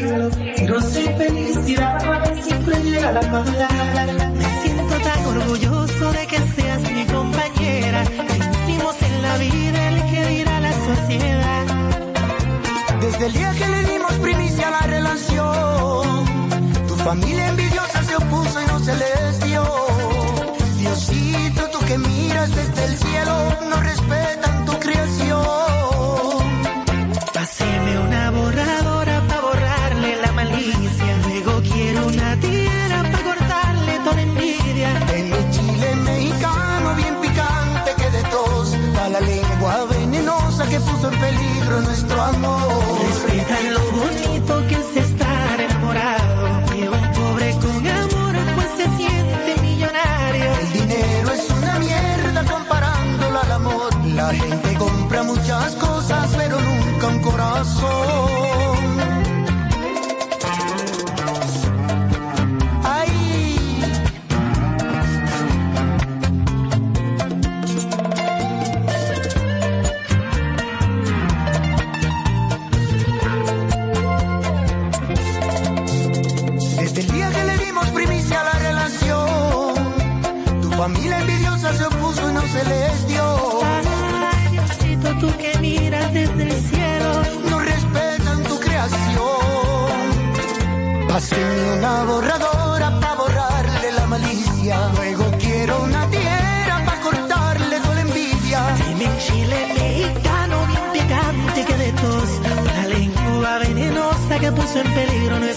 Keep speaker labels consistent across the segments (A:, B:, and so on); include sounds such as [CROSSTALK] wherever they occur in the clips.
A: Quiero ser felicidad, siempre llega la mala.
B: Me siento tan orgulloso de que seas mi compañera. Hicimos en la vida el que dirá la sociedad.
C: Desde el día que le dimos primicia a la relación, tu familia envidiosa se opuso y no se les dio. Diosito, tú que miras desde el cielo, en peligro nuestro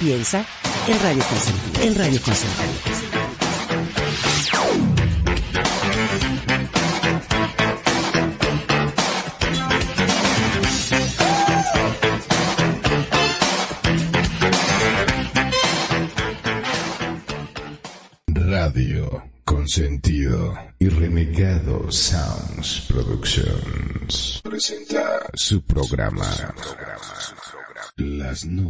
D: Piensa en Radio Consentido. En Radio Consentido.
E: Radio Consentido y Renegado Sounds Productions presenta su programa Las Notas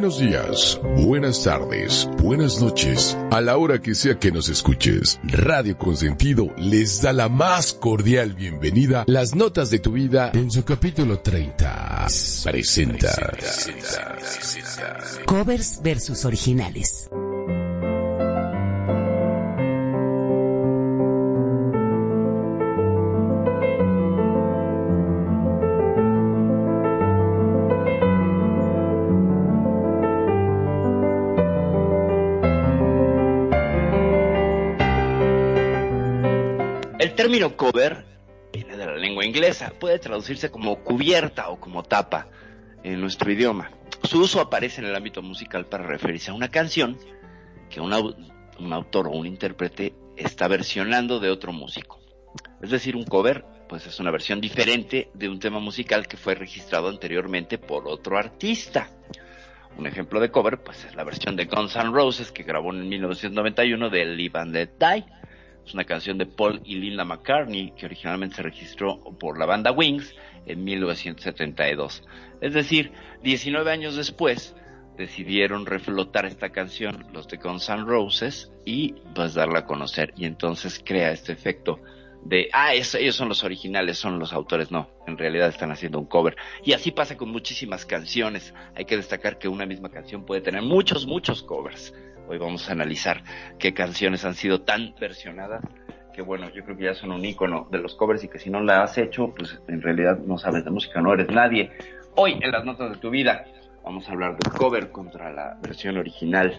E: Buenos días, buenas tardes, buenas noches, a la hora que sea que nos escuches. Radio Consentido les da la más cordial bienvenida. Las notas de tu vida en su capítulo 30. Presenta.
D: Covers versus originales.
F: Término cover viene de la lengua inglesa, puede traducirse como cubierta o como tapa en nuestro idioma. Su uso aparece en el ámbito musical para referirse a una canción que un, un autor o un intérprete está versionando de otro músico. Es decir, un cover pues es una versión diferente de un tema musical que fue registrado anteriormente por otro artista. Un ejemplo de cover pues es la versión de Guns N' Roses que grabó en 1991 de Live and Let Die Es una canción de Paul y Linda McCartney que originalmente se registró por la banda Wings en 1972. Es decir, 19 años después decidieron reflotar esta canción los de Guns N' Roses y pues darla a conocer y entonces crea este efecto de, ah, ellos son los originales, son los autores, no, en realidad están haciendo un cover. Y así pasa con muchísimas canciones. Hay que destacar que una misma canción puede tener muchos, muchos covers. Hoy vamos a analizar qué canciones han sido tan versionadas que bueno, yo creo que ya son un icono de los covers y que si no la has hecho, pues en realidad no sabes de música, no eres nadie. Hoy en las notas de tu vida vamos a hablar del cover contra la versión original.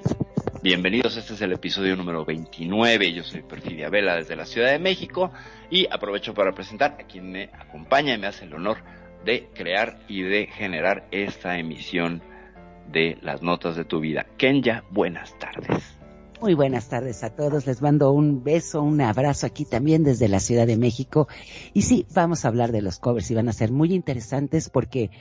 F: Bienvenidos, este es el episodio número 29. Yo soy Perfidia Vela desde la Ciudad de México y aprovecho para presentar a quien me acompaña y me hace el honor de crear y de generar esta emisión de las notas de tu vida. Kenya, buenas tardes.
D: Muy buenas tardes a todos. Les mando un beso, un abrazo aquí también desde la Ciudad de México. Y sí, vamos a hablar de los covers y van a ser muy interesantes porque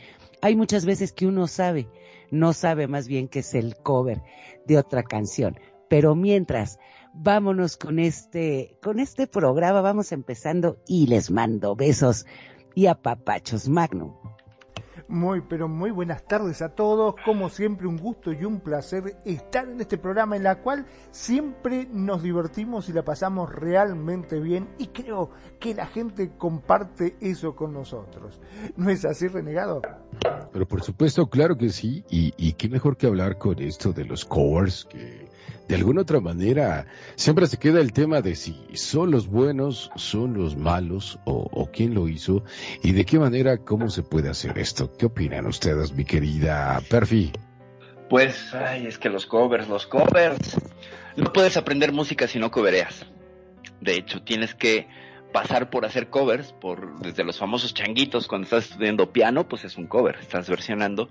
D: hay muchas veces que uno sabe, no sabe más bien que es el cover de otra canción. Pero mientras, vámonos con este, con este programa, vamos empezando y les mando besos y apapachos Magnum.
G: Muy, pero muy buenas tardes a todos. Como siempre, un gusto y un placer estar en este programa en la cual siempre nos divertimos y la pasamos realmente bien y creo que la gente comparte eso con nosotros. ¿No es así, renegado?
H: Pero por supuesto, claro que sí. Y, y qué mejor que hablar con esto de los covers que de alguna otra manera siempre se queda el tema de si son los buenos, son los malos o, quién lo hizo y de qué manera, cómo se puede hacer esto. ¿Qué opinan ustedes, mi querida Perfi?
F: Pues, ay, es que los covers, los covers. No puedes aprender música si no covereas. De hecho, tienes que pasar por hacer covers, por desde los famosos changuitos cuando estás estudiando piano, pues es un cover, estás versionando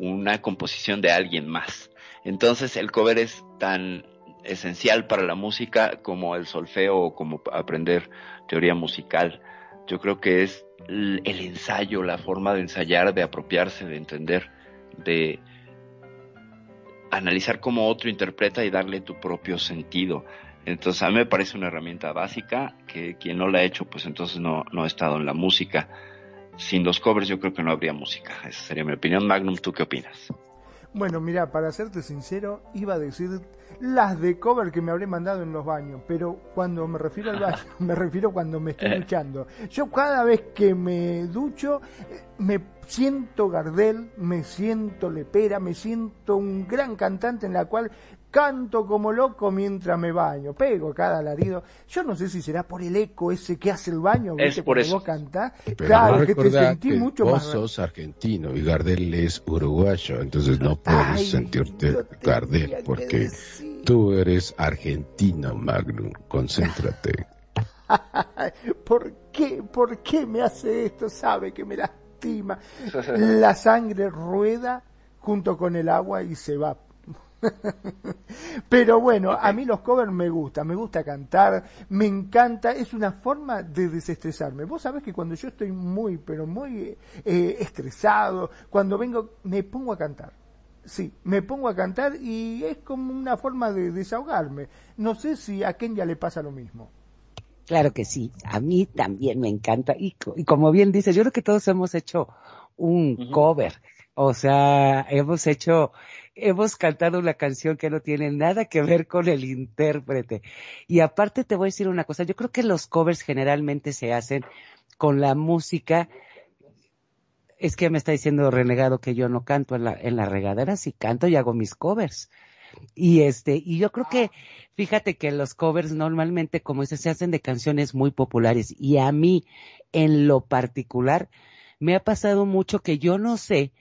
F: una composición de alguien más. Entonces el cover es tan esencial para la música como el solfeo o como aprender teoría musical. Yo creo que es el ensayo, la forma de ensayar, de apropiarse, de entender, de analizar cómo otro interpreta y darle tu propio sentido. Entonces a mí me parece una herramienta básica que quien no la ha hecho pues entonces no, no ha estado en la música. Sin los covers yo creo que no habría música. Esa sería mi opinión. Magnum, ¿tú qué opinas?
G: Bueno, mira, para serte sincero, iba a decir las de cover que me habré mandado en los baños, pero cuando me refiero al baño, [LAUGHS] me refiero cuando me estoy eh. duchando. Yo cada vez que me ducho, eh, me siento Gardel, me siento Lepera, me siento un gran cantante en la cual canto como loco mientras me baño, pego cada alarido. Yo no sé si será por el eco ese que hace el baño,
F: es por eso.
G: vos cantás. claro, que te sentí mucho
H: vos sos argentino y Gardel es uruguayo, entonces no puedes sentirte Gardel porque tú eres argentino, Magnum. Concéntrate. [LAUGHS]
G: ¿Por qué? ¿Por qué me hace esto? Sabe que me lastima. La sangre rueda junto con el agua y se va [LAUGHS] Pero bueno, a mí los covers me gustan, me gusta cantar, me encanta, es una forma de desestresarme. Vos sabés que cuando yo estoy muy, pero muy eh, estresado, cuando vengo, me pongo a cantar. Sí, me pongo a cantar y es como una forma de desahogarme. No sé si a Ken ya le pasa lo mismo.
D: Claro que sí, a mí también me encanta. Y, como bien dices, yo creo que todos hemos hecho un cover. O sea, hemos hecho hemos cantado una canción que no tiene nada que ver con el intérprete. Y aparte te voy a decir una cosa, yo creo que los covers generalmente se hacen con la música. Es que me está diciendo renegado que yo no canto en la, en la regadera, sí canto y hago mis covers. Y este, y yo creo que, fíjate que los covers normalmente, como dice, se hacen de canciones muy populares. Y a mí, en lo particular, me ha pasado mucho que yo no sé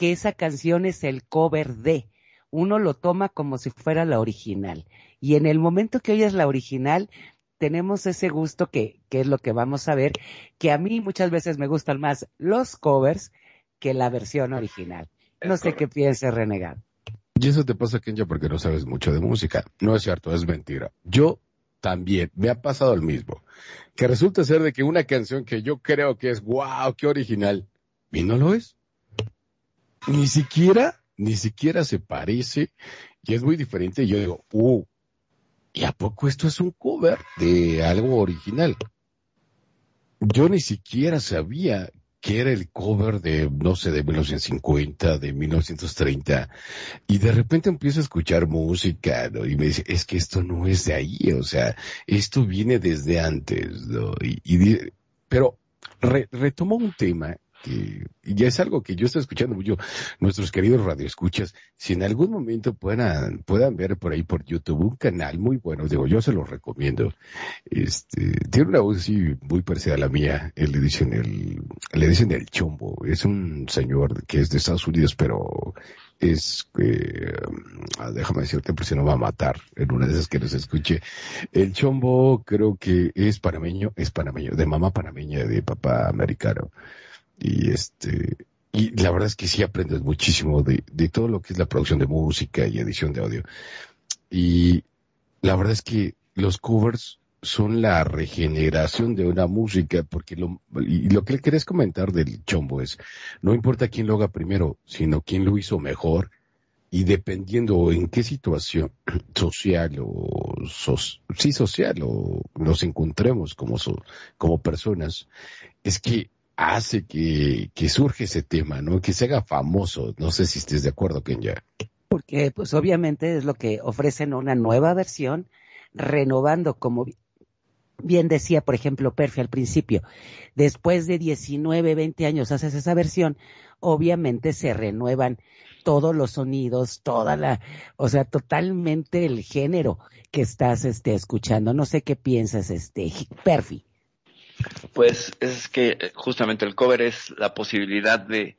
D: que esa canción es el cover de. Uno lo toma como si fuera la original. Y en el momento que oyes la original, tenemos ese gusto que, que es lo que vamos a ver, que a mí muchas veces me gustan más los covers que la versión original. No sé qué piense Renegar.
H: Y eso te pasa, Kenya, porque no sabes mucho de música. No es cierto, es mentira. Yo también me ha pasado el mismo. Que resulta ser de que una canción que yo creo que es wow, qué original, y no lo es ni siquiera, ni siquiera se parece y es muy diferente. Y yo digo, uh,
E: ¿y a poco esto es un cover de algo original? Yo ni siquiera sabía que era el cover de, no sé, de 1950, de 1930, y de repente empiezo a escuchar música, ¿no? Y me dice, es que esto no es de ahí, o sea, esto viene desde antes, ¿no? Y, pero retomo un tema que ya es algo que yo estoy escuchando mucho, nuestros queridos radioescuchas, si en algún momento puedan, puedan ver por ahí por YouTube un canal muy bueno, digo, yo se lo recomiendo. Este, tiene una voz así muy parecida a la mía, le dicen el, le dicen el chombo, es un señor que es de Estados Unidos, pero es, eh, déjame decirte, por si no va a matar en una de esas que nos escuche. El chombo creo que es panameño, es panameño, de mamá panameña, de papá americano. Y este, y la verdad es que sí aprendes muchísimo de, de todo lo que es la producción de música y edición de audio. Y la verdad es que los covers son la regeneración de una música, porque lo, y lo que le querés comentar del chombo es, no importa quién lo haga primero, sino quién lo hizo mejor, y dependiendo en qué situación [CLEARS THROAT] social o sí social o nos encontremos como como personas, es que hace que, que surge ese tema, ¿no? Que se haga famoso. No sé si estés de acuerdo, Kenya.
D: Porque, pues, obviamente es lo que ofrecen una nueva versión, renovando, como bien decía, por ejemplo, Perfi al principio, después de 19, 20 años haces esa versión, obviamente se renuevan todos los sonidos, toda la, o sea, totalmente el género que estás este, escuchando. No sé qué piensas, este, Perfi.
F: Pues es que eh, justamente el cover es la posibilidad de,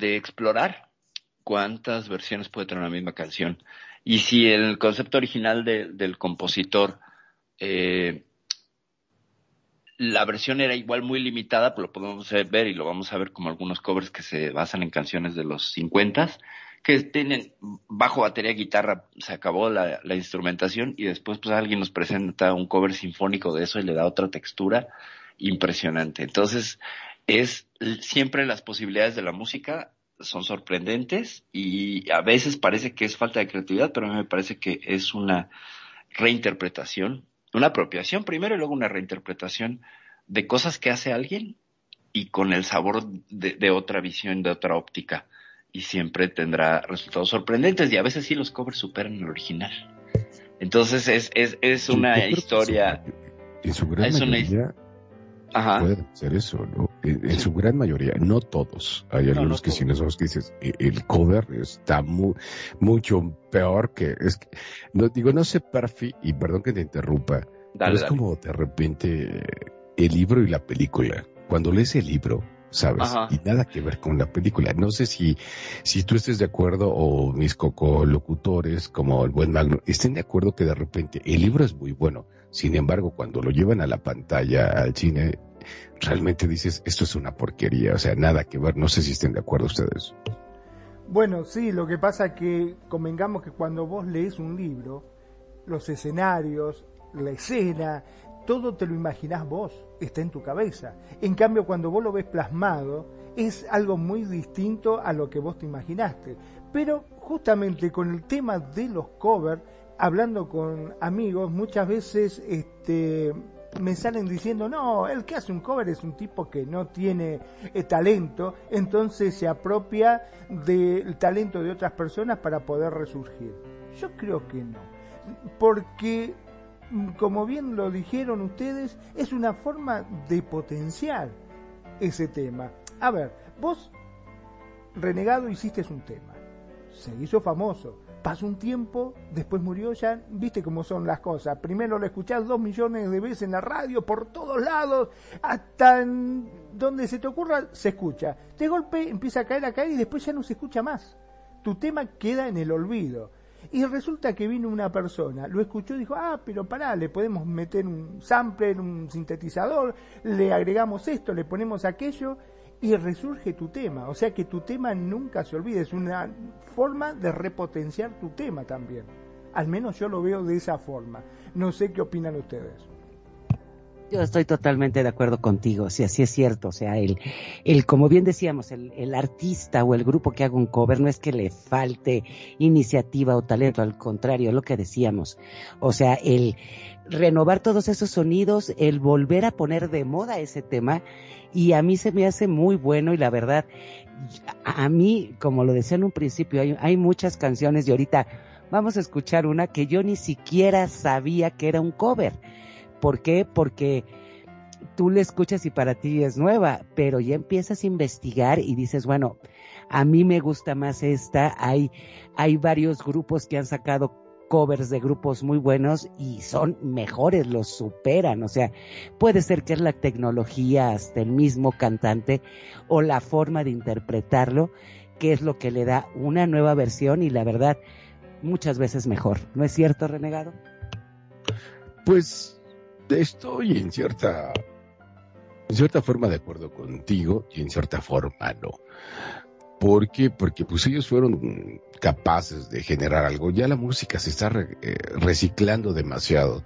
F: explorar cuántas versiones puede tener una misma canción. Y si el concepto original del compositor, eh, la versión era igual muy limitada, pues lo podemos ver y lo vamos a ver como algunos covers que se basan en canciones de los 50 que tienen bajo, batería, guitarra, se acabó la, instrumentación y después pues alguien nos presenta un cover sinfónico de eso y le da otra textura impresionante. Entonces, es siempre las posibilidades de la música son sorprendentes y a veces parece que es falta de creatividad, pero a mí me parece que es una reinterpretación, una apropiación primero y luego una reinterpretación de cosas que hace alguien y con el sabor de otra visión, de otra óptica y siempre tendrá resultados sorprendentes y a veces sí los covers superan el original. Entonces es, es, es una historia...
E: En su gran mayoría Ajá. pueden hacer eso, ¿no? En, su gran mayoría, no todos. Hay algunos que sí, nosotros que dices, e, el cover está mucho peor que... Es no, digo, no sé, Perfi, y perdón que te interrumpa, pero es como de repente el libro y la película. Cuando lees el libro, ¿sabes? Y nada que ver con la película. No sé si, si tú estés de acuerdo o mis cocolocutores como el buen Magno estén de acuerdo que de repente el libro es muy bueno. Sin embargo, cuando lo llevan a la pantalla, al cine, realmente dices, esto es una porquería, o sea, nada que ver. No sé si estén de acuerdo ustedes.
G: Bueno, sí, lo que pasa que convengamos que cuando vos lees un libro, los escenarios, la escena, todo te lo imaginás vos, está en tu cabeza. En cambio, cuando vos lo ves plasmado, es algo muy distinto a lo que vos te imaginaste. Pero justamente con el tema de los covers, hablando con amigos, muchas veces este, me salen diciendo, no, el que hace un cover es un tipo que no tiene eh, talento, entonces se apropia del talento de otras personas para poder resurgir. Yo creo que no, porque como bien lo dijeron ustedes, es una forma de potenciar ese tema. A ver, vos, renegado, hiciste un tema, se hizo famoso, pasó un tiempo, después murió ya, viste cómo son las cosas. Primero lo escuchás dos millones de veces en la radio, por todos lados, hasta donde se te ocurra, se escucha. De golpe empieza a caer, a caer y después ya no se escucha más. Tu tema queda en el olvido. Y resulta que vino una persona, lo escuchó y dijo, ah, pero pará, le podemos meter un sampler, un sintetizador, le agregamos esto, le ponemos aquello y resurge tu tema. O sea que tu tema nunca se olvide, es una forma de repotenciar tu tema también. Al menos yo lo veo de esa forma. No sé qué opinan ustedes.
D: Yo estoy totalmente de acuerdo contigo, si así es cierto, o sea, el, el como bien decíamos, el, el, artista o el grupo que haga un cover no es que le falte iniciativa o talento, al contrario, es lo que decíamos, o sea, el renovar todos esos sonidos, el volver a poner de moda ese tema, y a mí se me hace muy bueno y la verdad, a mí, como lo decía en un principio, hay, hay muchas canciones y ahorita vamos a escuchar una que yo ni siquiera sabía que era un cover ¿Por qué? Porque tú le escuchas y para ti es nueva, pero ya empiezas a investigar y dices, bueno, a mí me gusta más esta. Hay, hay varios grupos que han sacado covers de grupos muy buenos y son mejores, los superan. O sea, puede ser que es la tecnología, hasta el mismo cantante o la forma de interpretarlo, que es lo que le da una nueva versión y la verdad, muchas veces mejor. ¿No es cierto, Renegado?
E: Pues estoy en cierta, en cierta forma de acuerdo contigo y en cierta forma no. ¿Por qué? Porque pues ellos fueron capaces de generar algo. Ya la música se está eh, reciclando demasiado.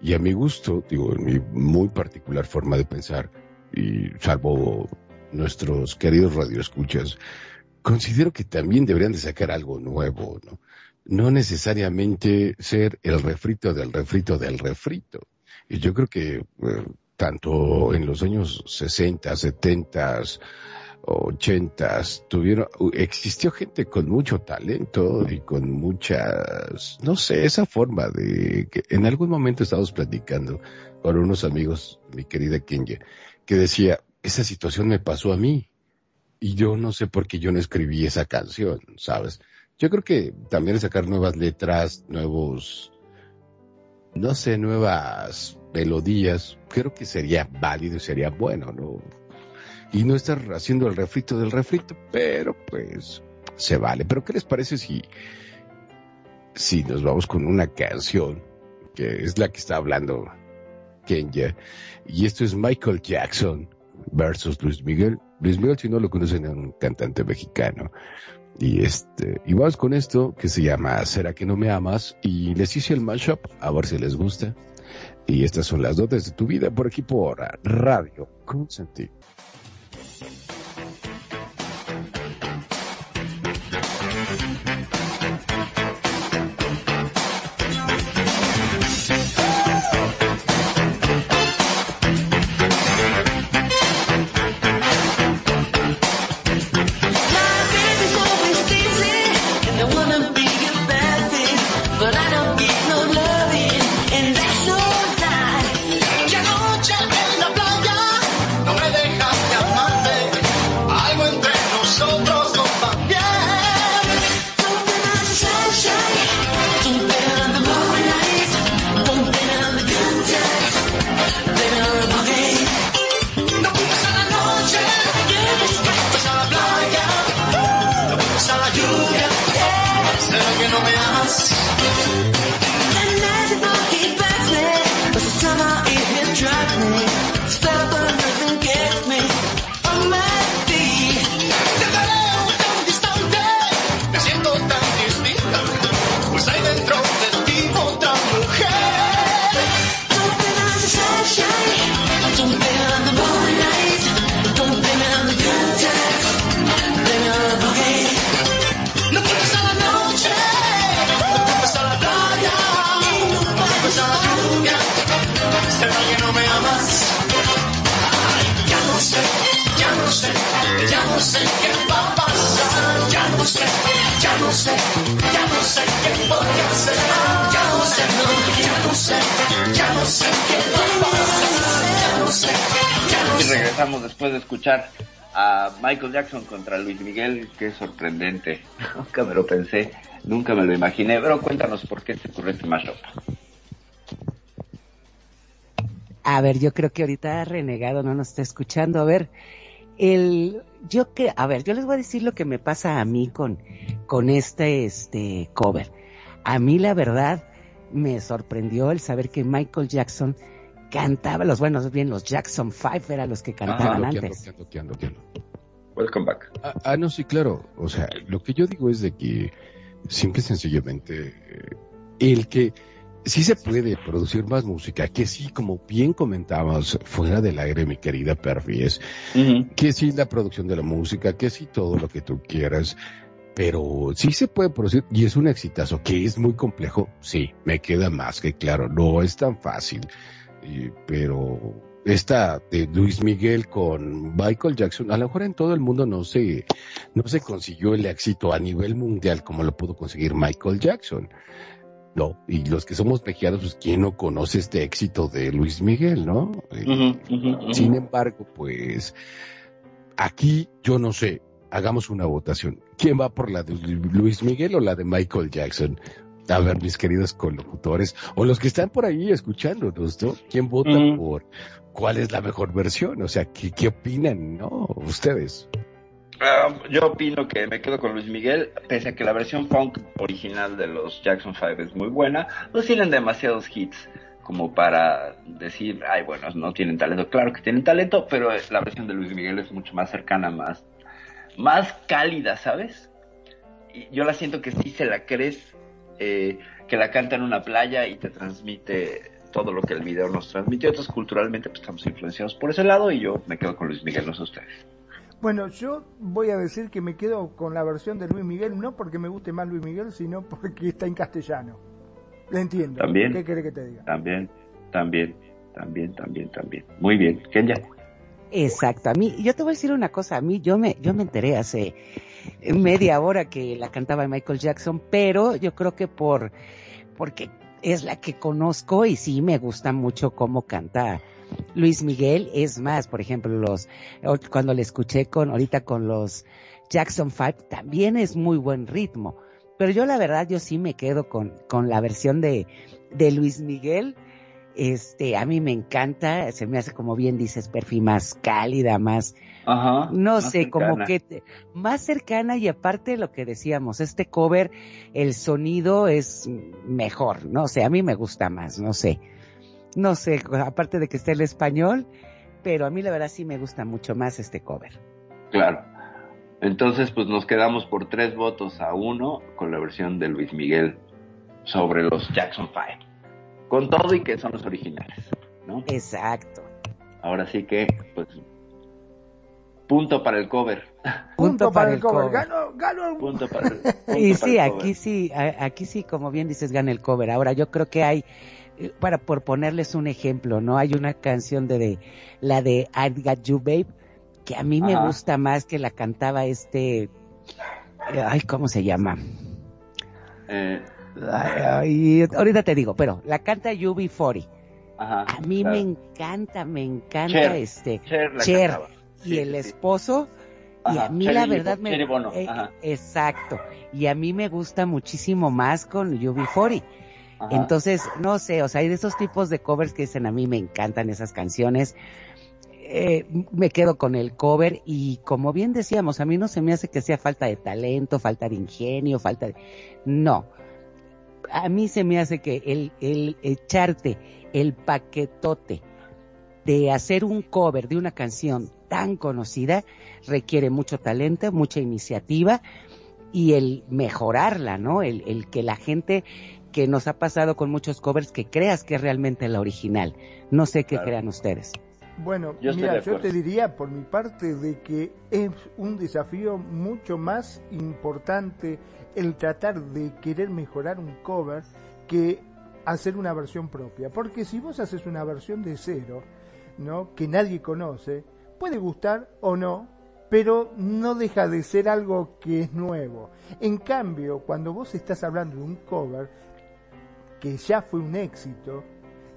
E: Y a mi gusto, digo, en mi muy particular forma de pensar, y salvo nuestros queridos radioescuchas, considero que también deberían de sacar algo nuevo, ¿no? No necesariamente ser el refrito del refrito del refrito. Y yo creo que eh, tanto en los años 60, 70, 80 tuvieron, existió gente con mucho talento y con muchas, no sé, esa forma de que en algún momento estábamos platicando con unos amigos, mi querida Kenya, que decía, esa situación me pasó a mí y yo no sé por qué yo no escribí esa canción, ¿sabes? Yo creo que también sacar nuevas letras, nuevos no sé, nuevas melodías, creo que sería válido y sería bueno, ¿no? Y no estar haciendo el refrito del refrito, pero pues se vale. Pero ¿qué les parece si, si nos vamos con una canción, que es la que está hablando Kenya, y esto es Michael Jackson versus Luis Miguel. Luis Miguel, si no lo conocen, es un cantante mexicano. Y este, y vamos con esto que se llama ¿Será que no me amas? Y les hice el mashup, a ver si les gusta. Y estas son las dotes de tu vida por aquí por Radio Consentido.
F: Michael Jackson contra Luis Miguel, qué sorprendente. [LAUGHS] Nunca me lo pensé, nunca me lo imaginé, pero cuéntanos por qué se ocurrió este mashup.
D: A ver, yo creo que ahorita Renegado no nos está escuchando. A ver, el, yo que, a ver, yo les voy a decir lo que me pasa a mí con, con este, este cover. A mí la verdad me sorprendió el saber que Michael Jackson cantaba, los buenos, bien, los Jackson Five eran los que cantaban antes.
F: Welcome back.
E: Ah, ah, no, sí, claro. O sea, lo que yo digo es de que simple y sencillamente eh, el que sí se puede producir más música, que sí, como bien comentabas fuera del aire, mi querida Perfies, que sí la producción de la música, que sí todo lo que tú quieras, pero sí se puede producir y es un exitazo, que es muy complejo, sí, me queda más que claro, no es tan fácil, pero esta de Luis Miguel con Michael Jackson, a lo mejor en todo el mundo no se, no se consiguió el éxito a nivel mundial como lo pudo conseguir Michael Jackson. No, y los que somos mexicanos, pues quién no conoce este éxito de Luis Miguel, ¿no? Eh, sin embargo, pues aquí yo no sé, hagamos una votación. ¿Quién va por la de Luis Miguel o la de Michael Jackson? A ver, mis queridos colocutores, o los que están por ahí escuchándonos, ¿no? ¿Quién vota por cuál es la mejor versión? O sea, ¿qué, qué opinan, no? Ustedes.
F: Ah, yo opino que me quedo con Luis Miguel, pese a que la versión funk original de los Jackson 5 es muy buena, no tienen demasiados hits como para decir, ay, bueno, no tienen talento. Claro que tienen talento, pero la versión de Luis Miguel es mucho más cercana, más, más cálida, ¿sabes? Y yo la siento que sí se la crees, eh, que la canta en una playa y te transmite todo lo que el video nos transmitió. Entonces, culturalmente, pues estamos influenciados por ese lado y yo me quedo con Luis Miguel, no sé ustedes.
G: Bueno, yo voy a decir que me quedo con la versión de Luis Miguel, no porque me guste más Luis Miguel, sino porque está en castellano. Le entiendo.
F: También.
G: ¿Qué quiere que te diga?
F: También, también, también, también, también. Muy bien. Kenya.
D: Exacto. A mí, yo te voy a decir una cosa. A mí, yo me, yo me enteré hace media hora que la cantaba Michael Jackson, pero yo creo que por, porque es la que conozco y sí me gusta mucho cómo canta Luis Miguel. Es más, por ejemplo, los, cuando le escuché con, ahorita con los Jackson Five, también es muy buen ritmo. Pero yo la verdad, yo sí me quedo con, con la versión de, de Luis Miguel. Este, a mí me encanta, se me hace como bien dices, perfil más cálida, más,
F: Ajá,
D: no sé, como que más cercana y aparte lo que decíamos, este cover, el sonido es mejor, no sé, a mí me gusta más, no sé no sé, aparte de que esté el español, pero a mí la verdad sí me gusta mucho más este cover.
F: Claro. Entonces, pues nos quedamos por tres votos a uno con la versión de Luis Miguel sobre los Jackson Five. Con todo y que son los originales, ¿no?
D: Exacto.
F: Ahora sí que, pues, punto para el cover. [LAUGHS]
G: Punto, para, el cover. Gano, gano.
F: Punto para el, [LAUGHS] punto
D: y sí, aquí sí, aquí sí, como bien dices, gana el cover. Ahora yo creo que hay eh, para por ponerles un ejemplo, ¿no? Hay una canción de, la de I Got You Babe que a mí me gusta más que la cantaba este ay, ¿cómo se llama?
F: Eh,
D: ahorita te digo, pero la canta UB40. a mí me encanta, me encanta este
F: Cher,
D: y el esposo y a mí la verdad me
F: eh,
D: exacto y a mí me gusta muchísimo más con UB40 entonces, no sé, o sea, hay de esos tipos de covers que dicen a mí me encantan esas canciones. Eh, me quedo con el cover y como bien decíamos, a mí no se me hace que sea falta de talento, falta de ingenio, falta de... No, a mí se me hace que el, el echarte el paquetote de hacer un cover de una canción tan conocida requiere mucho talento, mucha iniciativa y el mejorarla, ¿no? El, el que la gente que nos ha pasado con muchos covers que creas que es realmente la original. No sé qué crean ustedes.
G: Bueno, mira, yo te diría por mi parte de que es un desafío mucho más importante el tratar de querer mejorar un cover que hacer una versión propia. Porque si vos haces una versión de cero, ¿no? que nadie conoce, puede gustar o no, pero no deja de ser algo que es nuevo. En cambio, cuando vos estás hablando de un cover, que ya fue un éxito,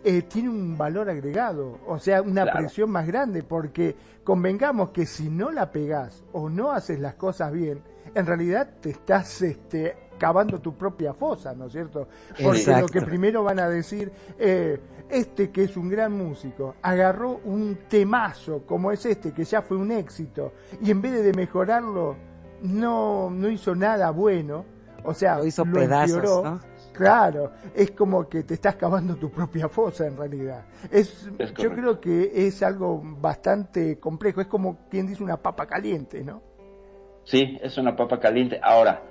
G: eh, tiene un valor agregado, o sea, una presión más grande, porque convengamos que si no la pegás o no haces las cosas bien, en realidad te estás este, cavando tu propia fosa, ¿no es cierto? Porque lo que primero van a decir, eh, este que es un gran músico, agarró un temazo como es este, que ya fue un éxito, y en vez de mejorarlo, no, no hizo nada bueno, o sea,
D: lo hizo pedazos, ¿no?
G: Claro, es como que te estás cavando tu propia fosa en realidad. Es, yo creo que es algo bastante complejo, es como quien dice una papa caliente, ¿no?
F: Sí, es una papa caliente. Ahora,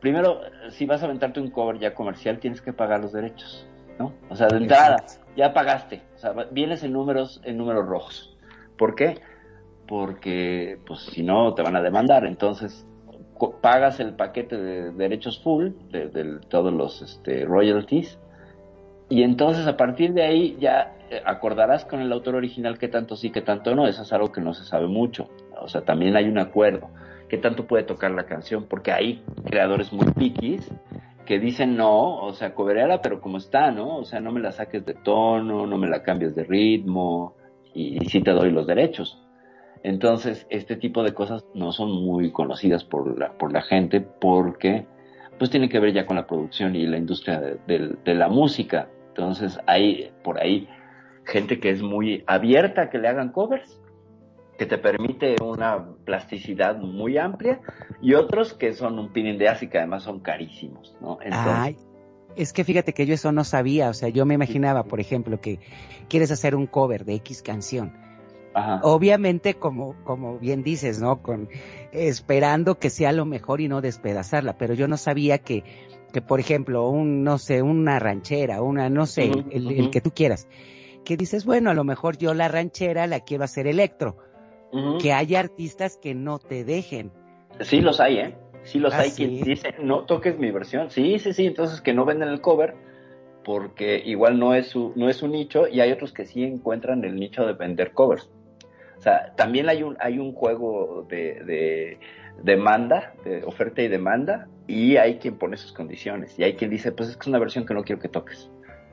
F: primero, si vas a aventarte un cover ya comercial, tienes que pagar los derechos. ¿no? O sea, de entrada, ya pagaste, o sea, vienes en números, en números rojos. ¿Por qué? Porque, pues, si no, te van a demandar. Entonces, pagas el paquete de derechos full, de, todos los este, royalties, y entonces a partir de ahí ya eh, acordarás con el autor original qué tanto sí, qué tanto no. Eso es algo que no se sabe mucho. O sea, también hay un acuerdo. ¿Qué tanto puede tocar la canción? Porque hay creadores muy piquis que dicen no, o sea, cobereala pero como está, ¿no? O sea, no me la saques de tono, no me la cambies de ritmo y, y sí te doy los derechos. Entonces, este tipo de cosas no son muy conocidas por la, por la gente porque pues tiene que ver ya con la producción y la industria de, la música. Entonces, hay por ahí gente que es muy abierta a que le hagan covers, que te permite una plasticidad muy amplia, y otros que son un pin de y que además son carísimos, ¿no?
D: Ay, es que fíjate que yo eso no sabía, o sea, yo me imaginaba, por ejemplo, que quieres hacer un cover de X canción, Obviamente, como, como bien dices, ¿no? Con, esperando que sea lo mejor y no despedazarla, pero yo no sabía que, que por ejemplo, un, no sé, una ranchera, una, no sé, el, que tú quieras, que dices, bueno, a lo mejor yo la ranchera la quiero hacer electro, que hay artistas que no te dejen.
F: Sí los hay, ¿eh? Sí los ah, hay quien dice, no toques mi versión. Sí, sí, sí, entonces que no venden el cover porque igual no es su, no es su nicho y hay otros que sí encuentran el nicho de vender covers. O sea, también hay un, hay un juego de, demanda, de oferta y demanda, y hay quien pone sus condiciones, y hay quien dice, pues es que es una versión que no quiero que toques.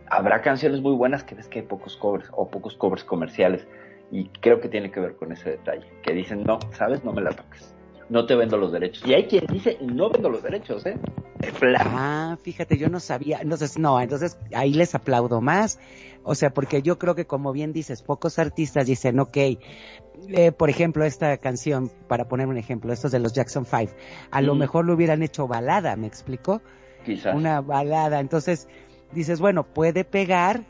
F: Habrá canciones muy buenas que ves que hay pocos covers, o pocos covers comerciales, y creo que tiene que ver con ese detalle, que dicen, no, sabes, no me la toques no te vendo los derechos. Y hay quien dice, no vendo los derechos, ¿eh?
D: Ah, fíjate, yo no sabía. Entonces, no, entonces ahí les aplaudo más. O sea, porque yo creo que como bien dices, pocos artistas dicen, ok, eh, por ejemplo, esta canción, para poner un ejemplo, estos de los Jackson Five, a lo mejor lo hubieran hecho balada, ¿me explico?
F: Quizás.
D: Una balada. Entonces, dices, bueno, puede pegar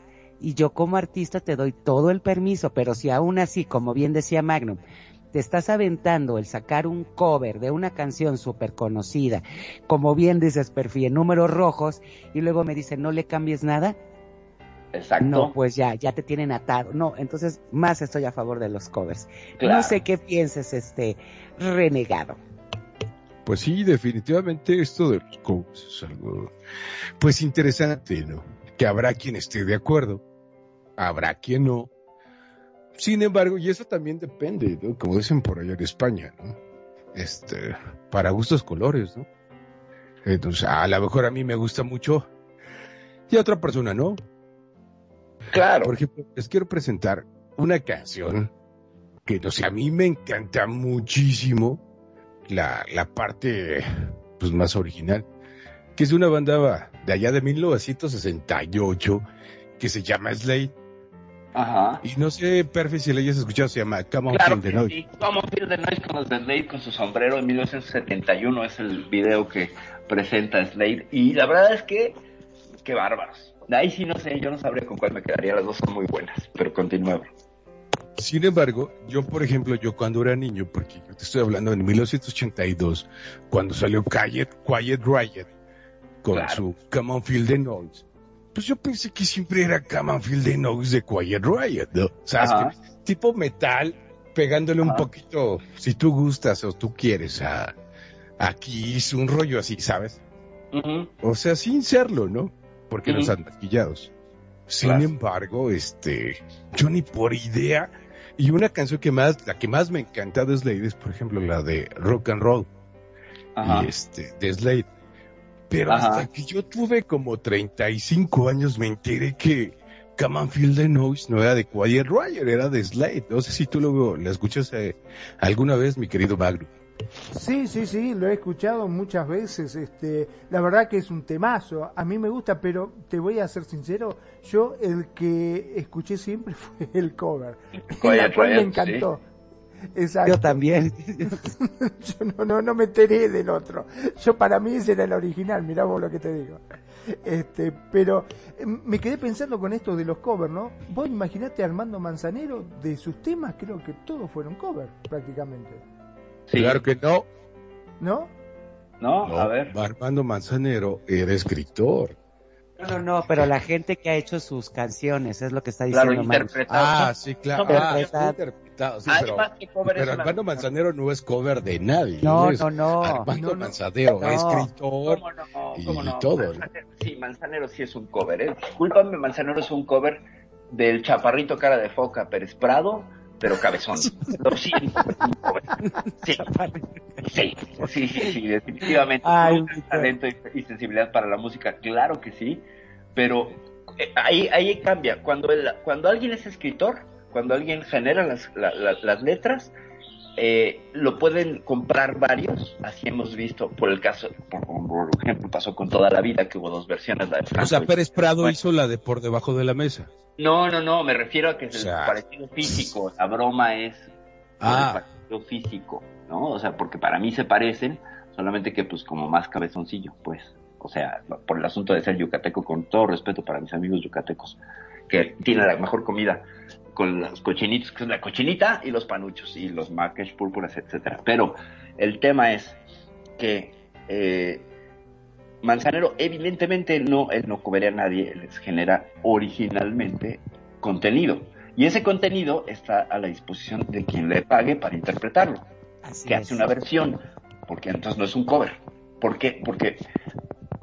D: y yo como artista te doy todo el permiso, pero si aún así, como bien decía Magnum, te estás aventando el sacar un cover de una canción súper conocida, como bien dices, perfil, en números rojos, y luego me dicen, no le cambies nada.
F: Exacto.
D: No, pues ya, ya te tienen atado. No, entonces más estoy a favor de los covers. No sé qué pienses, este renegado.
E: Pues sí, definitivamente esto de los covers es algo, pues interesante, ¿no? Que habrá quien esté de acuerdo, habrá quien no, sin embargo, y eso también depende, ¿no? Como dicen por allá en España, ¿no? Este, para gustos colores, ¿no? Entonces, a lo mejor a mí me gusta mucho y a otra persona no.
F: Claro.
E: Por ejemplo, les quiero presentar una canción que, no sé, a mí me encanta muchísimo la, la parte pues, más original, que es de una banda de allá de 1968 que se llama Slade
F: Ajá.
E: Y no sé, Perfi, si le hayas escuchado, se llama Come On
F: Feel the Noise. Sí, Come On Feel the Noise con los de Slade con su sombrero en 1971 es el video que presenta Slade. Y la verdad es que, qué bárbaros. De ahí sí no sé, yo no sabría con cuál me quedaría, las dos son muy buenas, pero continuemos.
E: Sin embargo, yo, por ejemplo, yo cuando era niño, porque yo te estoy hablando en 1982, cuando salió Quiet, Quiet Riot con su Come On Feel the Noise, pues yo pensé que siempre era Camonfield de Noise de Quiet Riot, ¿no? O sea, tipo metal, pegándole un poquito, si tú gustas o tú quieres, a, aquí es un rollo así, ¿sabes? O sea, sin serlo, ¿no? Porque no están maquillados. Sin embargo, este, yo ni por idea, y una canción que más, la que más me ha encantado es Slade, es por ejemplo la de Rock and Roll. Y este, de Slade. Pero hasta que yo tuve como 35 años me enteré que Come Feel the Noise no era de Quiet Riot, era de Slade. No sé si tú lo, lo escuchas eh, alguna vez, mi querido Magro.
G: Sí, sí, sí, lo he escuchado muchas veces. Este, la verdad que es un temazo. A mí me gusta, pero te voy a ser sincero, yo el que escuché siempre [LAUGHS] fue el cover.
F: Quiet
G: cual me encantó.
D: Yo también. [LAUGHS]
G: Yo no, no, no me enteré del otro. Yo para mí ese era el original, mirá vos lo que te digo. Este, pero eh, me quedé pensando con esto de los covers, ¿no? Vos imaginate a Armando Manzanero de sus temas, creo que todos fueron covers prácticamente.
E: Claro que no.
G: ¿No?
F: No, a ver.
E: Armando Manzanero era escritor.
D: No, no, pero la gente que ha hecho sus canciones es lo que está diciendo.
F: Claro, interpretado.
E: Ah, sí, claro. Ah,
D: interpretados.
E: interpretado, sí, pero, pero Armando Manzanero no es cover de nadie.
D: No,
E: es
D: no, no.
E: Armando
I: No, no.
E: Manzanero,
D: No.
E: escritor.
F: ¿Cómo no?
E: y
F: ¿Cómo no?
E: todo, ¿no?
F: Manzanero- Sí, Manzanero sí es un cover, ¿eh? Discúlpame, Manzanero es un cover del chaparrito cara de foca Pérez Prado, pero cabezón. Lo siento. Sí, [LAUGHS] sí, sí, sí, sí, definitivamente.
D: Ay,
F: talento y, sensibilidad para la música, claro que sí, pero eh, ahí, ahí cambia. Cuando, el- cuando alguien es escritor, cuando alguien genera las, la- la- las letras, eh, lo pueden comprar varios, así hemos visto, por el caso, por, por ejemplo, pasó con toda la vida que hubo dos versiones, la de Franco
E: O sea, Pérez Prado
F: Bueno.
E: hizo la de Por Debajo de la Mesa.
F: No, no, no, me refiero a que es
E: O sea,
F: el parecido físico, la broma es
E: Ah.
F: el parecido físico, ¿no? O sea, porque para mí se parecen, solamente que pues como más cabezoncillo, pues, o sea, por el asunto de ser yucateco, con todo respeto para mis amigos yucatecos, que tienen la mejor comida con los cochinitos, que es la cochinita y los panuchos y los maquesh púrpuras, etcétera. Pero el tema es que eh, Manzanero evidentemente no, él no coberea a nadie, él les genera originalmente contenido. Y ese contenido está a la disposición de quien le pague para interpretarlo,
D: Así
F: que
D: es.
F: hace una versión, porque entonces no es un cover. ¿Por qué? Porque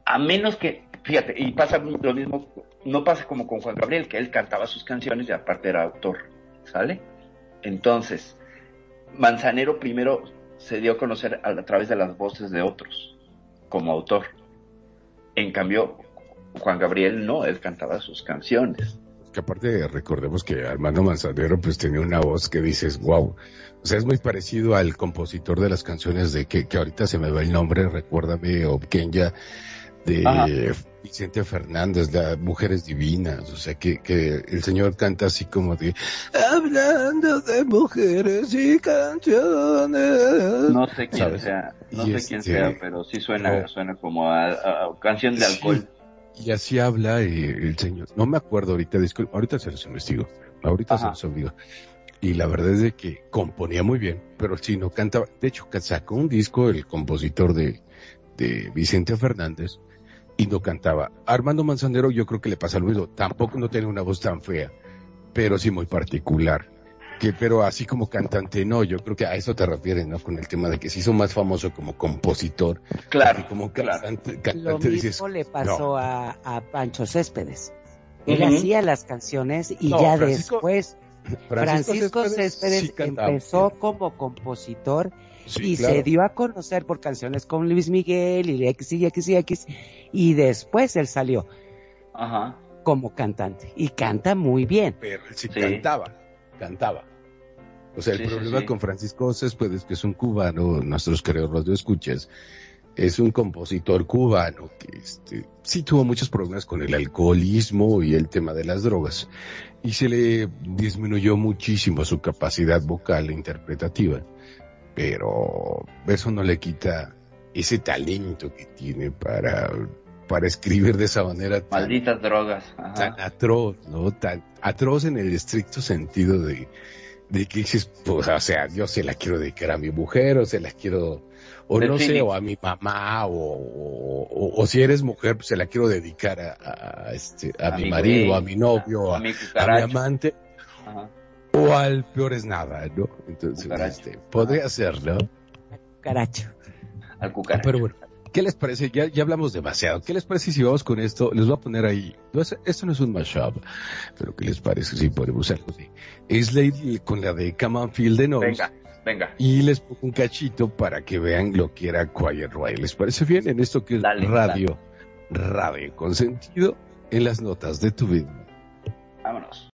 F: a menos que, fíjate, y pasa lo mismo, no pasa como con Juan Gabriel, que él cantaba sus canciones y aparte era autor, ¿sale? Entonces, Manzanero primero se dio a conocer a, través de las voces de otros, como autor. En cambio, Juan Gabriel no, él cantaba sus canciones.
E: Que aparte recordemos que Armando Manzanero pues tenía una voz que dices, wow. O sea, es muy parecido al compositor de las canciones de que, que ahorita se me va el nombre, recuérdame, o Kenya, de
F: Ajá.
E: Vicente Fernández, la Mujeres Divinas. O sea, que, que el señor canta así como de, hablando de mujeres y canciones.
F: No sé quién
E: ¿Sabes?
F: sea, no
E: Y
F: sé quién
E: este,
F: sea, pero sí suena,
E: no.
F: suena como a, a- a canción de
E: Sí.
F: alcohol.
E: Y así habla eh, el señor. No me acuerdo ahorita, disculpa, ahorita se los investigo. Ahorita
F: Ajá.
E: se los digo. Y la verdad es de que componía muy bien, pero sí no cantaba. De hecho, sacó un disco el compositor de, de Vicente Fernández y no cantaba. Armando Manzanero yo creo que le pasa lo mismo. Tampoco no tiene una voz tan fea, pero sí muy particular. Que, pero así como cantante, no, yo creo que a eso te refieres, ¿no? Con el tema de que se hizo más famoso como compositor.
F: Claro,
E: Y como
F: claro.
E: cantante,
D: Lo
E: cantante
D: mismo
E: dices,
D: le pasó a, a Pancho Céspedes. Él hacía las canciones y
E: No,
D: ya
E: Francisco-
D: después Francisco, Céspedes,
E: sí
D: empezó como compositor
E: Sí,
D: y
E: claro.
D: se dio a conocer por canciones con Luis Miguel y X y X y X y después él salió
F: Ajá.
D: como cantante y canta muy bien.
E: pero él sí,
F: Sí.
E: cantaba, cantaba. O sea, el
F: Sí,
E: problema
F: sí.
E: con Francisco Céspedes, que es un cubano, nuestros queridos radio escuchas, es un compositor cubano que este, sí tuvo muchos problemas con el alcoholismo y el tema de las drogas. Y se le disminuyó muchísimo su capacidad vocal e interpretativa. Pero eso no le quita ese talento que tiene para, para escribir de esa manera tan,
F: Malditas drogas.
E: tan atroz, ¿no? Tan atroz en el estricto sentido de, de que dices, pues, o sea, yo se la quiero dedicar a mi mujer, o se la quiero, o no sé, o a mi mamá, o, o, o- o si eres mujer, pues se la quiero dedicar a, a, este, a,
F: A
E: mi
F: mi
E: marido,
F: güey,
E: a mi novio,
F: a
E: a,
F: mi
E: amante,
F: Ajá.
E: O al peor es nada, ¿no? Entonces,
F: Cucaracho.
E: este, podría ser, ¿no?
D: Caracho.
F: Al cucaracho.
E: Pero bueno, ¿qué les parece? Ya, ya hablamos demasiado. ¿Qué les parece si vamos con esto? Les voy a poner ahí. No es- esto no es un mashup, pero ¿qué les parece si ponemos algo de Slade con la de Come on Feel the Noise?
F: Venga, venga.
E: Y les pongo un cachito para que vean lo que era Quiet Riot. ¿Les parece bien en esto que es
F: Dale,
E: radio? Radio con sentido en las notas de tu vida.
F: Vámonos.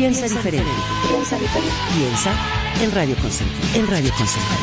J: Piensa diferente. Piensa diferente. Piensa en Radio Consentido. En Radio Consentido.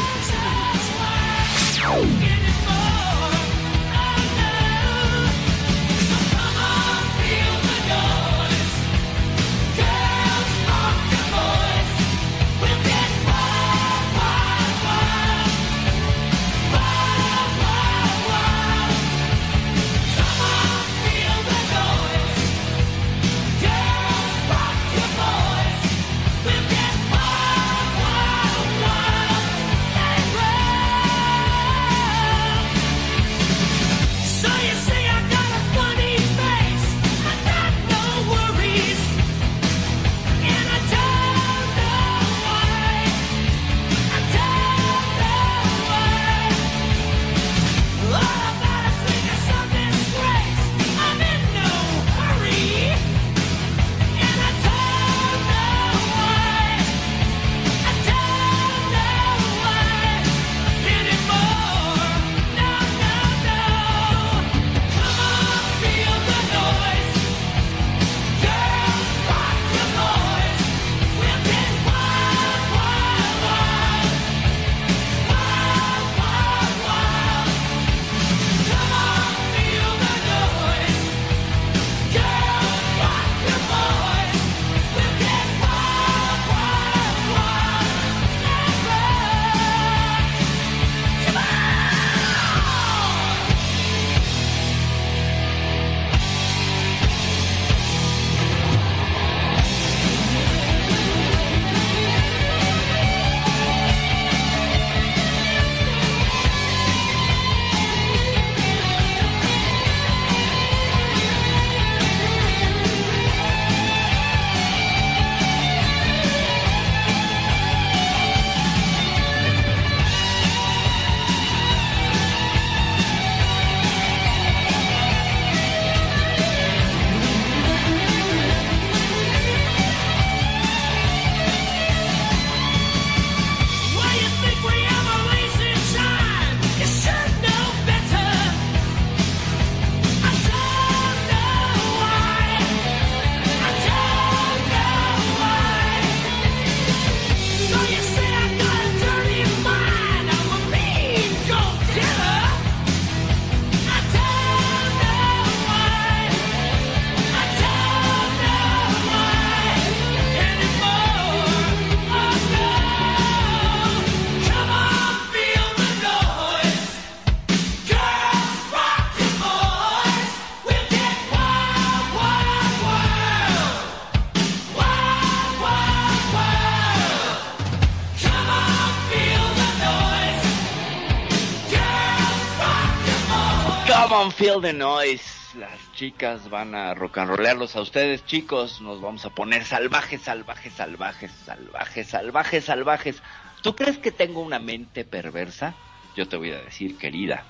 K: Feel the noise.
F: Las chicas van a rock and rollearlos a ustedes, chicos. Nos vamos a poner salvajes, salvajes, salvajes, salvajes, salvajes, salvajes. ¿Tú crees que tengo una mente perversa? Yo te voy a decir, querida.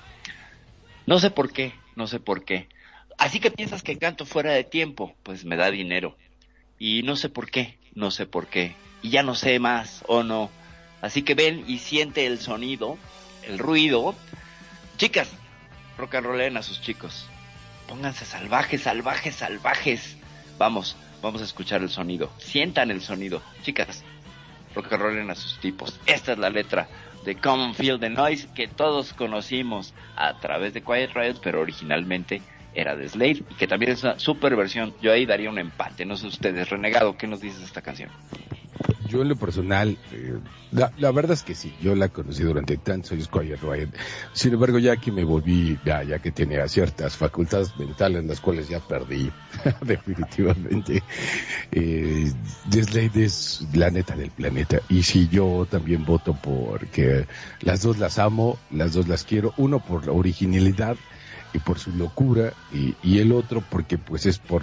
F: No sé por qué, no sé por qué. Así que piensas que canto fuera de tiempo, pues me da dinero. Y no sé por qué, no sé por qué. Y ya no sé más o no. Así que ven y siente el sonido, el ruido. Chicas, rock and rollen a sus chicos. Pónganse salvajes, salvajes, salvajes. Vamos, vamos a escuchar el sonido. Sientan el sonido. Chicas, rock and rollen a sus tipos. Esta es la letra de Common Feel the Noise que todos conocimos a través de Quiet Riot, pero originalmente era de Slade y que también es una super versión. Yo ahí daría un empate, no sé ustedes. Renegado, ¿qué nos dices de esta canción?
E: Yo en lo personal, eh, la, verdad es que sí, yo la conocí durante tantos años Quiet Riot. Sin embargo, ya que me volví, ya, ya que tenía ciertas facultades mentales, las cuales ya perdí, [LAUGHS] definitivamente, eh, es la neta del planeta. Y sí, yo también voto porque las dos las amo, las dos las quiero. Uno por la originalidad y por su locura y el otro porque pues es por,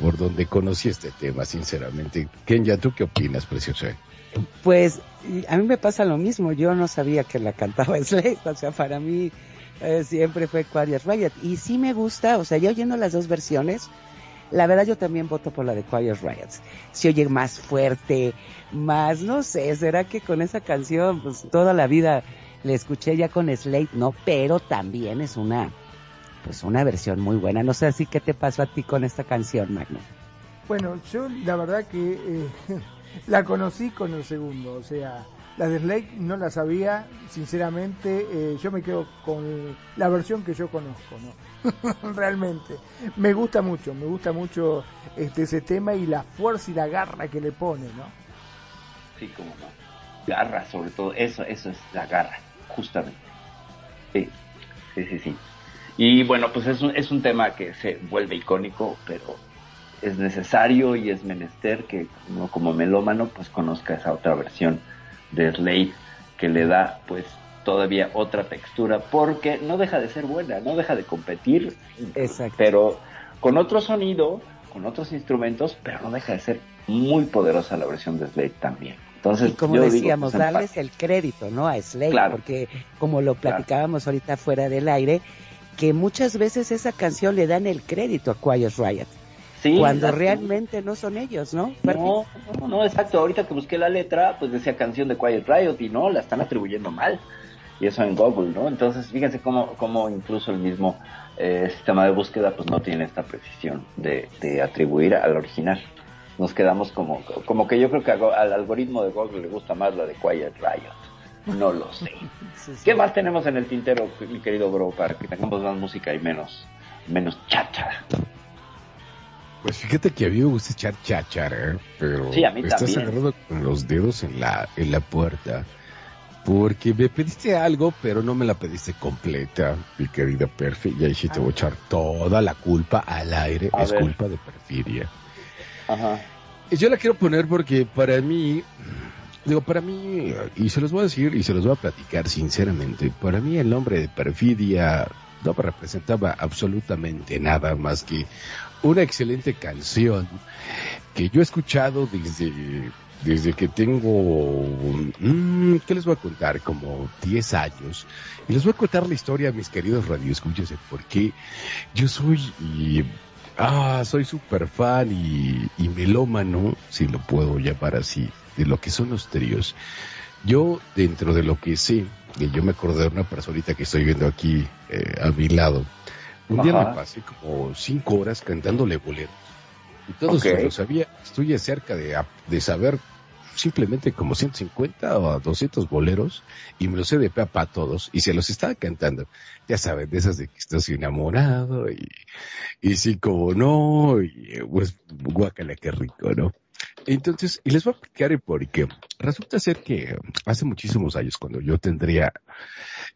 E: por donde conocí este tema, sinceramente. Kenya, ¿tú qué opinas, precioso?
D: Pues a mí me pasa lo mismo, yo no sabía que la cantaba [LAUGHS] Slade, o sea, para mí eh, siempre fue Quiet Riot. Y sí me gusta, o sea, yo oyendo las dos versiones, la verdad yo también voto por la de Quiet Riot. Se oye más fuerte, más, no sé, será que con esa canción, pues toda la vida le escuché ya con Slade, no, pero también es una, pues una versión muy buena. No sé así qué te pasó a ti con esta canción, Magno.
G: Bueno, yo la verdad que eh, [LAUGHS] la conocí con el segundo, o sea, la de Slade no la sabía, sinceramente, eh, yo me quedo con la versión que yo conozco, ¿no? [LAUGHS] Realmente, me gusta mucho, me gusta mucho este ese tema y la fuerza y la garra que le pone, ¿no?
F: Sí, como no. Garra, sobre todo. Eso, eso es la garra, justamente. Sí, sí, sí, sí. Y bueno, pues es un, es un tema que se vuelve icónico, pero es necesario y es menester que uno como melómano pues conozca esa otra versión de Slade que le da pues todavía otra textura porque no deja de ser buena, no deja de competir,
D: Exacto.
F: pero con otro sonido, con otros instrumentos, pero no deja de ser muy poderosa la versión de Slade también. Entonces,
D: Y como
F: yo digo,
D: decíamos,
F: pues, en
D: darles el crédito, ¿no? A Slade,
F: Claro.
D: porque como lo platicábamos ahorita fuera del aire, que muchas veces esa canción le dan el crédito a Quiet Riot,
F: Sí,
D: cuando
F: exacto.
D: realmente no son ellos, ¿no?
F: No, no, no, exacto. Ahorita que busqué la letra, pues decía canción de Quiet Riot y no, la están atribuyendo mal. Y eso en Google, ¿no? Entonces, fíjense cómo, cómo incluso el mismo eh, sistema de búsqueda, pues no tiene esta precisión de, de atribuir al original. Nos quedamos como, como que yo creo que al algoritmo de Google le gusta más la de Quiet Riot. No lo sé. [LAUGHS]
G: Sí, sí.
F: ¿Qué más tenemos en el tintero, mi querido bro, para que tengamos más música y menos, menos cháchara?
E: Pues fíjate que a mí me gusta echar cháchara, pero
F: Sí, a mí
E: estás
F: también.
E: agarrando con los dedos en la, en la puerta. Porque me pediste algo, pero no me la pediste completa, mi querida Perfi. Y ahí sí te voy a echar toda la culpa al aire.
F: A
E: es
F: ver.
E: culpa de Perfidia.
F: Ajá.
E: Y Yo la quiero poner porque para mí, digo, para mí, y se los voy a decir y se los voy a platicar sinceramente, para mí el nombre de perfidia no me representaba absolutamente nada más que una excelente canción que yo he escuchado desde, desde que tengo, mm, ¿qué les voy a contar? Como 10 años. Y les voy a contar la historia, mis queridos radioescuchas, de por qué yo soy, y, ah, soy súper fan y, y melómano, si lo puedo llamar así, de lo que son los tríos. Yo, dentro de lo que sé, que yo me acordé de una personita que estoy viendo aquí eh, a mi lado, un día me pasé como cinco horas cantándole boleros. Y todos
F: Ok.
E: me lo sabía. Estoy cerca de, de saber simplemente como 150 o 200 boleros y me los sé de pe a pa todos y se los estaba cantando. Ya saben, de esas de que estás enamorado y, y sí como no, y pues guácala qué rico, ¿no? Entonces, y les voy a explicar el por qué. Resulta ser que hace muchísimos años, cuando yo tendría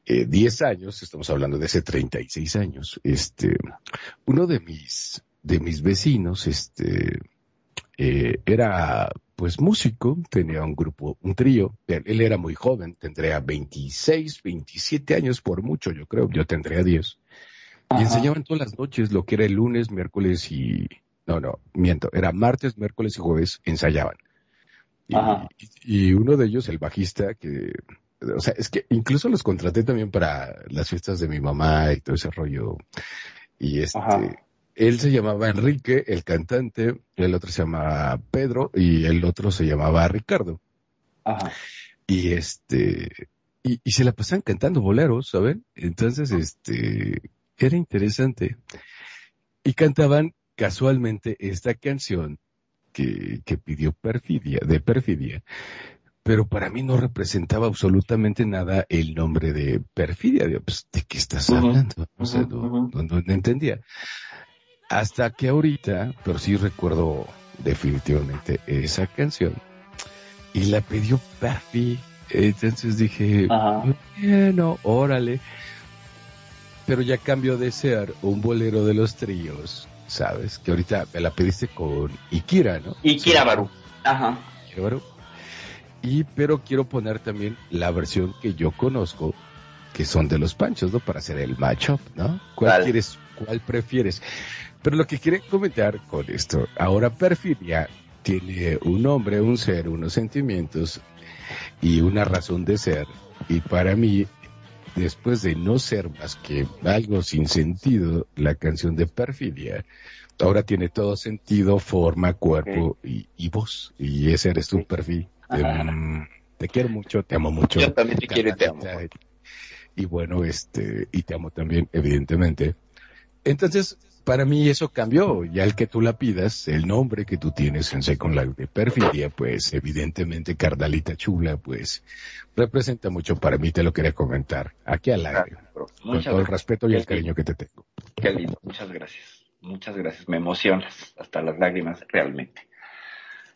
E: eh, 10 años, estamos hablando de hace 36 años, este, uno de mis, de mis vecinos, este, eh, era pues músico, tenía un grupo, un trío, él, él era muy joven, tendría 26, 27 años por mucho, yo creo, yo tendría 10. Y enseñaban todas las noches lo que era el lunes, miércoles y, no, no, miento, era martes, miércoles y jueves, ensayaban. Y,
F: Ajá.
E: y uno de ellos, el bajista, que, o sea, es que incluso los contraté también para las fiestas de mi mamá y todo ese rollo. Y este,
F: Ajá.
E: él se llamaba Enrique, el cantante, el otro se llamaba Pedro y el otro se llamaba Ricardo.
F: Ajá.
E: Y este, y, y se la pasaban cantando boleros, ¿saben? Entonces, este, era interesante. Y cantaban casualmente esta canción que, que pidió Perfidia, de Perfidia. Pero para mí no representaba absolutamente nada el nombre de Perfidia. Digo, pues, ¿de qué estás hablando? O sea, no,
F: ujú.
E: no- no- no entendía. Hasta que ahorita, pero sí recuerdo definitivamente esa canción. Y la pidió Perfi. Entonces dije, bueno, órale. Pero ya cambió de ser un bolero de los tríos, ¿sabes? Que ahorita me la pediste con Ikira, ¿no?
F: Y Kirabaru. Ajá.
E: Ikira Baru. Y pero quiero poner también la versión que yo conozco, que son de los panchos, ¿no? Para hacer el matchup, ¿no? ¿Cuál
F: Dale.
E: quieres, cuál prefieres? Pero lo que quiero comentar con esto, ahora Perfidia tiene un nombre, un ser, unos sentimientos y una razón de ser. Y para mí, después de no ser más que algo sin sentido, la canción de Perfidia, ahora tiene todo sentido, forma, cuerpo y, y voz. Y ese eres tu perfil. Te, mm, te quiero mucho, te amo mucho.
F: Yo también te quiero y te amo.
E: Y bueno, este, y te amo también, evidentemente. Entonces, para mí eso cambió. Ya el que tú la pidas, el nombre que tú tienes en Second Life de Perfidia, pues evidentemente Cardalita Chula, pues representa mucho para mí, te lo quería comentar. Aquí al aire.
F: Bro.
E: Con todo el respeto y el cariño que te tengo.
F: Qué lindo, muchas gracias. Muchas gracias, me emocionas hasta las lágrimas, realmente.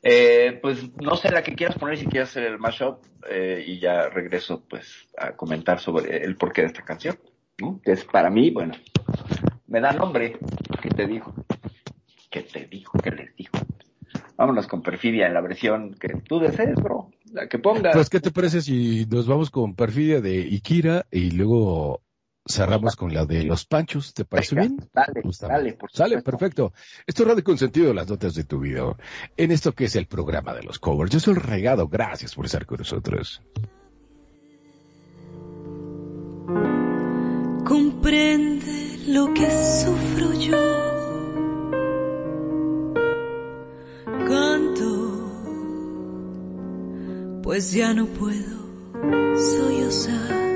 F: Eh, pues no sé la que quieras poner, si quieres hacer el mashup, eh, y ya regreso pues a comentar sobre el porqué de esta canción, ¿no? Que es para mí, bueno, me da nombre, ¿qué te dijo? ¿Qué te dijo? ¿Qué les dijo? Vámonos con Perfidia en la versión que tú desees, bro, la que pongas.
E: Pues, ¿qué te parece si nos vamos con Perfidia de Ikira y luego cerramos con la de los Panchos? ¿Te parece
F: Venga,
E: bien?
F: Dale, dale, por
E: Sale, perfecto. Esto es Radio Consentido, las notas de tu video. En esto que es el programa de los covers. Yo soy el regado, gracias por estar con nosotros.
J: comprende lo que sufro yo. Canto, pues ya no puedo sollozar.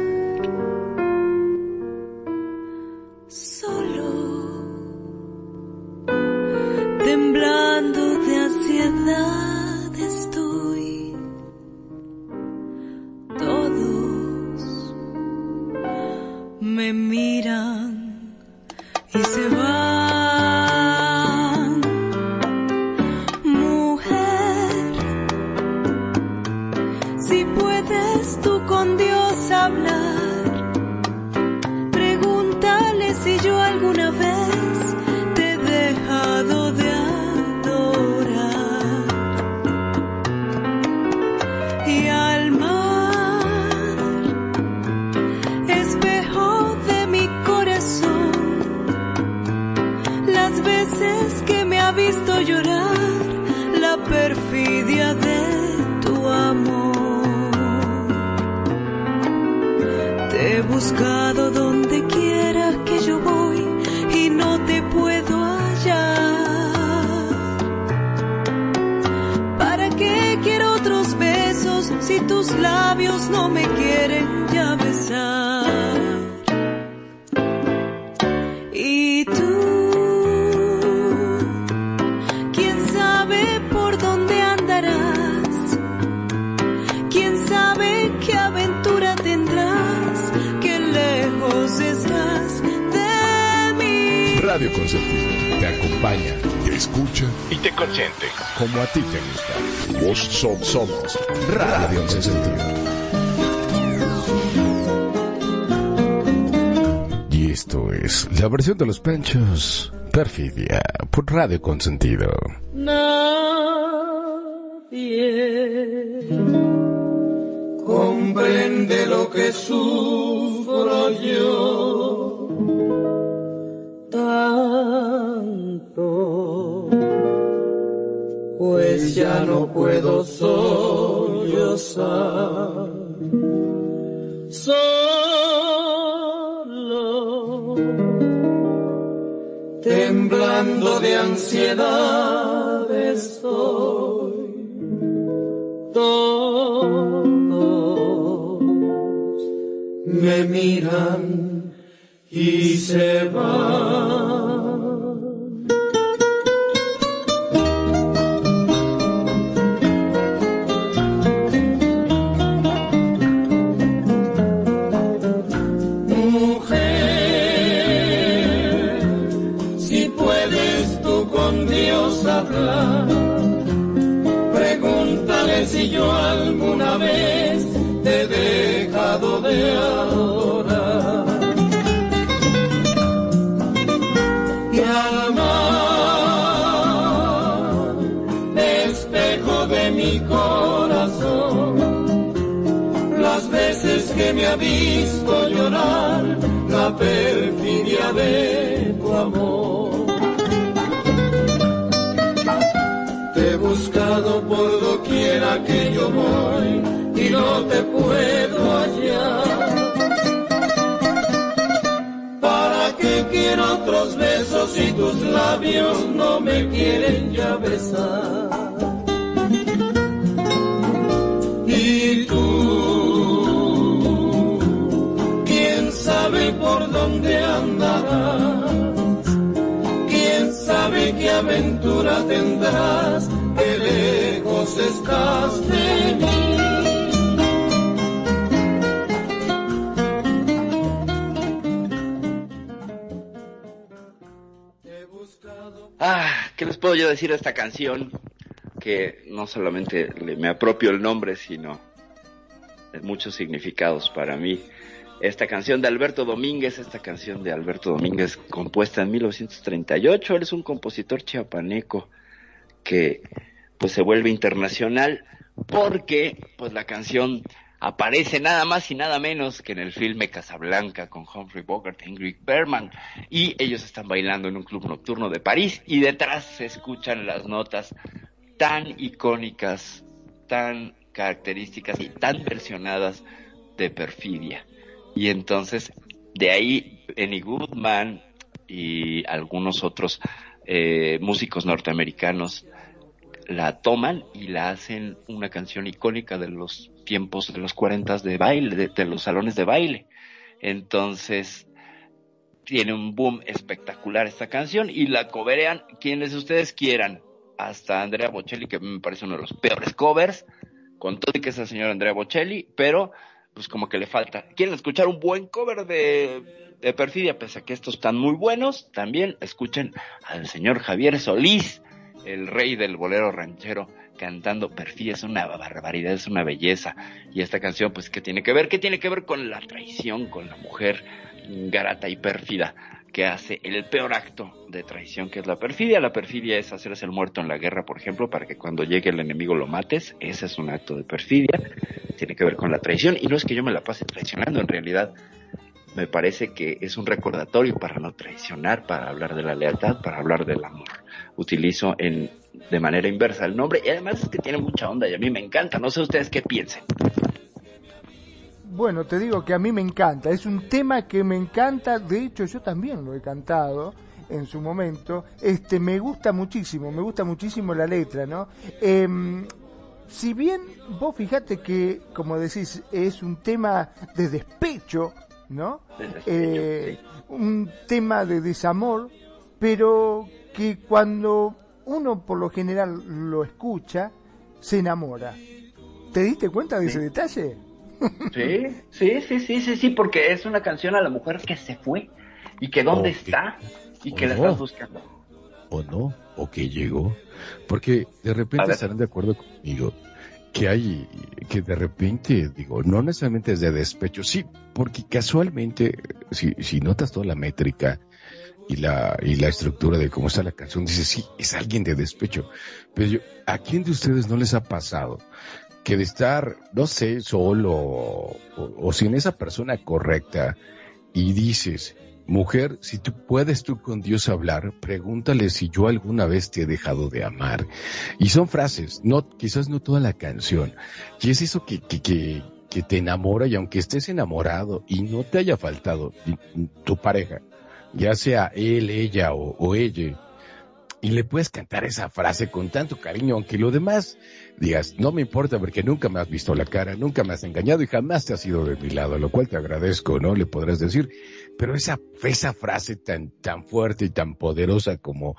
E: Somos, Radio Consentido. Y esto es la versión de los Panchos Perfidia por Radio Consentido.
J: Nadie
L: aventura tendrás, que lejos estás de mí.
F: Ah, ¿qué les puedo yo decir de esta canción? Que no solamente me apropio el nombre, sino muchos significados para mí. Esta canción de Alberto Domínguez, esta canción de Alberto Domínguez compuesta en 1938, él es un compositor chiapaneco que pues se vuelve internacional porque pues la canción aparece nada más y nada menos que en el filme Casablanca con Humphrey Bogart e Ingrid Bergman y ellos están bailando en un club nocturno de París y detrás se escuchan las notas tan icónicas, tan características y tan versionadas de perfidia. Y entonces, de ahí, Benny Goodman y algunos otros eh, músicos norteamericanos la toman y la hacen una canción icónica de los tiempos de los cuarentas de baile, de, de los salones de baile. Entonces, tiene un boom espectacular esta canción y la coverean quienes ustedes quieran. Hasta Andrea Bocelli, que me parece uno de los peores covers, con todo y que es el señor Andrea Bocelli, pero pues como que le falta. ¿Quieren escuchar un buen cover de, de Perfidia? Pese a que estos están muy buenos, también escuchen al señor Javier Solís, el rey del bolero ranchero, cantando Perfidia. Es una barbaridad, es una belleza. Y esta canción, pues, ¿qué tiene que ver? ¿Qué tiene que ver con la traición, con la mujer garata y pérfida? Que hace el peor acto de traición que es la perfidia. La perfidia es hacerse el muerto en la guerra, por ejemplo, para que cuando llegue el enemigo lo mates. Ese es un acto de perfidia. Tiene que ver con la traición. Y no es que yo me la pase traicionando, en realidad me parece que es un recordatorio para no traicionar, para hablar de la lealtad, para hablar del amor. Utilizo en, de manera inversa el nombre y además es que tiene mucha onda y a mí me encanta. No sé ustedes qué piensen.
G: Bueno, te digo que a mí me encanta, es un tema que me encanta, de hecho yo también lo he cantado en su momento, este me gusta muchísimo, me gusta muchísimo la letra, ¿no? Em, si bien vos fijate que, como decís, es un tema de despecho, ¿no? Eh, un tema de desamor, pero que cuando uno por lo general lo escucha, se enamora. ¿Te diste cuenta de ese detalle?
F: Sí, sí, sí, sí, sí, sí, porque es una canción a la mujer que se fue y que dónde está y que la estás buscando.
E: o no, o que llegó. Porque de repente estarán de acuerdo conmigo que hay, que de repente, digo, no necesariamente es de despecho, sí, porque casualmente, si, si notas toda la métrica y la, y la estructura de cómo está la canción, dices, sí, es alguien de despecho. Pero yo, ¿a quién de ustedes no les ha pasado que de estar, no sé, solo o, sin esa persona correcta y dices, mujer, si tú puedes tú con Dios hablar, pregúntale si yo alguna vez te he dejado de amar. Y son frases, no, quizás no toda la canción. Y es eso que, que, que, que te enamora y aunque estés enamorado y no te haya faltado tu pareja, ya sea él, ella o, o ella, y le puedes cantar esa frase con tanto cariño, aunque lo demás digas, no me importa porque nunca me has visto la cara, nunca me has engañado y jamás te has ido de mi lado, lo cual te agradezco, ¿no? Le podrás decir, pero esa, esa frase tan, tan fuerte y tan poderosa como,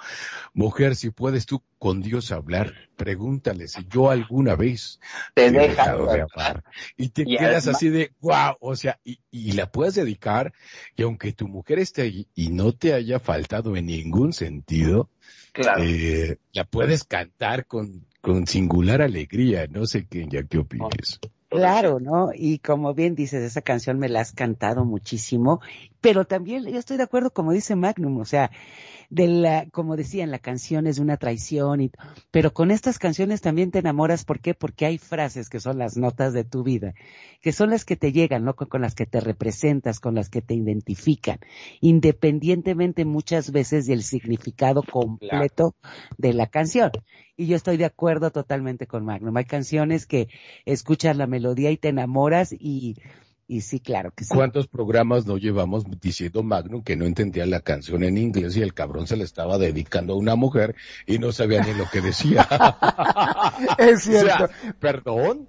E: mujer, si puedes tú con Dios hablar, pregúntale si yo alguna vez
F: Te
E: he dejado de amar. Y te
F: Y
E: quedas así de, wow, o sea, y, y la puedes dedicar, y aunque tu mujer esté ahí y no te haya faltado en ningún sentido,
F: Claro.
E: eh, la puedes cantar con, con singular alegría. No sé qué, ya qué opines.
D: Claro, ¿no? Y como bien dices, esa canción me la has cantado muchísimo, pero también yo estoy de acuerdo, como dice Magnum, o sea, de la, como decían, la canción es una traición, y, pero con estas canciones también te enamoras, ¿por qué? Porque hay frases que son las notas de tu vida, que son las que te llegan, ¿no? Con, con las que te representas, con las que te identifican, independientemente muchas veces del significado completo de la canción. Y yo estoy de acuerdo totalmente con Magnum. Hay canciones que escuchas la melodía y te enamoras y, y sí, claro que sí.
E: ¿Cuántos programas no llevamos diciendo Magnum que no entendía la canción en inglés y el cabrón se le estaba dedicando a una mujer y no sabía ni lo que decía? [LAUGHS]
G: Es cierto.
E: O sea, Perdón.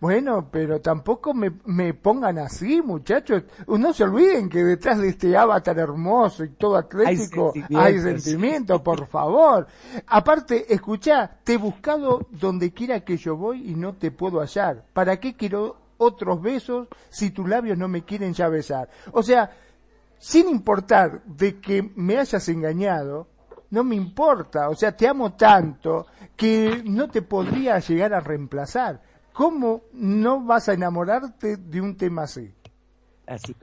G: Bueno, pero tampoco me, me pongan así, muchachos. No se olviden que detrás de este avatar hermoso y todo atlético hay
D: sentimientos.
G: sentimiento, por favor. Aparte, escuchá, te he buscado donde quiera que yo voy y no te puedo hallar. ¿Para qué quiero otros besos si tus labios no me quieren ya besar? O sea, sin importar de que me hayas engañado, no me importa, o sea, te amo tanto que no te podría llegar a reemplazar. ¿Cómo no vas a enamorarte de un tema así?
D: Así.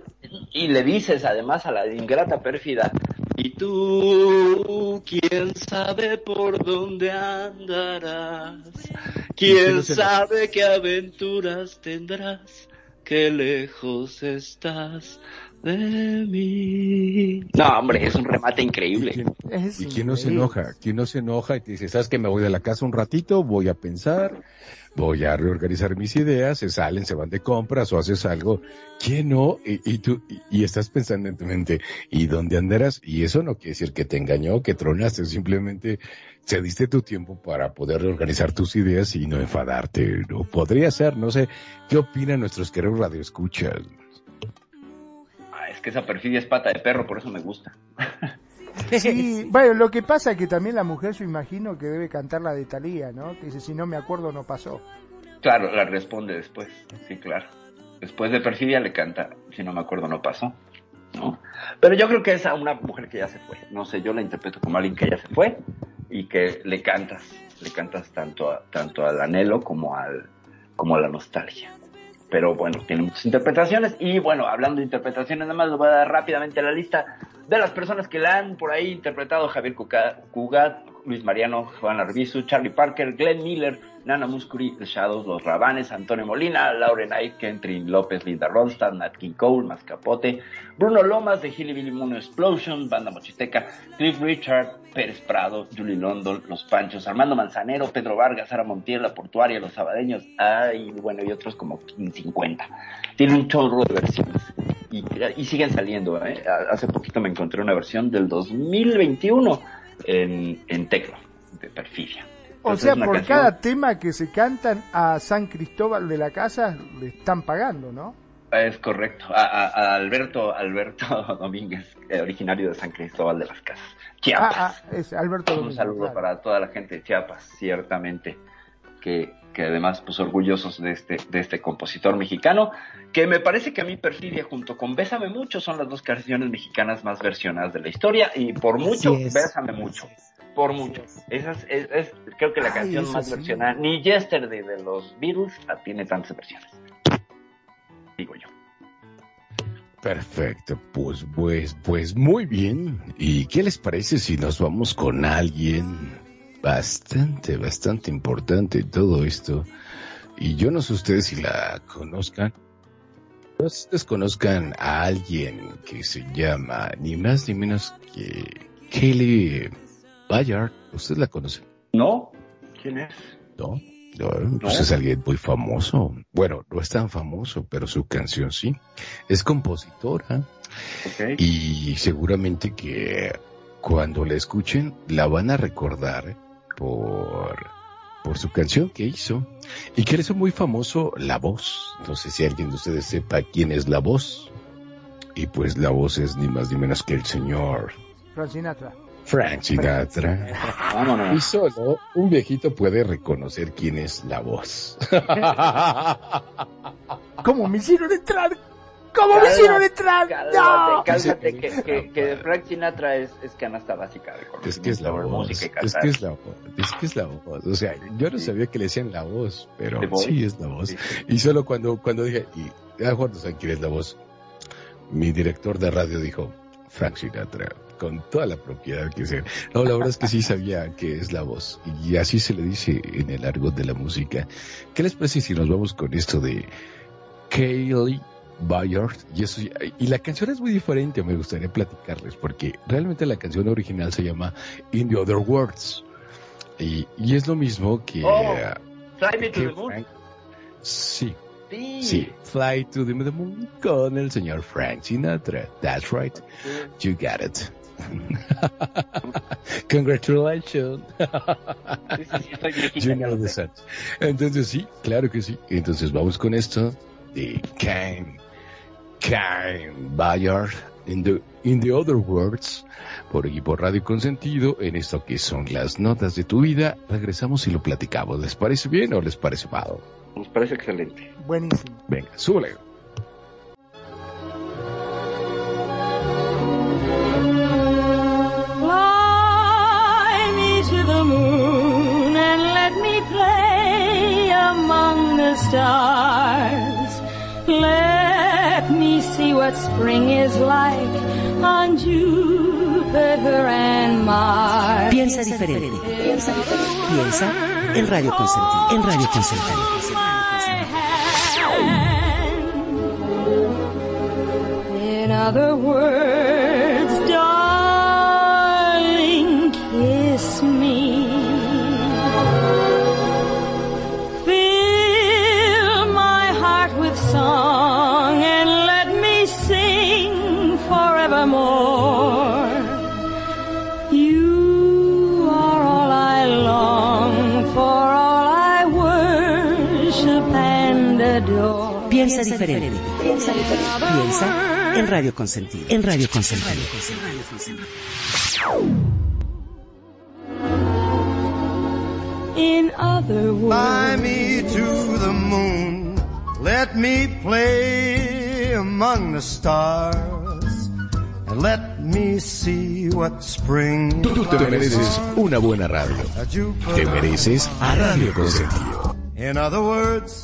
F: Y le dices además a la ingrata pérfida, y tú, quién sabe por dónde andarás, quién sabe qué aventuras tendrás, qué lejos estás de mí. No, hombre, es un remate increíble.
G: Es
E: ¿Y quién no se enoja? ¿Quién no se enoja y te dice, sabes que me voy de la casa un ratito, voy a pensar, voy a reorganizar mis ideas, se salen, se van de compras o haces algo? ¿Quién no? Y, tú, y, y estás pensando en tu mente, ¿y dónde andarás? Y eso no quiere decir que te engañó, que tronaste, simplemente cediste tu tiempo para poder reorganizar tus ideas y no enfadarte. No podría ser, no sé, ¿qué opinan nuestros queridos radioescuchas?
F: Ah, es que esa perfidia es pata de perro, por eso me gusta. [LAUGHS] [LAUGHS]
G: Sí, bueno, lo que pasa es que también la mujer, yo imagino que debe cantar la de Talía, ¿no? Que dice, si no me acuerdo, no pasó.
F: Claro, la responde después, sí, claro. Después de perfidia le canta, si no me acuerdo, no pasó. ¿no? Pero yo creo que es a una mujer que ya se fue. No sé, yo la interpreto como alguien que ya se fue y que le cantas, le cantas tanto, a- tanto al anhelo como, al, como a la nostalgia. Pero bueno, tiene muchas interpretaciones y bueno, hablando de interpretaciones, nada más les voy a dar rápidamente la lista de las personas que la han por ahí interpretado. Javier Cugat, Luis Mariano, Juan Arbizu, Charlie Parker, Glenn Miller, Nana Muscuri, Shadows, Los Rabanes, Antonio Molina, Lauren Knight, Kentrin López, Linda Ronstadt, Nat King Cole, Mascapote, Bruno Lomas de Hilly Billy Moon Explosion, Banda Mochiteca, Cliff Richard, Pérez Prado, Julie London, Los Panchos, Armando Manzanero, Pedro Vargas, Sara Montiel, La Portuaria, Los Sabadeños, ay, bueno, y otros como 50. Tiene un chorro de versiones. Y, y siguen saliendo, ¿eh? Hace poquito me encontré una versión del 2021 en, en Tecno, de Perfidia.
G: O sea, por
F: canción-
G: cada tema que se cantan a San Cristóbal de la Casa, le están pagando, ¿no?
F: Es correcto. A, a- a Alberto, Alberto [LAUGHS] Domínguez, eh, originario de San Cristóbal de las Casas, Chiapas.
G: Ah, ah, es Alberto
F: Un
G: Domínguez,
F: saludo
G: claro.
F: para toda la gente de Chiapas, ciertamente, que, que además, pues orgullosos de este, de este compositor mexicano, que me parece que a mí Perfidia junto con Bésame Mucho son las dos canciones mexicanas más versionadas de la historia, y por mucho. Bésame Mucho, por mucho. Esa es, es- es, creo que la
G: Ay,
F: canción más
G: sí.
F: versionada, ni Yesterday de los Beatles tiene tantas versiones. Digo yo.
E: Perfecto, pues, pues, pues muy bien. ¿Y qué les parece si nos vamos con alguien bastante, bastante importante en todo esto? Y yo no sé ustedes si la conozcan. Ustedes conozcan a alguien que se llama ni más ni menos que Kelly Bayard. ¿Ustedes la conocen?
F: ¿No? ¿Quién es?
E: No, no, pues es alguien muy famoso. Bueno, no es tan famoso, pero su canción sí. Es compositora y seguramente que cuando la escuchen la van a recordar por, por su canción que hizo y que le hizo muy famoso la voz. No sé si alguien de ustedes sepa quién es la voz. Y pues la voz es ni más ni menos que el señor
G: Frank Sinatra.
E: Frank Sinatra. [LAUGHS] Y
F: Vámonos.
E: solo un viejito puede reconocer quién es la voz. [LAUGHS]
G: ¿Cómo me hicieron entrar? ¿Cómo me hicieron entrar?
F: Cálmate,
G: ¡No!
F: cálmate, que, que, que Frank Sinatra es, es canasta básica de
E: Es que es la voz. Es que es la voz. Es que es la voz. O sea, yo no sabía que le decían la voz, pero
F: ¿The voice?
E: sí es la voz.
F: Sí.
E: Y solo cuando, cuando dije, y ya cuando saben quién es la voz, mi director de radio dijo, Frank Sinatra, con toda la propiedad que sea. No, la verdad es que sí [LAUGHS] sabía que es la voz. Y así se le dice en el argot de la música. ¿Qué les parece si nos vamos con esto de Kaylee Bayard? Y, eso, y la canción es muy diferente, me gustaría platicarles, porque realmente la canción original se llama In the Other Words. Y, y es lo mismo que...
F: Oh, Fly me to the moon.
E: Frank- Sí,
F: Sí.
E: Sí, Fly to the Moon con el señor Frank Sinatra. That's right. You got it. [LAUGHS] Congratulations. You know the. Entonces sí, claro que sí. Entonces vamos con esto de Cain, Cain Bayard, in the, in the other words, por equipo Radio Consentido, en esto que son las notas de tu vida. Regresamos y lo platicamos. ¿Les parece bien o les parece mal?
F: Nos parece excelente.
G: Buenísimo.
E: Venga, súbele.
M: Fly me to the moon and let me play among the stars. Let see what spring is like on Jupiter and Mars.
D: Piensa diferente. Piensa diferente. Piensa en Radio Consentido. En Radio Consentido.
M: In other words,
D: Piensa diferente. Piensa diferente. Piensa en Radio Consentido. En Radio Consentido.
M: In other
N: Fly
M: words,
N: me to the moon. Let me play among the stars. And let me see what spring
E: Tú te mereces una buena radio. Te mereces a Radio Consentido.
N: In other words,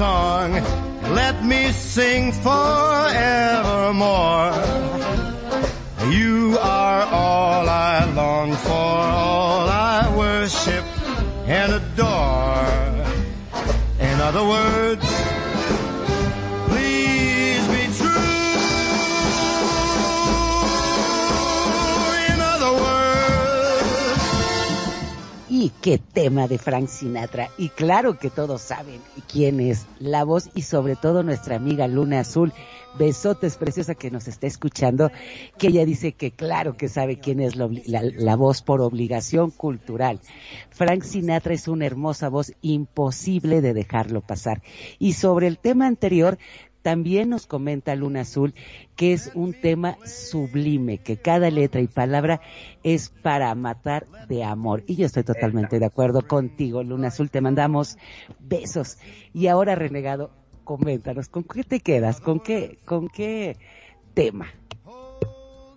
N: Song. Let me sing forevermore.
D: Qué tema de Frank Sinatra. Y claro que todos saben quién es la voz y sobre todo nuestra amiga Luna Azul. Besotes preciosa que nos está escuchando, que ella dice que claro que sabe quién es la, la voz por obligación cultural. Frank Sinatra es una hermosa voz imposible de dejarlo pasar. Y sobre el tema anterior, también nos comenta Luna Azul que es un tema sublime, que cada letra y palabra es para matar de amor. Y yo estoy totalmente de acuerdo contigo, Luna Azul. Te mandamos besos. Y ahora, renegado, coméntanos, ¿con qué te quedas? ¿Con qué, con qué tema?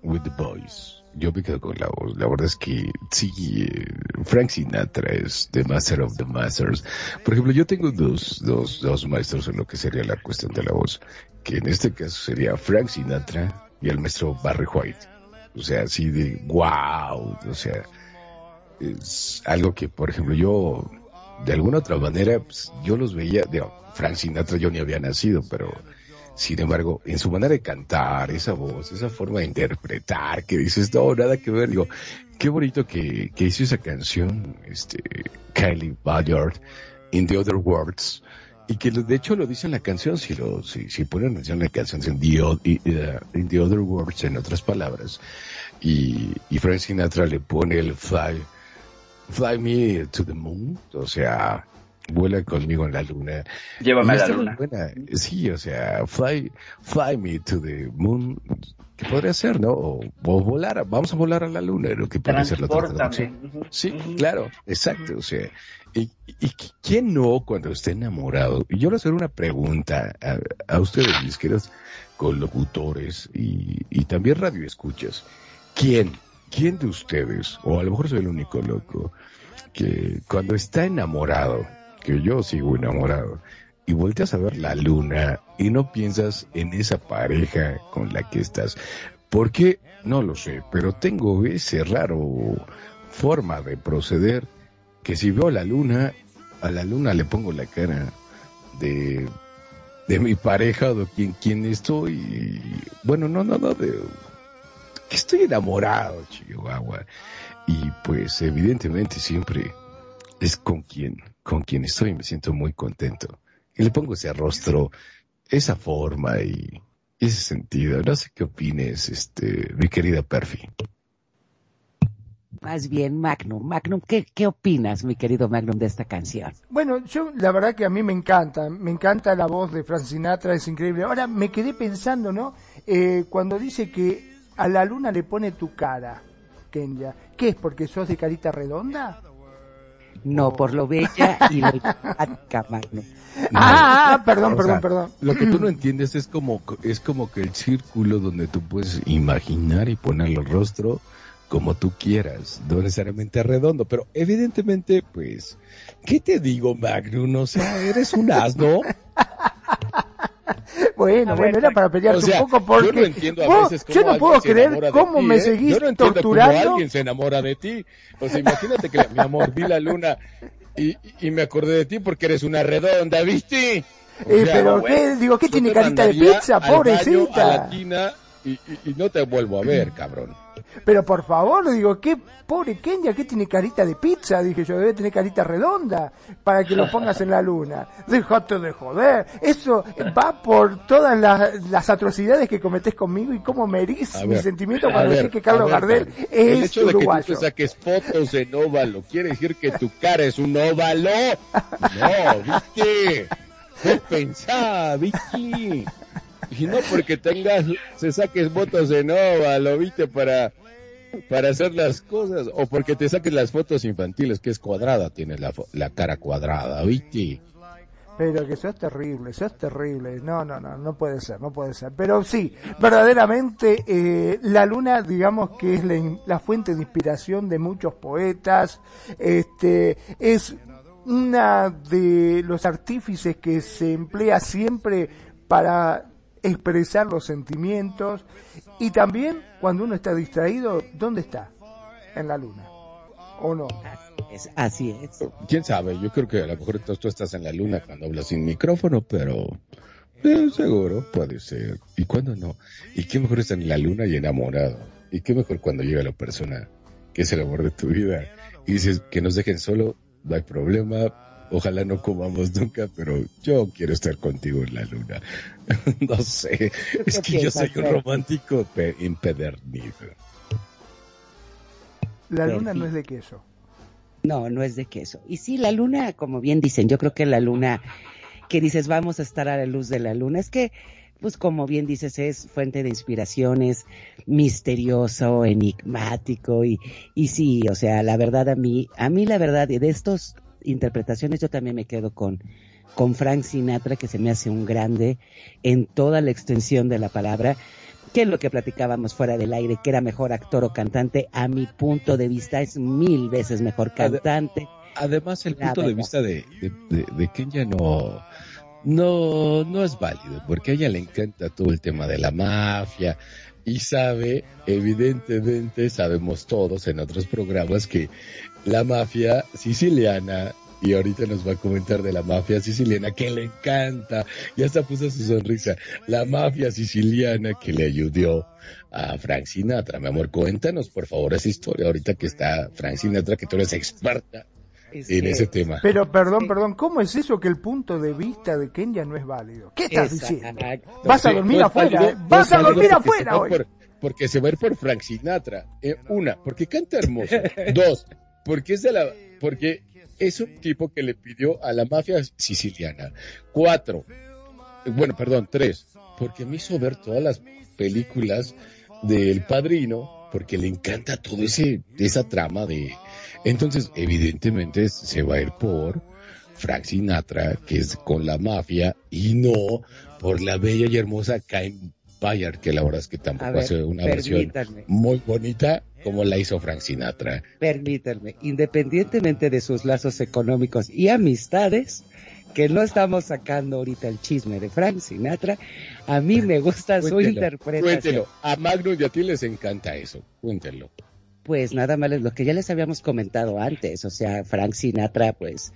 E: With the Boys. Yo me quedo con la voz. La verdad es que sí, eh, Frank Sinatra es the master of the masters. Por ejemplo, yo tengo dos, dos, dos maestros en lo que sería la cuestión de la voz, que en este caso sería Frank Sinatra y el maestro Barry White. O sea, así de wow. O sea, es algo que, por ejemplo, yo, de alguna otra manera, pues, yo los veía, digo, Frank Sinatra yo ni había nacido, pero sin embargo, en su manera de cantar, esa voz, esa forma de interpretar, que dices, no, nada que ver, digo, qué bonito que, que hizo esa canción, este, Kylie Bayard, In the Other Words, y que de hecho lo dice en la canción, si lo, si, si ponen atención en la canción, en the, uh, in the other words, en otras palabras, y, y Frank Sinatra le pone el fly, fly me to the moon, o sea, vuela conmigo en la luna.
F: Llévame a la luna.
E: Sí, o sea, fly, fly me to the moon, que podría ser, ¿no? O, o volar, vamos a volar a la luna, lo que puede ser la traducción.
F: Ujú.
E: Sí,
F: Ujú.
E: claro, exacto, o sea, y, y quién no cuando esté enamorado? Y yo le hacer una pregunta a, a ustedes, mis queridos colocutores y, y también radioescuchas. ¿Quién? ¿Quién de ustedes? O a lo mejor soy el único loco que cuando está enamorado, que yo sigo enamorado, y volteas a ver la luna y no piensas en esa pareja con la que estás. ¿Por qué? No lo sé, pero tengo ese raro forma de proceder que si veo la luna, a la luna le pongo la cara de, de mi pareja o de quien, quien estoy. bueno, no, no, no, de que estoy enamorado, Chihuahua. Y pues evidentemente siempre es con quien, con quien estoy me siento muy contento. Y le pongo ese rostro, esa forma y ese sentido. No sé qué opines, este, mi querida Perfi.
D: Más bien, Magnum. Magnum, ¿qué, qué opinas, mi querido Magnum, de esta canción?
G: Bueno, yo la verdad que a mí me encanta, me encanta la voz de Frank Sinatra, es increíble. Ahora me quedé pensando, ¿no? Eh, cuando dice que a la luna le pone tu cara, Kenya, ¿qué es? ¿Porque sos de carita redonda?
D: No, por lo bella y lo empática, Magnum.
G: Ah, ah, perdón,
E: O
G: perdón,
E: sea,
G: perdón.
E: Lo que tú no entiendes es como, es como que el círculo donde tú puedes imaginar y ponerle el rostro como tú quieras, no necesariamente redondo, pero evidentemente, pues, ¿qué te digo, Magnum? O sea, eres un asno.
G: Bueno, bueno, era para pelearte
E: O sea,
G: un poco porque
E: yo no entiendo a veces
G: yo
E: cómo
G: no puedo creer cómo
E: ti,
G: me
E: ¿eh?
G: seguís
E: Yo no entiendo cómo
G: torturando.
E: alguien se enamora de ti. O sea, imagínate que, mi amor, vi la luna y, y me acordé de ti porque eres una redonda, ¿viste? O
G: Eh,
E: sea,
G: pero
E: güey,
G: qué, digo, ¿qué
E: yo
G: tiene carita de pizza,
E: al baño, a
G: pobrecita?
E: la tina y, y- y no te vuelvo a ver, cabrón.
G: Pero por favor, digo, qué pobre Kenya, que tiene carita de pizza, dije yo, debe tener carita redonda para que lo pongas en la luna. [LAUGHS] Déjate de joder. Eso va por todas las, las atrocidades que cometés conmigo y cómo me mi
E: ver,
G: sentimiento cuando
E: ver,
G: decís que Carlos
E: ver,
G: Gardel
E: El
G: es
E: hecho de que tú te saques fotos en óvalo quiere decir que tu cara es un óvalo. No, ¿viste? No pensá, ¿viste? Y no porque tengas, se saques fotos en óvalo, ¿viste? Para, para hacer las cosas. O porque te saques las fotos infantiles, que es cuadrada, tiene la, la cara cuadrada, ¿viste?
G: Pero que sos terrible, sos terrible. No, no, no, no puede ser, no puede ser. Pero sí, verdaderamente eh, la luna, digamos que es la, la fuente de inspiración de muchos poetas. Este es una de los artífices que se emplea siempre para expresar los sentimientos y también cuando uno está distraído, ¿dónde está? En la luna. ¿O no?
D: Es- así es.
E: quién sabe, yo creo que a lo mejor tú, tú estás en la luna cuando hablas sin micrófono, pero eh, seguro puede ser. ¿Y cuándo no? ¿Y qué mejor estar en la luna y enamorado? ¿Y qué mejor cuando llega la persona que es el amor de tu vida y dices que nos dejen solo? No hay problema. Ojalá no comamos nunca, pero yo quiero estar contigo en la luna. [LAUGHS] no sé, es que yo soy un romántico pe- empedernido.
G: La luna no es de queso.
D: No, no es de queso. Y sí, la luna, como bien dicen, yo creo que la luna, que dices, vamos a estar a la luz de la luna, es que, pues como bien dices, es fuente de inspiraciones, misterioso, enigmático, y, y sí, o sea, la verdad a mí, a mí la verdad, y de estas interpretaciones yo también me quedo con, con Frank Sinatra, que se me hace un grande en toda la extensión de la palabra, que es lo que platicábamos fuera del aire, que era mejor actor o cantante, a mi punto de vista es mil veces mejor cantante.
E: Además, el punto de vista de, de, de- de Kenya no, no, no es válido, porque a ella le encanta todo el tema de la mafia y sabe, evidentemente, sabemos todos en otros programas que la mafia siciliana, y ahorita nos va a comentar de la mafia siciliana que le encanta, y hasta puso su sonrisa, la mafia siciliana que le ayudó a Frank Sinatra. Mi amor, cuéntanos por favor esa historia, ahorita que está Frank Sinatra, que tú eres experta
D: Es
E: en
D: que-
E: ese tema.
G: Pero perdón, perdón, ¿cómo es eso que el punto de vista de Kenya no es válido? ¿Qué estás
D: Exacto.
G: diciendo? Vas a dormir
E: no
G: afuera,
E: válido,
G: ¿eh?
E: no
G: vas a dormir
E: porque se
G: afuera
E: va
G: hoy.
E: por- porque se va a ir por Frank Sinatra. Eh, una, porque canta hermoso. [LAUGHS] Dos, porque es de la, porque es un tipo que le pidió a la mafia siciliana. Cuatro, bueno, perdón, tres, porque me hizo ver todas las películas del Padrino, porque le encanta todo ese, esa trama de, entonces evidentemente se va a ir por Frank Sinatra, que es con la mafia, y no por la bella y hermosa Cain Bayard, que la verdad es que tampoco
D: ver,
E: hace una versión muy bonita como la hizo Frank Sinatra.
D: permítanme, independientemente de sus lazos económicos y amistades, que no estamos sacando ahorita el chisme de Frank Sinatra, a mí me gusta su interpretación.
E: Cuéntelo, a Magnus y a ti les encanta eso, cuéntelo.
D: Pues nada más lo que ya les habíamos comentado antes, o sea, Frank Sinatra, pues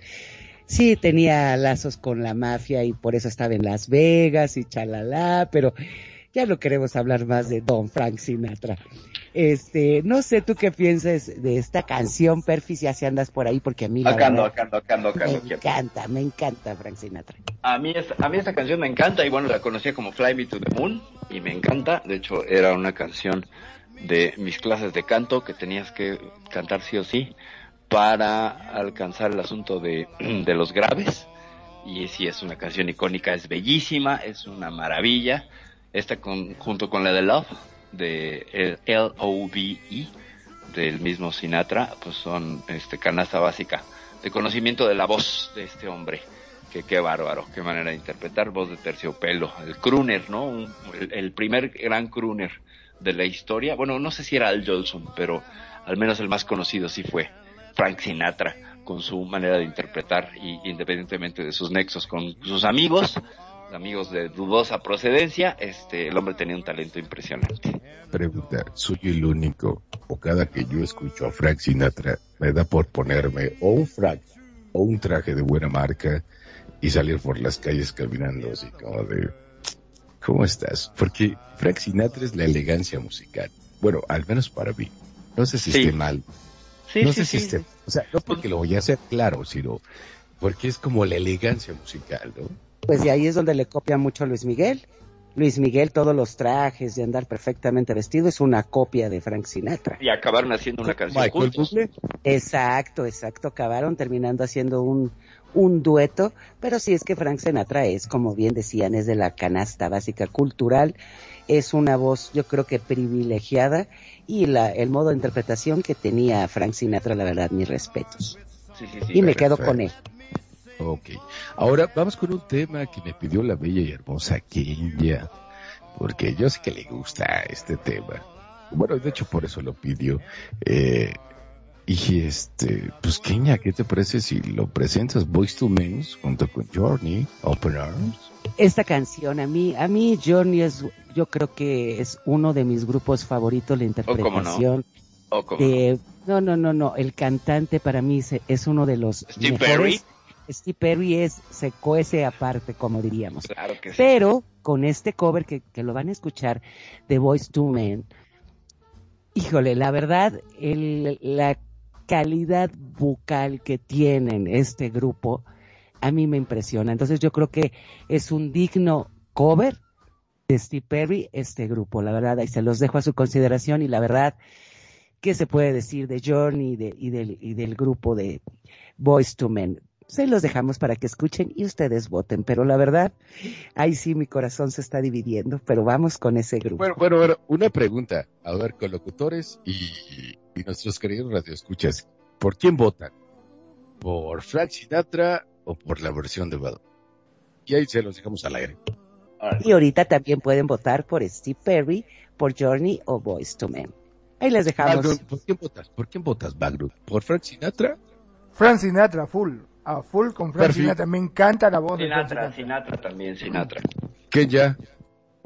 D: sí tenía lazos con la mafia y por eso estaba en Las Vegas y chalala, pero ya no queremos hablar más de Don Frank Sinatra. Este, no sé tú qué piensas de esta canción, Perfi, si así andas por ahí, porque a mí
F: Acá
D: me encanta, me encanta Frank Sinatra.
F: A mí, esta, a mí esta canción me encanta y bueno, la conocía como Fly Me to the Moon y me encanta. De hecho, era una canción de mis clases de canto que tenías que cantar sí o sí para alcanzar el asunto de, [CLEARS THROAT] de los graves. Y sí, es una canción icónica, es bellísima, es una maravilla. Esta con, junto con la de Love, de L-O-V-E, del mismo Sinatra, pues son este canasta básica de conocimiento de la voz de este hombre. Que qué bárbaro, qué manera de interpretar voz de terciopelo, el crooner, ¿no? Un- el, el primer gran crooner de la historia. Bueno, no sé si era Al Jolson, pero al menos el más conocido sí fue Frank Sinatra, con su manera de interpretar y independientemente de sus nexos con sus amigos, amigos de dudosa procedencia, este, el hombre tenía un talento impresionante.
E: Pregunta, ¿soy el único o cada que yo escucho a Frank Sinatra me da por ponerme o un frac o un traje de buena marca y salir por las calles caminando así como de ¿cómo estás? Porque Frank Sinatra es la elegancia musical. Bueno, al menos para mí. No sé si
F: Sí.
E: esté mal.
F: Sí,
E: no
F: sí,
E: sé si esté, o sea, no porque lo voy a hacer claro, sino porque es como la elegancia musical, ¿no?
D: Pues de ahí es donde le copia mucho a Luis Miguel. Luis Miguel, todos los trajes de andar perfectamente vestido es una copia de Frank Sinatra.
F: Y acabaron haciendo una canción juntos.
D: Exacto, exacto. Acabaron terminando haciendo un, un dueto, pero sí es que Frank Sinatra es, como bien decían, es de la canasta básica cultural, es una voz yo creo que privilegiada y la, el modo de interpretación que tenía Frank Sinatra, la verdad, mis respetos.
F: Sí, sí, sí.
D: Y me quedo con él.
E: Ok. Ahora vamos con un tema que me pidió la bella y hermosa Kenya. Porque yo sé que le gusta este tema. Bueno, de hecho por eso lo pidió. Eh, y este, pues Kenya, ¿qué te parece si lo presentas Boys to Men junto con Journey, Open Arms?
D: Esta canción, a mí, a mí Journey es, yo creo que es uno de mis grupos favoritos, la
F: Oh, cómo no.
D: interpretación.
F: Oh, cómo no.
D: de, no, no, no, no, el cantante para mí se- es uno de los
F: Steve
D: mejores.
F: Perry.
D: Steve Perry es, se cuece aparte, como diríamos.
F: Claro que sí.
D: Pero con este cover que, que lo van a escuchar de Voice to Men, híjole, la verdad, el, la calidad vocal que tienen este grupo, a mí me impresiona. Entonces yo creo que es un digno cover de Steve Perry, este grupo, la verdad, y se los dejo a su consideración y la verdad, ¿qué se puede decir de Journey y, de- y del, y del grupo de Voice to Men? Se los dejamos para que escuchen y ustedes voten, pero la verdad, ahí sí mi corazón se está dividiendo, pero vamos con ese grupo.
E: Bueno, bueno, bueno, una pregunta. A ver, con locutores y, y nuestros queridos radioescuchas. ¿Por quién votan? ¿Por Frank Sinatra o por la versión de Bad? Y ahí se los dejamos al aire.
D: Y ahorita también pueden votar por Steve Perry, por Journey o Voice to Men. Ahí les dejamos.
E: ¿Por quién votas? ¿Por quién votas? ¿Por Frank Sinatra?
G: Frank Sinatra, full. A full con Frank
E: Perfil.
G: Sinatra. Me encanta la voz de Frank
F: Sinatra,
G: Sinatra.
F: Sinatra también, Sinatra.
E: Que ya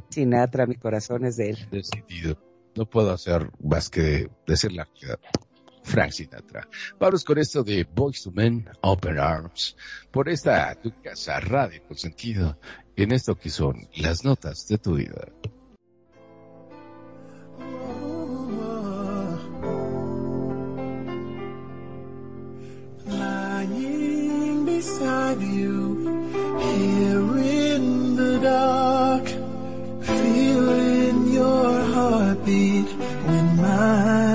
D: Sinatra, mi corazón es de él.
E: decidido. No puedo hacer más que decir la verdad. Frank Sinatra. Vamos con esto de Boys to Men, Open Arms. Por esta tu casa radio con sentido. En esto que son las notas de tu vida.
O: Beside you here in the dark, feeling your heartbeat with mine.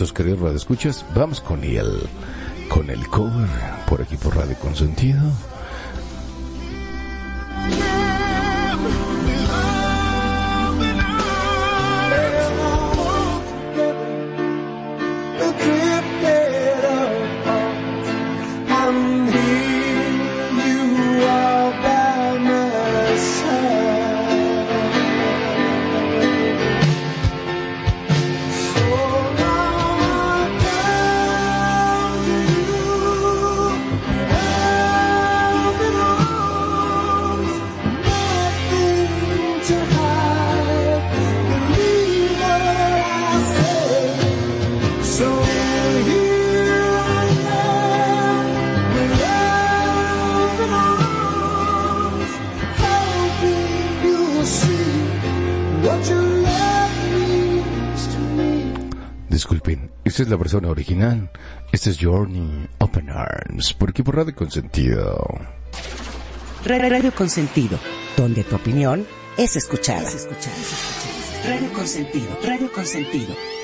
E: Nuestros queridos radioescuchas, vamos con el, con el cover por aquí por Radio Consentido. La versión original. Este es Journey Open Arms, por aquí por Radio Consentido.
D: Radio Consentido, donde tu opinión es escuchada. Radio Consentido, Radio Consentido.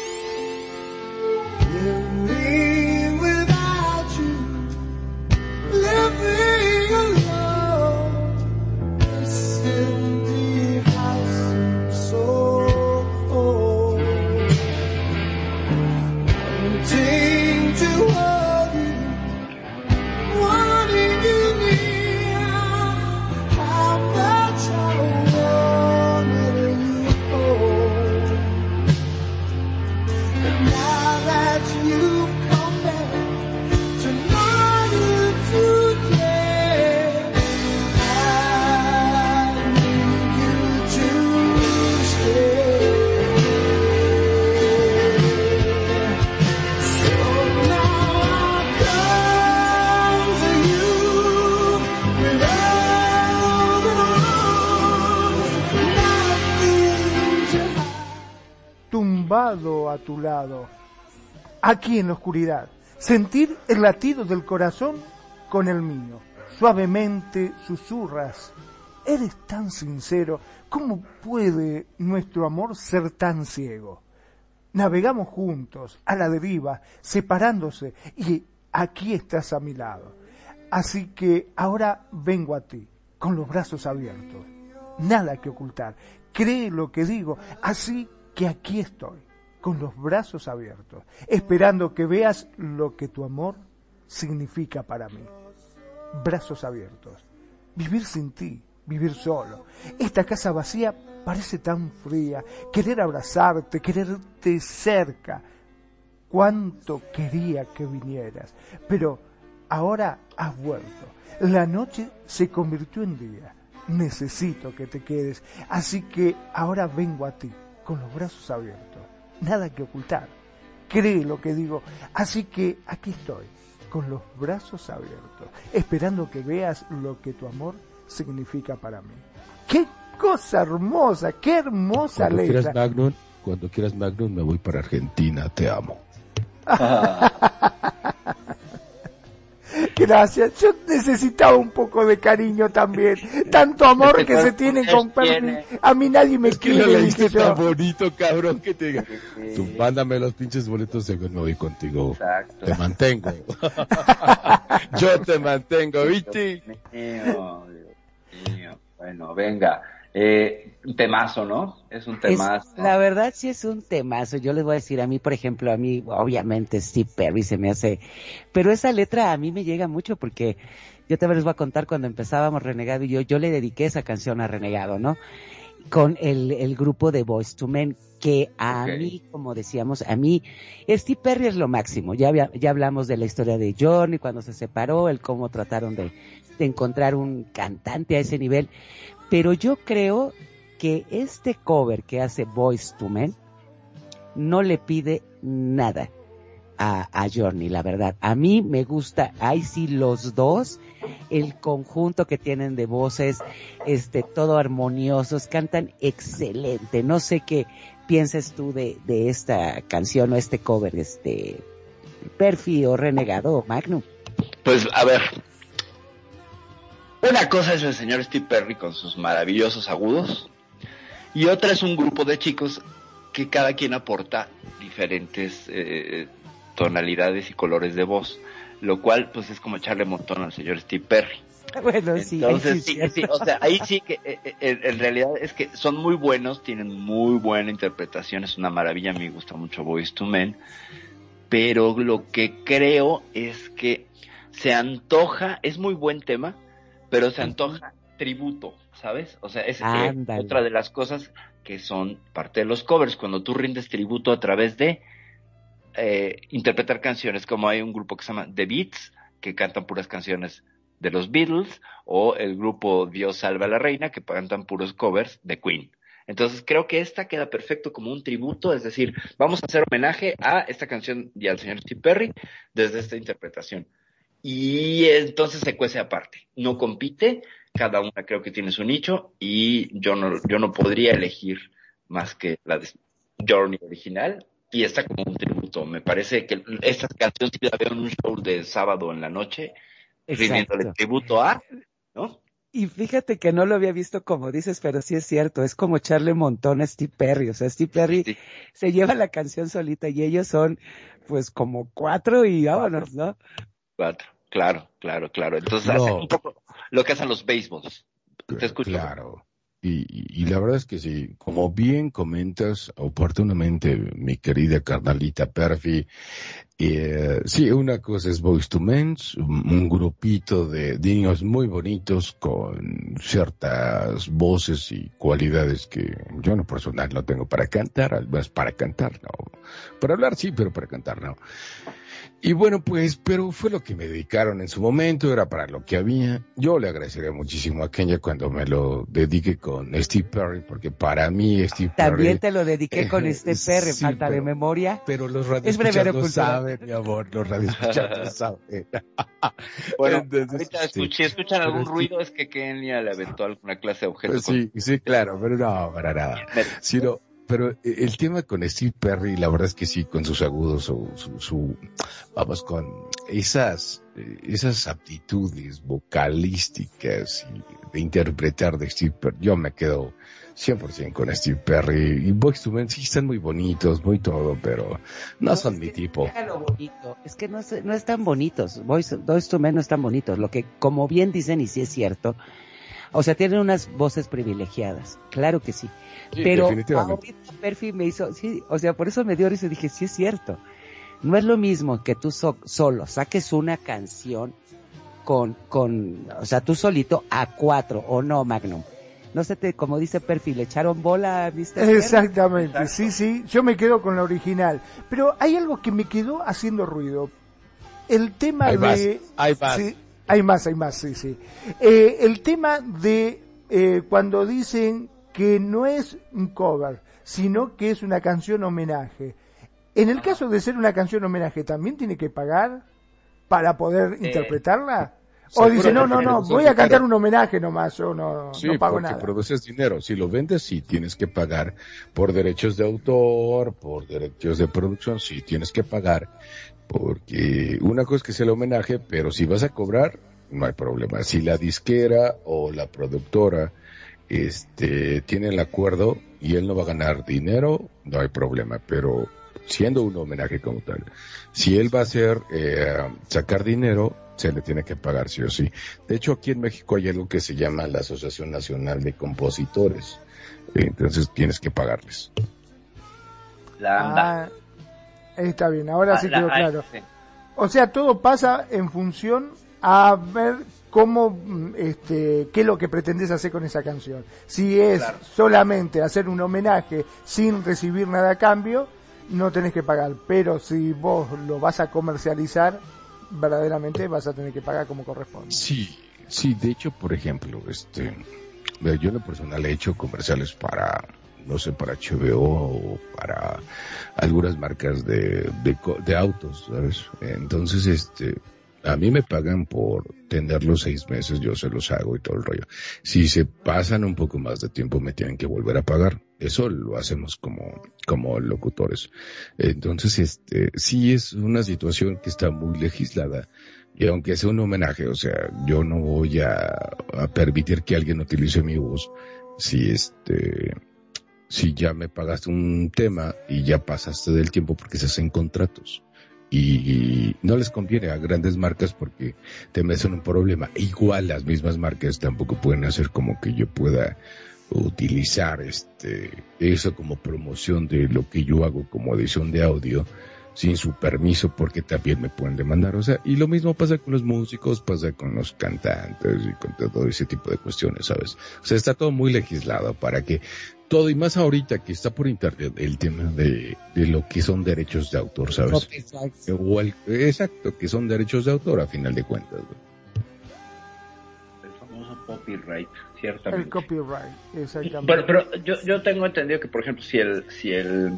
G: Aquí en la oscuridad, sentir el latido del corazón con el mío. Suavemente susurras, eres tan sincero, ¿cómo puede nuestro amor ser tan ciego? Navegamos juntos, a la deriva, separándose, y aquí estás a mi lado. Así que ahora vengo a ti, con los brazos abiertos. Nada que ocultar. Cree lo que digo, así que aquí estoy, con los brazos abiertos, esperando que veas lo que tu amor significa para mí. Brazos abiertos. Vivir sin ti, vivir solo. Esta casa vacía parece tan fría. Querer abrazarte, quererte cerca. Cuánto quería que vinieras. Pero ahora has vuelto. La noche se convirtió en día. Necesito que te quedes. Así que ahora vengo a ti, con los brazos abiertos. Nada que ocultar. Cree lo que digo. Así que aquí estoy, con los brazos abiertos, esperando que veas lo que tu amor significa para mí. ¡Qué cosa hermosa! ¡Qué hermosa
E: Cuando quieras! Magnum, cuando quieras Magnum, me voy para Argentina, te amo. [LAUGHS]
G: Gracias. Yo necesitaba un poco de cariño también. Tanto amor que se tiene con Perry. A mí nadie me
E: Es que
G: quiere, dije yo.
E: tan bonito, cabrón, que te diga. Tú mándame los pinches boletos de me voy contigo.
F: Exacto.
E: Te mantengo. [LAUGHS] Yo te mantengo, ¿viste?
F: Mío, Dios mío. Bueno, venga. Eh, un temazo, ¿no? Es un
D: Es-
F: temazo.
D: la verdad sí es un temazo. Yo les voy a decir a mí, por ejemplo, a mí, obviamente Steve Perry se me hace, pero esa letra a mí me llega mucho porque Yo también les voy a contar cuando empezábamos Renegado y yo, yo le dediqué esa canción a Renegado, ¿no? Con el, el grupo de Boys to Men, que a mí, como decíamos, a mí, Steve Perry es lo máximo. Ya, había- ya hablamos de la historia de Johnny cuando se separó, el cómo trataron de, de encontrar un cantante a ese nivel. Pero yo creo que este cover que hace Boys to Men no le pide nada a, a Journey, la verdad. A mí me gusta, ahí sí los dos, el conjunto que tienen de voces, este, todo armoniosos, cantan excelente. No sé qué pienses tú de, de esta canción o este cover, este, Perfi o Renegado o Magnum.
F: Pues a ver. Una cosa es el señor Steve Perry con sus maravillosos agudos. Y otra es un grupo de chicos que cada quien aporta diferentes eh, tonalidades y colores de voz. Lo cual, pues es como echarle montón al señor Steve Perry. [LAUGHS]
D: Bueno, sí,
F: Entonces,
D: sí
F: sí, sí, o sea, ahí sí que eh, eh, en, realidad es que son muy buenos, tienen muy buena interpretación, es una maravilla, me gusta mucho Boys to Men, pero lo que creo es que se antoja, es muy buen tema, pero se antoja tributo, ¿sabes? O sea, es eh,
D: Ándale.
F: otra de las cosas que son parte de los covers, cuando tú rindes tributo a través de eh, interpretar canciones, como hay un grupo que se llama The Beats, que cantan puras canciones de los Beatles, o el grupo Dios salva a la reina, que cantan puros covers de Queen. Entonces creo que esta queda perfecto como un tributo, es decir, vamos a hacer homenaje a esta canción y al señor Steve Perry desde esta interpretación. Y entonces se cuece aparte, no compite, cada una creo que tiene su nicho y yo no, yo no podría elegir más que la de Journey original y esta como un tributo. Me parece que esta canción sí la veo en un show de sábado en la noche, rindiéndole tributo a, ¿no?
D: Y fíjate que no lo había visto como dices, pero sí es cierto, es como echarle montón a Steve Perry, o sea, Steve Perry
F: Sí.
D: se lleva la canción solita y ellos son pues como cuatro y vámonos, ¿no?
F: Cuatro. Claro, claro, claro. Entonces
E: No.
F: hace un poco lo que hacen los béisbols. Te escucho.
E: Claro. Y, y- la verdad es que sí, como bien comentas oportunamente, mi querida carnalita Perfi, eh, sí, una cosa es Boys to Men, un, un grupito de niños muy bonitos con ciertas voces y cualidades que yo en lo personal no tengo para cantar, al menos para cantar, no. Para hablar sí, pero para cantar no. Y bueno, pues, pero fue lo que me dedicaron en su momento, era para lo que había. Yo le agradecería muchísimo a Kenya cuando me lo dedique con Steve Perry, porque para mí Steve
D: También
E: Perry...
D: te lo dediqué con este Perry,
E: Sí,
D: falta de memoria.
E: Pero los radioescuchas saben, mi amor, los radioescuchas no saben. [LAUGHS]
F: Bueno,
E: Entonces,
F: ahorita
E: sí.
F: escuché, escuchan algún
E: sí.
F: ruido, es que Kenia le aventó alguna clase de objeto.
E: Pues sí, sí, claro, pero no, para nada. Sino, pero eh, el tema con Steve Perry, la verdad es que sí, con sus agudos, su, su, su- vamos, con esas, eh, esas aptitudes vocalísticas y de interpretar de Steve Perry, yo me quedo 100% con Steve Perry. Y Boys to Men sí están muy bonitos, muy todo, pero no son
D: es
E: mi tipo.
D: bonito. Es que no, es- no están bonitos. Boys, Boys to Men no están bonitos. Lo que, como bien dicen, y sí es cierto, o sea, tienen unas voces privilegiadas. Claro que sí.
E: Sí,
D: Pero ahorita Perfi me hizo, sí, o sea, por eso me dio risa y dije, sí es cierto. No es lo mismo que tú so- solo saques una canción con, con, o sea, tú solito a cuatro, o no, Magnum. No sé, te, como dice Perfi, le echaron bola. Perry.
G: Exactamente, sí, sí, yo me quedo con la original. Pero hay algo que me quedó haciendo ruido. El tema de...
E: hay más.
G: Sí, hay más, hay más, sí, sí. Eh, el tema de eh, cuando dicen que no es un cover, sino que es una canción homenaje. En el caso de ser una canción homenaje, ¿también tiene que pagar para poder interpretarla? O dice, no, no, no, voy a cantar un homenaje nomás, yo no,
E: Sí,
G: no pago
E: porque
G: nada.
E: produces dinero. Si lo vendes, sí tienes que pagar por derechos de autor, por derechos de producción, sí tienes que pagar. Porque una cosa es que sea el homenaje, pero si vas a cobrar, no hay problema. Si la disquera o la productora este, tiene el acuerdo y él no va a ganar dinero, no hay problema. Pero siendo un homenaje como tal, si él va a hacer eh, sacar dinero, se le tiene que pagar sí o sí. De hecho, aquí en México hay algo que se llama la Asociación Nacional de Compositores. Entonces tienes que pagarles.
F: La anda.
G: Ah, está bien, ahora
F: Ah,
G: sí quedó claro.
F: sí.
G: O sea, todo pasa en función a ver cómo, mm, este, qué es lo que pretendes hacer con esa canción. Si es
F: Claro.
G: solamente hacer un homenaje sin recibir nada a cambio, no tenés que pagar. Pero si vos lo vas a comercializar, verdaderamente vas a tener que pagar como corresponde.
E: Sí, sí, de hecho, por ejemplo, este, yo en lo personal he hecho comerciales para, no sé, para HBO o para algunas marcas de, de, de autos, ¿sabes? Entonces, este, a mí me pagan por tenerlos seis meses, yo se los hago y todo el rollo. Si se pasan un poco más de tiempo, me tienen que volver a pagar. Eso lo hacemos como, como locutores. Entonces, este, sí es una situación que está muy legislada. Y aunque sea un homenaje, o sea, yo no voy a, a permitir que alguien utilice mi voz si este, si ya me pagaste un tema y ya pasaste del tiempo porque se hacen contratos. Y no les conviene a grandes marcas porque te meten un problema. Igual las mismas marcas tampoco pueden hacer como que yo pueda utilizar este eso como promoción de lo que yo hago como edición de audio sin su permiso porque también me pueden demandar. O sea, y lo mismo pasa con los músicos, pasa con los cantantes y con todo ese tipo de cuestiones, ¿sabes? O sea, está todo muy legislado para que todo y más ahorita que está por internet el tema de, de lo que son derechos de autor, ¿sabes? O el- exacto, que son derechos de autor a final de cuentas. güey.
F: El famoso copyright,
G: El
F: ciertamente.
G: copyright, exactamente.
F: Pero, pero yo, yo tengo entendido que, por ejemplo, si el, si el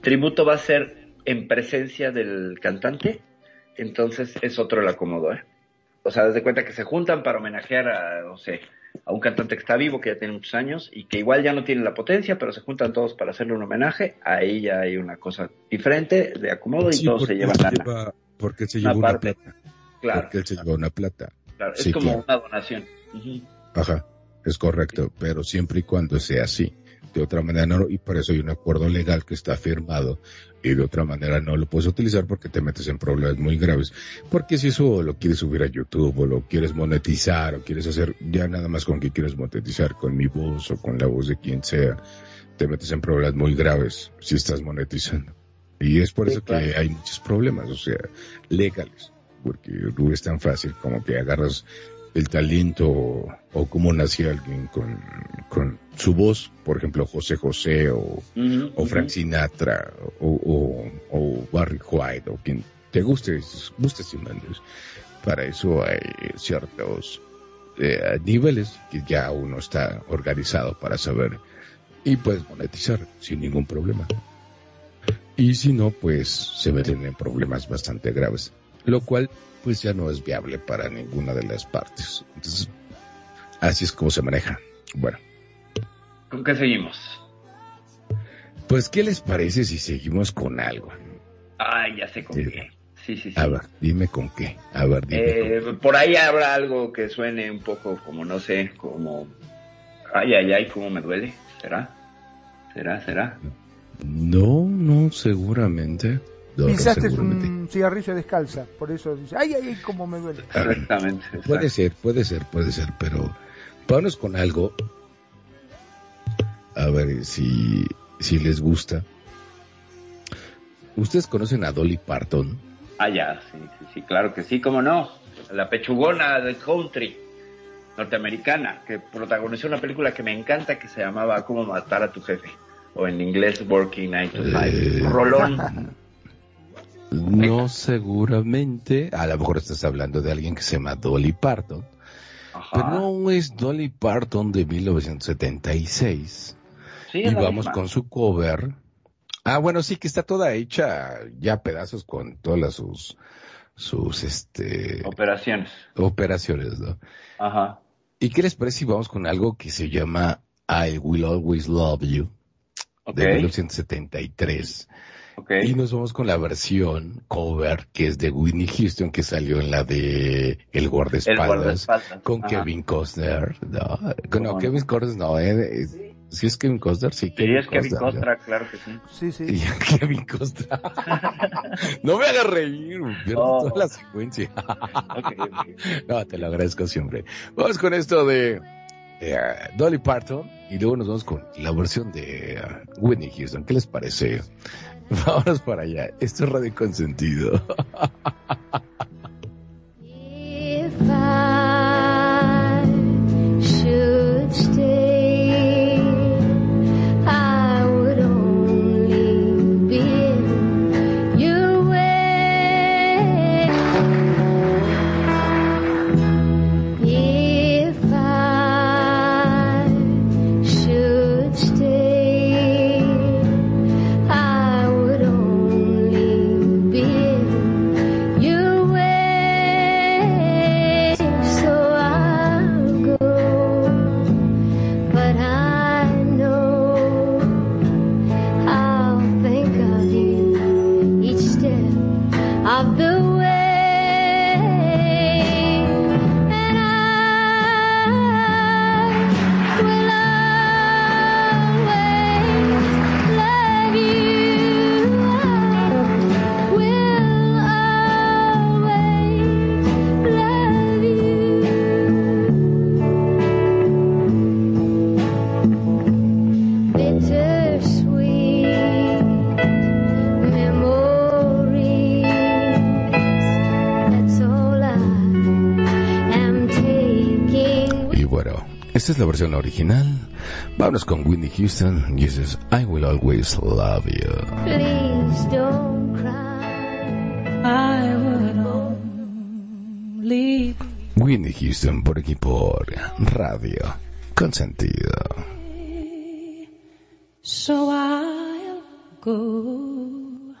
F: tributo va a ser en presencia del cantante, entonces es otro el acomodo, ¿eh? O sea, desde cuenta que se juntan para homenajear a, no sé, a un cantante que está vivo, que ya tiene muchos años y que igual ya no tiene la potencia, pero se juntan todos para hacerle un homenaje, ahí ya hay una cosa diferente de acomodo y
E: Sí,
F: todos se llevan
E: él
F: lana.
E: lleva- porque se lleva una plata.
F: Claro,
E: Porque él se lleva una plata.
F: claro. Es
E: sí,
F: como
E: claro.
F: una donación. Ujú.
E: Ajá, es correcto, pero siempre y cuando sea así. De otra manera no, y por eso hay un acuerdo legal que está firmado y de otra manera no lo puedes utilizar porque te metes en problemas muy graves. Porque si eso lo quieres subir a YouTube o lo quieres monetizar o quieres hacer ya nada más con que quieres monetizar con mi voz o con la voz de quien sea, te metes en problemas muy graves si estás monetizando. Y es por
F: Sí,
E: eso
F: claro.
E: que hay muchos problemas, o sea, legales. Porque no es tan fácil como que agarras el talento o, cómo nació alguien con, con su voz, por ejemplo, José José o, o Frank. Sinatra o, o, o Barry White o quien te guste, guste Simanes. Para eso hay ciertos eh, niveles que ya uno está organizado para saber y puedes monetizar sin ningún problema. Y si no, pues se meten en problemas bastante graves, lo cual pues ya no es viable para ninguna de las partes. Entonces, así es como se maneja. Bueno,
F: ¿Con qué seguimos?
E: pues ¿qué les parece si seguimos con algo?
F: Ay, ya sé con qué. Sí, sí, sí.
E: A ver, dime con qué. A ver, dime.
F: Eh, por ahí habrá algo que suene un poco como, no sé, como... Ay, ay, ay, cómo me duele. ¿Será? ¿Será? ¿Será?
E: No, no, seguramente.
G: Pisaste un cigarrillo descalza, por eso dice, ay, ay, ay, cómo me duele.
F: Exactamente. [LAUGHS]
E: Puede
F: exacto.
E: ser, puede ser, puede ser, pero vámonos con algo. A ver si, si les gusta. ¿Ustedes conocen a Dolly Parton?
F: Ah, ya, sí, sí, sí, claro que sí, cómo no. La pechugona del country norteamericana, que protagonizó una película que me encanta que se llamaba Cómo matar a tu jefe. O en inglés, Working 9 to 5.
E: Eh.
F: Rolón. [LAUGHS]
E: No seguramente. A lo mejor estás hablando de alguien que se llama Dolly Parton.
F: Ajá.
E: Pero no es Dolly Parton de 1976.
F: Sí,
E: y vamos
F: misma.
E: con su cover. Ah, bueno, sí, que está toda hecha ya a pedazos con todas las- sus, sus, este,
F: Operaciones.
E: operaciones, ¿no?
F: Ajá.
E: ¿Y qué les parece si vamos con algo que se llama I Will Always Love You
F: Ok.
E: de 1973?
F: Ok.
E: Y nos vamos con la versión cover que es de Whitney Houston que salió en la de El Guardaespaldas.
F: guardaespaldas,
E: Con
F: ajá.
E: Kevin Costner. No,
F: ¿Cómo
E: no
F: no?
E: Kevin Costner no, eh, es- ¿sí es Kevin Costner? Sí,
F: Sí, es Kevin
E: ¿no?
F: Costner, claro que sí.
G: Sí, sí. [LAUGHS]
E: Y Kevin Costner. [LAUGHS] no me hagas reír, pierdo
F: Oh.
E: toda la secuencia. [LAUGHS]
F: Ok, ok.
E: no, te lo agradezco siempre. Vamos con esto de eh, Dolly Parton y luego nos vamos con la versión de eh, Whitney Houston. ¿Qué les parece? [LAUGHS] Vámonos para allá. Esto es Radio Consentido. Esta es la versión original. Vámonos con Whitney Houston. Y ese es I Will Always Love You.
J: Please don't cry. I would only
E: Whitney Houston por aquí por Radio Consentido.
J: so I'll go.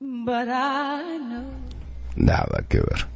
J: But I know
E: Nada que ver.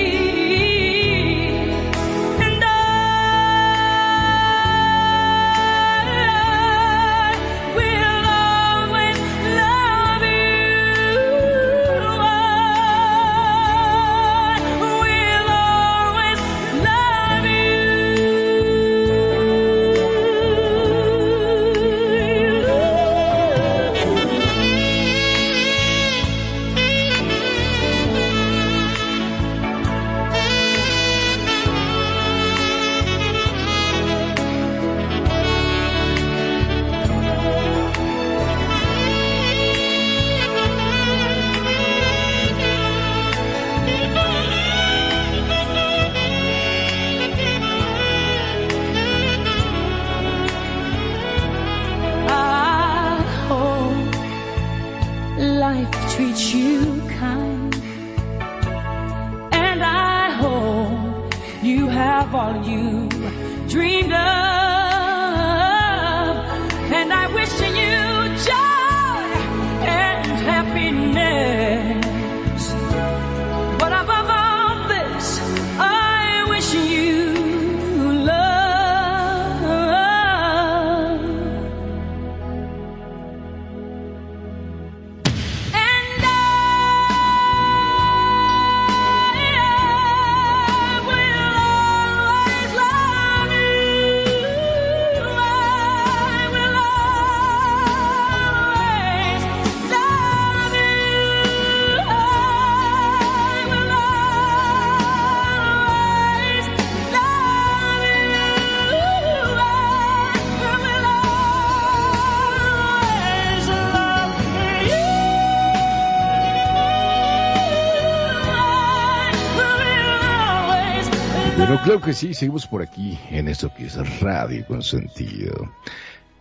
E: Claro que sí, seguimos por aquí en esto que es Radio Consentido.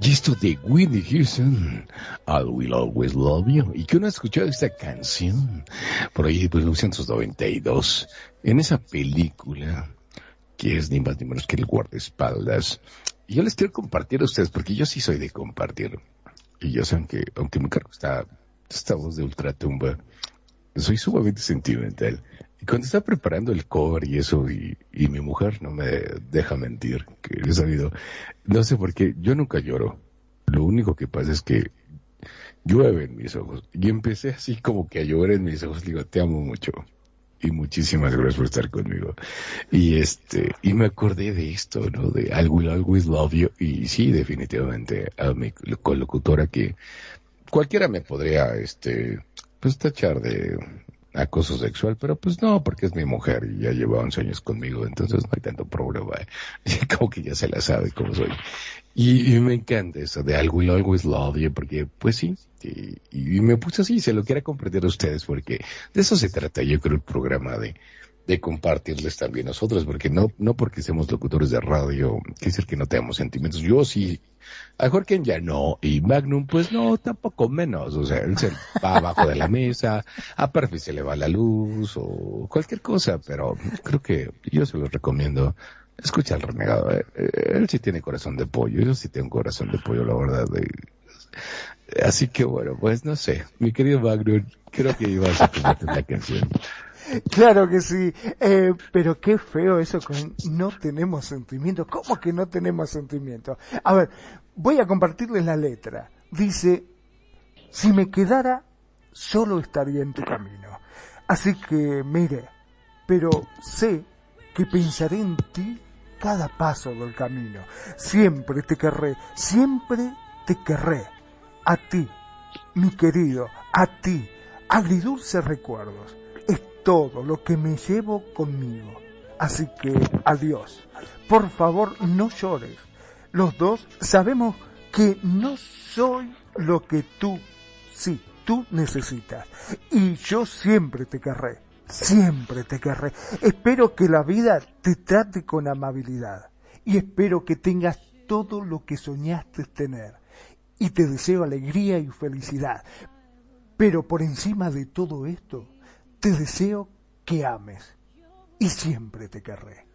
E: Y esto de Whitney Houston, I Will Always Love You. ¿Y que uno ha escuchado esta canción? Por ahí de 1992, en esa película que es ni más ni menos que el guardaespaldas. Y yo les quiero compartir a ustedes, porque yo sí soy de compartir. Y ya saben que, aunque me cargo esta, esta voz de ultratumba, soy sumamente sentimental. Y cuando estaba preparando el cover y eso, y, y mi mujer no me deja mentir, que he sabido, no sé por qué, yo nunca lloro. Lo único que pasa es que llueve en mis ojos. Y empecé así como que a llover en mis ojos, digo, te amo mucho. Y muchísimas gracias por estar conmigo. Y este, y me acordé de esto, ¿no? De I will always love you. Y sí, definitivamente, a mi colocutora que cualquiera me podría, este, pues tachar de acoso sexual, pero pues no, porque es mi mujer y ya lleva 11 años conmigo, entonces no hay tanto problema. [LAUGHS] Como que ya se la sabe cómo soy. Y, me encanta eso de I will always love you, porque pues sí, y, me puse así, se lo quiero compartir a ustedes, porque de eso se trata yo creo el programa de, de compartirles también nosotros, porque no, no porque seamos locutores de radio, quiere decir que no tenemos sentimientos. Yo sí, a Jorge ya no, y Magnum pues no, tampoco menos, o sea, él se va abajo de la mesa, a Perfil se le va la luz, o cualquier cosa, pero creo que yo se los recomiendo. Escucha al renegado, eh, eh, él sí tiene corazón de pollo, yo sí tengo corazón de pollo, la verdad. Así que bueno, pues no sé, mi querido Magnum, creo que ibas a ponerte una canción.
G: Claro que sí, eh, pero qué feo eso con no tenemos sentimientos. ¿Cómo que no tenemos sentimientos? A ver, voy a compartirles la letra. Dice, si me quedara, solo estaría en tu camino. Así que mire, pero sé que pensaré en ti cada paso del camino. Siempre te querré, siempre te querré. A ti, mi querido, a ti, agridulces recuerdos. Todo lo que me llevo conmigo. Así que adiós. Por favor, no llores. Los dos sabemos que no soy lo que tú, sí, tú necesitas. Y yo siempre te querré. Siempre te querré. Espero que la vida te trate con amabilidad. Y espero que tengas todo lo que soñaste tener. Y te deseo alegría y felicidad. Pero por encima de todo esto, te deseo que ames. Y siempre te querré.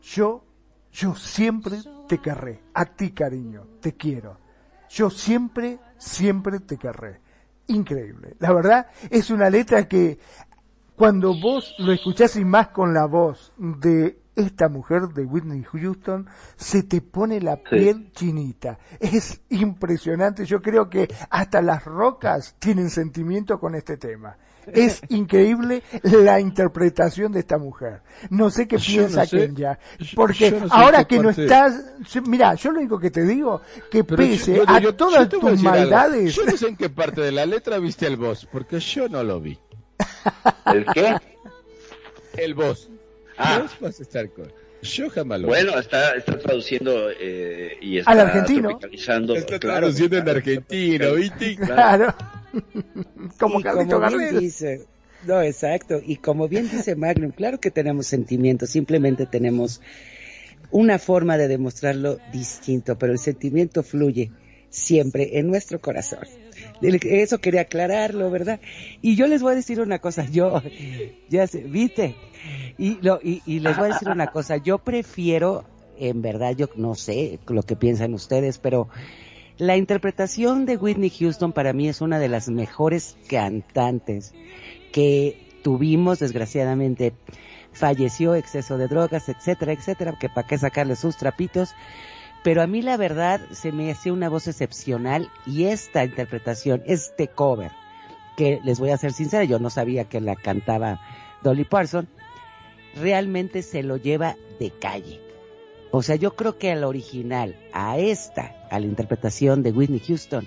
G: Yo, yo siempre te querré. A ti, cariño, te quiero. Yo siempre, siempre te querré. Increíble. La verdad, es una letra que cuando vos lo escuchás y más con la voz de esta mujer de Whitney Houston, se te pone la piel chinita. Es impresionante. Yo creo que hasta las rocas tienen sentimiento con este tema. Es increíble la interpretación de esta mujer. No sé qué
E: Yo no
G: piensa
E: sé.
G: Kenya, porque
E: Yo no sé
G: ahora que no estás, mira, yo lo único que te digo, que
E: Pero
G: pese
E: yo-
G: a
E: yo-
G: todas
E: a
G: tus
E: algo.
G: maldades,
E: Yo no sé en qué parte de la letra viste el boss, porque yo no lo vi.
F: ¿El qué?
E: El boss.
F: Ah.
E: Vos vas a estar con... Yo jamás lo
F: Bueno, está, está traduciendo eh, y está
G: Al argentino.
F: tropicalizando.
E: Está
F: claro.
E: traduciendo en argentino, ¿viste?
G: claro, [LAUGHS] como
D: Y
G: Carlito
D: como bien dice, no, exacto. Y como bien dice Magnum, claro que tenemos sentimientos, simplemente tenemos una forma de demostrarlo distinto, pero el sentimiento fluye siempre en nuestro corazón. Eso quería aclararlo, ¿verdad? Y yo les voy a decir una cosa, yo, ya sé, viste, y, lo, y, y les voy a decir una cosa, yo prefiero, en verdad, yo no sé lo que piensan ustedes, pero la interpretación de Whitney Houston para mí es una de las mejores cantantes que tuvimos, desgraciadamente falleció, exceso de drogas, etcétera, etcétera, que para qué sacarle sus trapitos. Pero a mí la verdad se me hacía una voz excepcional y esta interpretación, este cover, que les voy a ser sincera, yo no sabía que la cantaba Dolly Parton, realmente se lo lleva de calle. O sea, yo creo que al original, a esta, a la interpretación de Whitney Houston,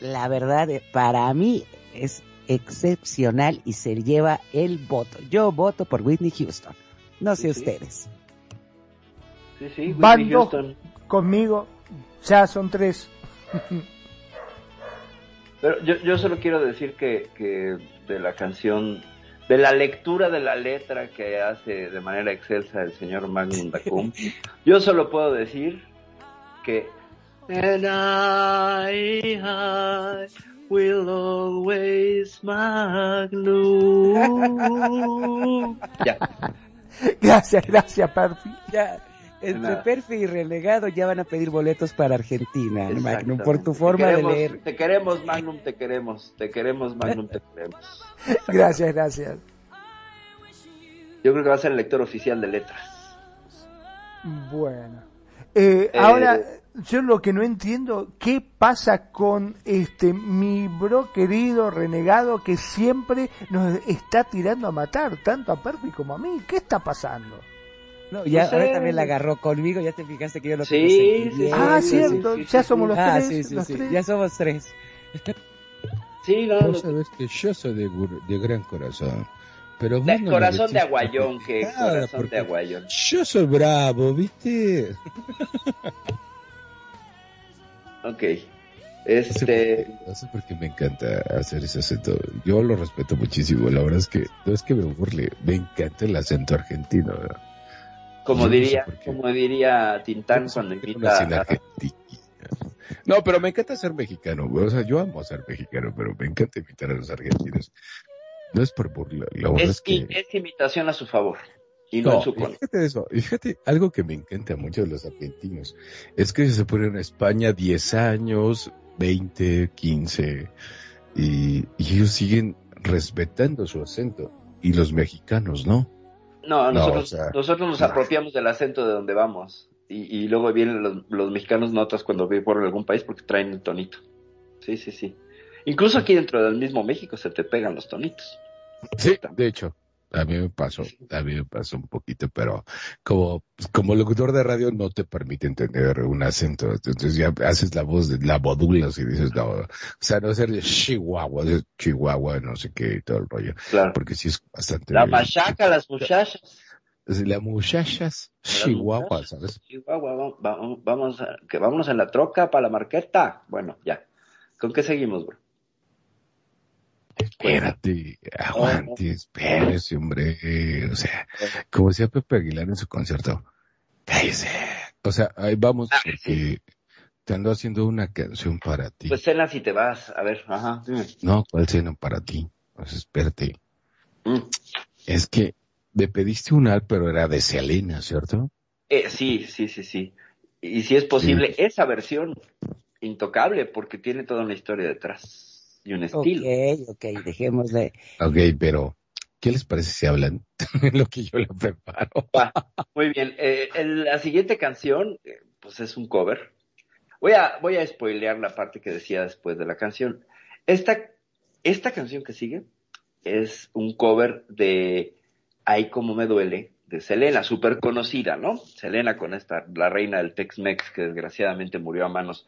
D: la verdad, eh, para mí es excepcional y se lleva el voto. Yo voto por Whitney Houston. No sé
F: Sí,
D: ustedes.
F: Sí, sí,
G: Van dos. Conmigo, ya son tres.
F: Pero yo, yo solo quiero decir que, que de la canción, de la lectura de la letra que hace de manera excelsa el señor Magnum [LAUGHS] Dacum, yo solo puedo decir que And I, I will always Magnum. [LAUGHS] Ya.
G: Gracias, gracias, Perfi.
D: Ya, entre
F: Nada.
D: Perfi y Relegado ya van a pedir boletos para Argentina, Magnum, por tu forma de leer.
F: Te queremos, Magnum, te queremos. Te queremos, Magnum, te queremos. [LAUGHS]
G: Gracias, gracias.
F: Yo creo que va a ser el lector oficial de letras.
G: Bueno. Eh,
F: Eh,
G: ahora, yo lo que no entiendo, ¿qué pasa con este mi bro querido renegado que siempre nos está tirando a matar, tanto a Perfi como a mí? ¿Qué está pasando?
D: No, ya
F: No sé.
D: ahora también la agarró conmigo, ya te fijaste que yo no
F: Sí,
D: tengo
F: sí.
G: Ah,
F: sí,
G: cierto, ya
F: sí,
G: somos
F: sí.
G: los
D: Ah,
G: tres.
D: sí, sí,
G: los
D: sí,
G: tres.
D: ya somos tres.
F: Sí, no,
E: Vos
F: no,
E: sabés que yo soy de, gran corazón. Pero
F: de
E: no
F: corazón de aguayón, que corazón
E: porque
F: de aguayón.
E: Yo soy bravo, ¿viste?
F: Ok. Este,
E: No sé por qué me encanta hacer ese acento. Yo lo respeto muchísimo. La verdad es que no es que me burle. Me encanta el acento argentino. ¿verdad?
F: Como
E: no
F: diría, como diría Tintán cuando invita a.
E: No, pero me encanta ser mexicano, güey. O sea, yo amo ser mexicano, pero me encanta imitar a los argentinos. No es por burla, la es,
F: es,
E: que...
F: i- es imitación a su favor y no,
E: No, fíjate eso, fíjate, algo que me encanta mucho de los argentinos, es que se ponen en España 10 años, 20, 15, y, y ellos siguen respetando su acento, y los mexicanos no.
F: No,
E: No,
F: nosotros,
E: o sea,
F: nosotros nos
E: no.
F: apropiamos del acento de donde vamos. Y, y luego vienen los, los mexicanos notas cuando viven por algún país porque traen el tonito. Sí, sí, sí. Incluso aquí dentro del mismo México se te pegan los tonitos.
E: Sí, de hecho, a mí me pasó, a mí me pasó un poquito, pero como, como locutor de radio no te permite entender un acento, entonces ya haces la voz, de, la modulas y dices, no, o sea, no ser de Chihuahua, de Chihuahua, no sé qué, y todo el rollo,
F: Claro.
E: porque sí es bastante...
F: La machaca, las muchachas.
E: Las muchachas Chihuahua, ¿sabes?
F: Chihuahua, va- va- vamos, a, que vámonos en la troca para la marqueta. Bueno, ya. ¿Con qué seguimos, bro?
E: Espérate, aguante, espérese, hombre, o sea, como decía Pepe Aguilar en su concierto, cállese. O sea, ahí vamos, porque te ando haciendo una canción para ti.
F: Pues cena si te vas. A ver, ajá, dime.
E: No, ¿cuál cena para ti? Pues espérate.
F: Mm.
E: Es que me pediste un al, pero era de Selena, ¿cierto?
F: Eh, sí, sí, sí, sí. Y si es posible, esa versión intocable, porque tiene toda una historia detrás y un estilo.
D: Ok, ok, dejémosle.
E: Ok, pero ¿qué les parece si hablan [LAUGHS] lo que yo la preparo?
F: Va, Muy bien. Eh, el- la siguiente canción, eh, pues es un cover. Voy a, voy a spoilear la parte que decía después de la canción. Esta, esta canción que sigue es un cover de Ay, como me duele, de Selena, súper conocida, ¿no? Selena con esta, la reina del Tex-Mex, que desgraciadamente murió a manos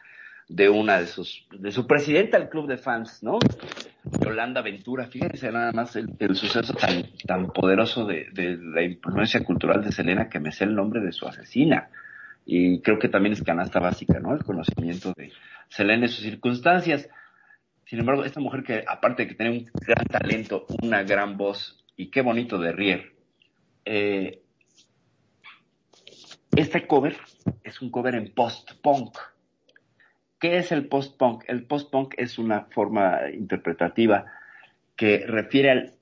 F: de una de sus, de su presidenta del club de fans, ¿no? Yolanda Ventura, fíjense nada más el, el suceso tan, tan poderoso de, de la influencia cultural de Selena que me sé el nombre de su asesina. Y creo que también es canasta básica, ¿no? El conocimiento de Selena y sus circunstancias. Sin embargo, esta mujer que, aparte de que tiene un gran talento, una gran voz, y qué bonito de Rier, eh, este cover es un cover en post-punk. ¿Qué es el post-punk? El post-punk es una forma interpretativa que refiere al...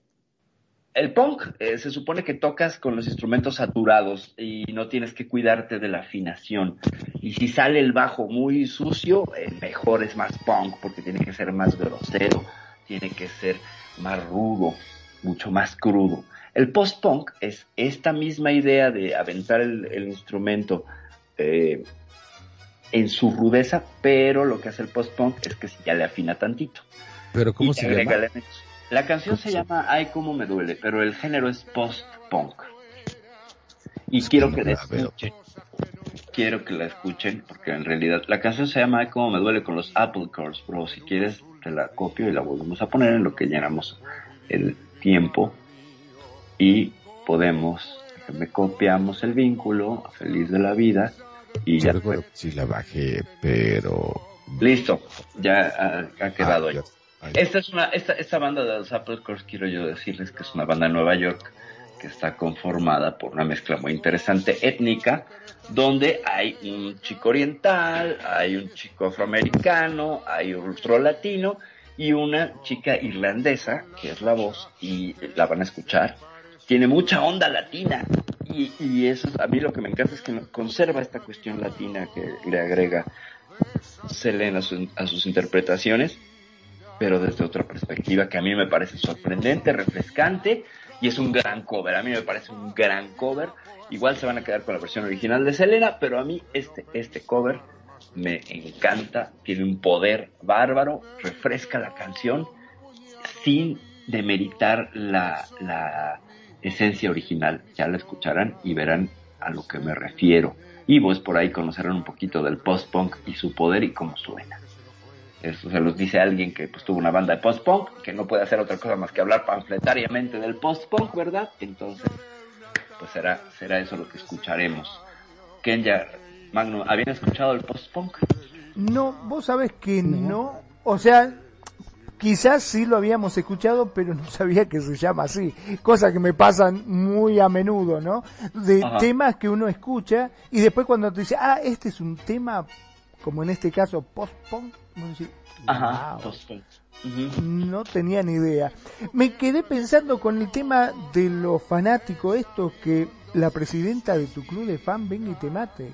F: El punk eh, se supone que tocas con los instrumentos saturados y no tienes que cuidarte de la afinación. Y si sale el bajo muy sucio, eh, mejor es más punk porque tiene que ser más grosero, tiene que ser más rudo, mucho más crudo. El post-punk es esta misma idea de aventar el, instrumento eh, en su rudeza, pero lo que hace el post-punk es que ya le afina tantito.
E: Pero ¿cómo
F: Y
E: se
F: agrega
E: llama?
F: elementos. La canción se llama Ay, cómo me duele, pero el género es post-punk. Y quiero que la escuchen. Quiero que la escuchen, porque en realidad la canción se llama Ay, cómo me duele con los Apple Cars, bro. Si quieres, te la copio y la volvemos a poner en lo que llenamos el tiempo. Y podemos, me copiamos el vínculo, feliz de la vida. Y ya
E: recuerdo que sí la bajé, pero...
F: Listo, ya ha, ha quedado
E: Ah,
F: ahí.
E: Ay,
F: Esta es una, esta, esta banda de los Apple Cores, quiero yo decirles que es una banda de Nueva York que está conformada por una mezcla muy interesante étnica, donde hay un chico oriental, hay un chico afroamericano, hay un rostro latino y una chica irlandesa, que es la voz, y la van a escuchar. Tiene mucha onda latina. Y, y eso, a mí lo que me encanta es que conserva esta cuestión latina que le agrega Selena a, a sus interpretaciones pero desde otra perspectiva que a mí me parece sorprendente, refrescante y es un gran cover. A mí me parece un gran cover. Igual se van a quedar con la versión original de Selena, pero a mí este, este cover me encanta, tiene un poder bárbaro, refresca la canción sin demeritar la, la esencia original. Ya la escucharán y verán a lo que me refiero. Y pues por ahí conocerán un poquito del post-punk y su poder y cómo suena. Eso se los dice alguien que pues tuvo una banda de post-punk, que no puede hacer otra cosa más que hablar panfletariamente del post-punk, ¿verdad? Entonces, pues será, será eso lo que escucharemos. Kenya, Magno, ¿habían escuchado el post-punk?
G: No, vos sabés que no. O sea, quizás sí lo habíamos escuchado, pero no sabía que se llama así. Cosa que me pasan muy a menudo, ¿no? De
F: Ajá.
G: temas que uno escucha y después cuando te dice, ah, este es un tema, como en este caso, post-punk,
F: Ajá.
G: "Wow". No tenía ni idea. Me quedé pensando con el tema de los fanáticos estos que la presidenta de tu club de fan venga y te mate.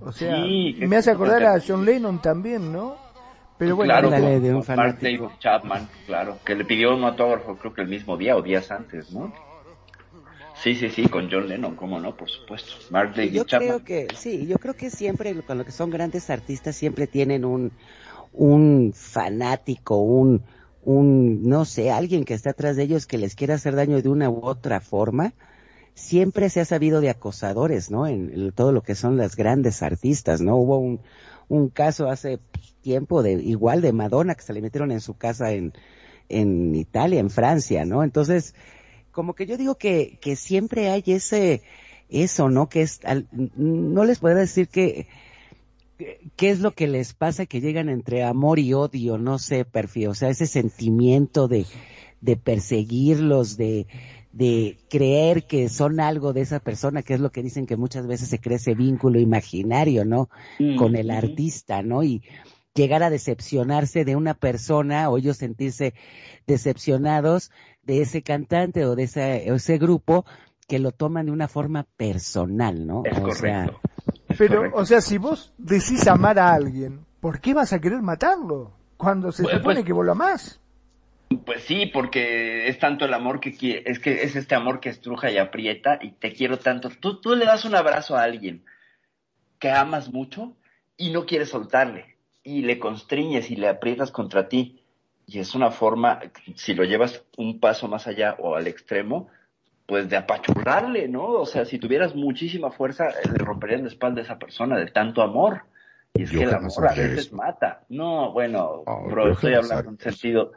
G: O sea,
F: Sí,
G: me hace acordar a John Lennon también, ¿no? Pero bueno,
F: claro, con,
D: de un
F: con Mark
D: fanático.
F: David Chapman, claro, que le pidió un autógrafo creo que el mismo día o días antes, ¿no? Sí, sí, sí, con John Lennon, cómo no, por supuesto. Mark David
D: Yo
F: Chapman.
D: creo que, sí, yo creo que siempre, con lo que son grandes artistas, siempre tienen un, un fanático, un, un, no sé, alguien que está atrás de ellos que les quiera hacer daño de una u otra forma. Siempre se ha sabido de acosadores, ¿no? En, en todo lo que son las grandes artistas, ¿no? Hubo un, un caso hace tiempo de, igual de Madonna que se le metieron en su casa en, en Italia, en Francia, ¿no? Entonces, como que yo digo que, que siempre hay ese, eso, ¿no? Que es, al- no les puedo decir que, qué es lo que les pasa que llegan entre amor y odio, no sé, perfil, o sea, ese sentimiento de, de perseguirlos, de, de creer que son algo de esa persona, que es lo que dicen que muchas veces se cree ese vínculo imaginario, ¿no?
F: Mm,
D: Con el artista, ¿no? Y llegar a decepcionarse de una persona o ellos sentirse decepcionados de ese cantante o de ese, o ese grupo que lo toman de una forma personal, ¿no?
F: Es
D: O sea,
F: correcto. Es
G: pero,
F: correcto.
G: o sea, si vos decís amar a alguien, ¿por qué vas a querer matarlo? Cuando se supone
F: pues-
G: que vos lo amás.
F: Pues sí, porque es tanto el amor que quiere, es que es este amor que estruja y aprieta y te quiero tanto. Tú, tú le das un abrazo a alguien que amas mucho y no quieres soltarle y le constriñes y le aprietas contra ti. Y es una forma, si lo llevas un paso más allá o al extremo, pues de apachurrarle, ¿no? O sea, si tuvieras muchísima fuerza, eh, le romperías la espalda a esa persona de tanto amor. Y es
E: Yo
F: que el amor a veces mata. No, bueno,
E: No,
F: bro, estoy hablando en sentido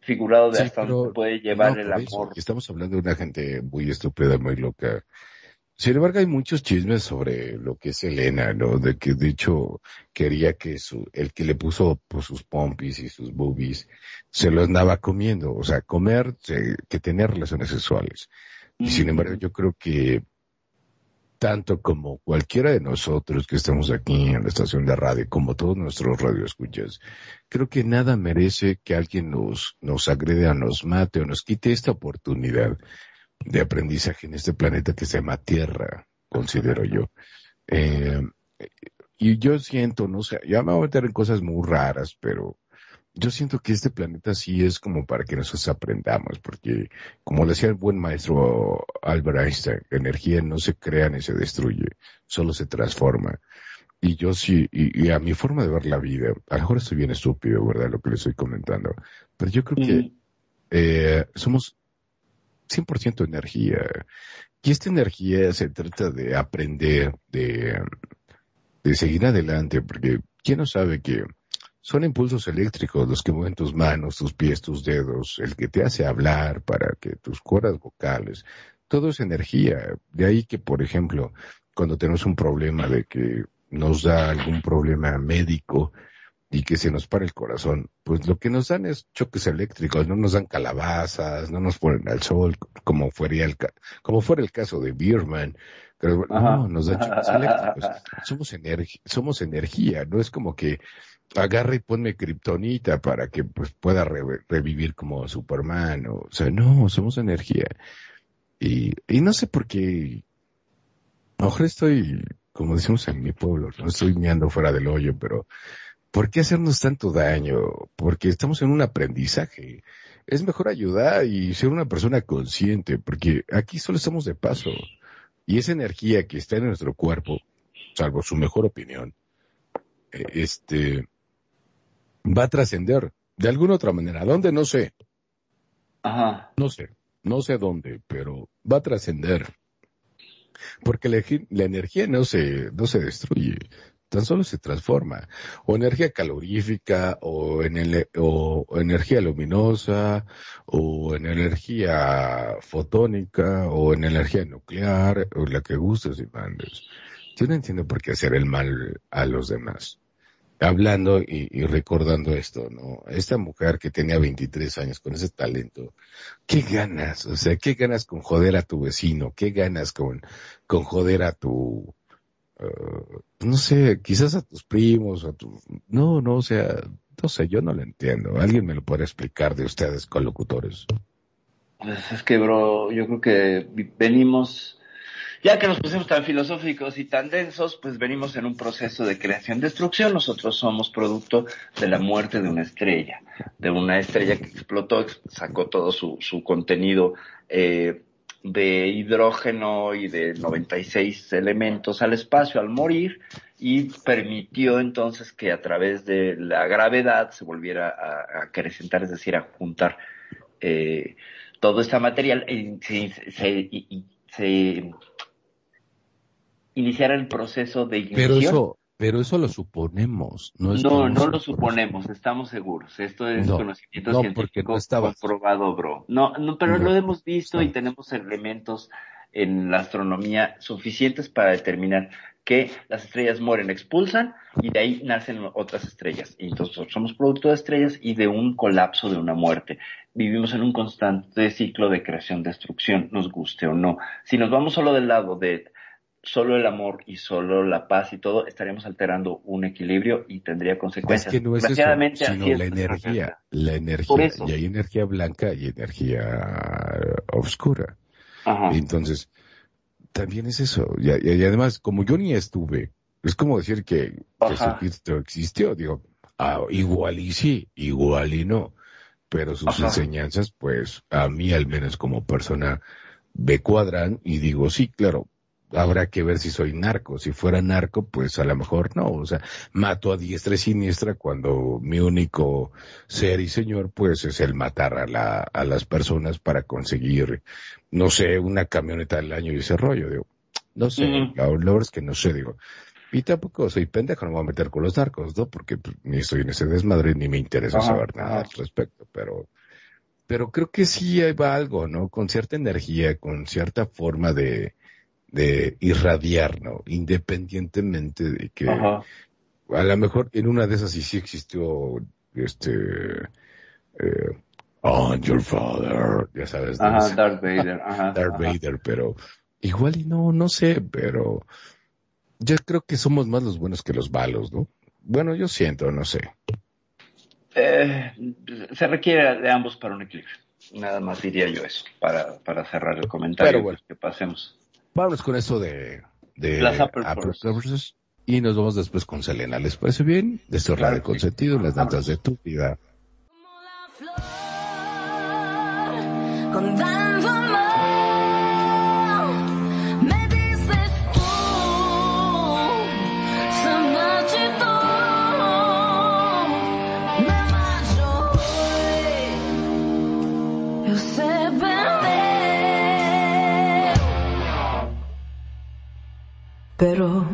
F: figurado de
E: Sí,
F: hasta dónde puede llevar
E: no,
F: el
E: eso,
F: amor.
E: estamos hablando de una gente muy estúpida, muy loca. Sin embargo, hay muchos chismes sobre lo que es Elena, ¿no? De que, de hecho, quería que su, el que le puso pues, sus pompis y sus boobies, se lo andaba comiendo. O sea, comer, se- que tener relaciones sexuales. Y sin embargo, yo creo que tanto como cualquiera de nosotros que estamos aquí en la estación de radio, como todos nuestros radioescuchas, creo que nada merece que alguien nos, nos agreda, nos mate o nos quite esta oportunidad de aprendizaje en este planeta que se llama Tierra, considero yo. Eh, y yo siento, no sé, ya me voy a meter en cosas muy raras, pero yo siento que este planeta sí es como para que nosotros aprendamos, porque como le decía el buen maestro Albert Einstein, la energía no se crea ni se destruye, solo se transforma. Y yo sí, y, y a mi forma de ver la vida, a lo mejor estoy bien estúpido, ¿verdad? Lo que le estoy comentando, pero yo creo que eh, somos 100% energía. Y esta energía se trata de aprender, de, de seguir adelante, porque ¿quién no sabe que son impulsos eléctricos los que mueven tus manos, tus pies, tus dedos, el que te hace hablar para que tus cuerdas vocales, todo es energía. De ahí que, por ejemplo, cuando tenemos un problema de que nos da algún problema médico y que se nos para el corazón, pues lo que nos dan es choques eléctricos, no nos dan calabazas, no nos ponen al sol, como fuera el, ca- como fuera el caso de Bierman, pero no, nos dan choques eléctricos. Somos, energi- somos energía, no es como que agarre y ponme kriptonita para que pues pueda re- revivir como Superman, o, sea, no, somos energía. Y, y no sé por qué, mejor estoy, como decimos en mi pueblo, no estoy meando fuera del hoyo, pero ¿por qué hacernos tanto daño? Porque estamos en un aprendizaje. Es mejor ayudar y ser una persona consciente, porque aquí solo estamos de paso. Y esa energía que está en nuestro cuerpo, salvo su mejor opinión, eh, este, va a trascender de alguna otra manera. ¿Dónde? No sé.
F: Ajá.
E: No sé. No sé dónde, pero va a trascender. Porque la, energía no se, no se destruye, tan solo se transforma. O energía calorífica, o en el, o energía luminosa, o en energía fotónica, o en energía nuclear, o la que gustes y mandes. Yo no entiendo por qué hacer el mal a los demás. Hablando y, recordando esto, ¿no? Esta mujer que tenía 23 años con ese talento, ¿qué ganas? O sea, ¿qué ganas con joder a tu vecino? ¿Qué ganas con, con joder a tu, eh, no sé, quizás a tus primos, a tu, no, no, o sea, no sé, yo no lo entiendo. ¿Alguien me lo puede explicar de ustedes, colocutores?
F: Pues es que, bro, yo creo que venimos, ya que nos pusimos tan filosóficos y tan densos, pues venimos en un proceso de creación-destrucción. Nosotros somos producto de la muerte de una estrella, de una estrella que explotó, ex- sacó todo su, contenido eh, de hidrógeno y de 96 elementos al espacio al morir y permitió entonces que a través de la gravedad se volviera a, a acrecentar, es decir, a juntar eh, todo este material y se, se- se iniciara el proceso de ignición.
E: Pero eso, pero eso lo suponemos, no es
F: No, no lo suponemos, estamos seguros. Esto es
E: No,
F: conocimiento
E: no, porque
F: científico comprobado, bro. No, no, pero lo hemos visto y tenemos elementos en la astronomía suficientes para determinar que las estrellas mueren, expulsan y de ahí nacen otras estrellas. Y entonces somos producto de estrellas y de un colapso, de una muerte. Vivimos en un constante ciclo de creación-destrucción, nos guste o no. Si nos vamos solo del lado de solo el amor y solo la paz y todo, estaríamos alterando un equilibrio y tendría
E: Es
F: consecuencias.
E: que no es eso, sino
F: es
E: la energía, la energía, y hay energía blanca y energía oscura.
F: Ajá.
E: Entonces, también es eso. Y, y- y además, como yo ni estuve, es como decir que
F: Ajá.
E: Jesucristo existió. Digo, ah, igual y sí, igual y no. Pero sus
F: Ajá.
E: enseñanzas, pues, a mí al menos como persona, me cuadran y digo, sí, claro, habrá que ver si soy narco. Si fuera narco, pues a lo mejor no. O sea, mato a diestra y siniestra cuando mi único ser y señor, pues, es el matar a, la, a las personas para conseguir, no sé, una camioneta del año y ese rollo. Digo, no sé,
F: Ujú.
E: la verdad es que no sé, digo. Y tampoco soy pendejo, no me voy a meter con los narcos, ¿no? Porque pues, ni estoy en ese desmadre ni me interesa saber nada al respecto, pero, pero creo que sí va algo, ¿no? Con cierta energía, con cierta forma de, de irradiar, ¿no? Independientemente de que
F: Ajá.
E: a lo mejor en una de esas sí sí existió este eh, on your father, ya sabes,
F: Ajá, Darth Vader. [LAUGHS] Ajá.
E: Darth
F: ajá.
E: Vader, pero igual y no, no sé, pero yo creo que somos más los buenos que los malos, ¿no? Bueno, yo siento, no sé.
F: Eh, se requiere de ambos para un equilibrio. Nada más diría yo eso, para, para cerrar el comentario.
E: Pero bueno.
F: que pasemos.
E: Vámonos con eso de, de
F: Las upper firsts.
E: covers y nos vamos después con Selena. ¿Les parece bien? De
F: Claro
E: radio
F: que sí.
E: consentido, las danzas de tu vida.
J: Con tanto amor pero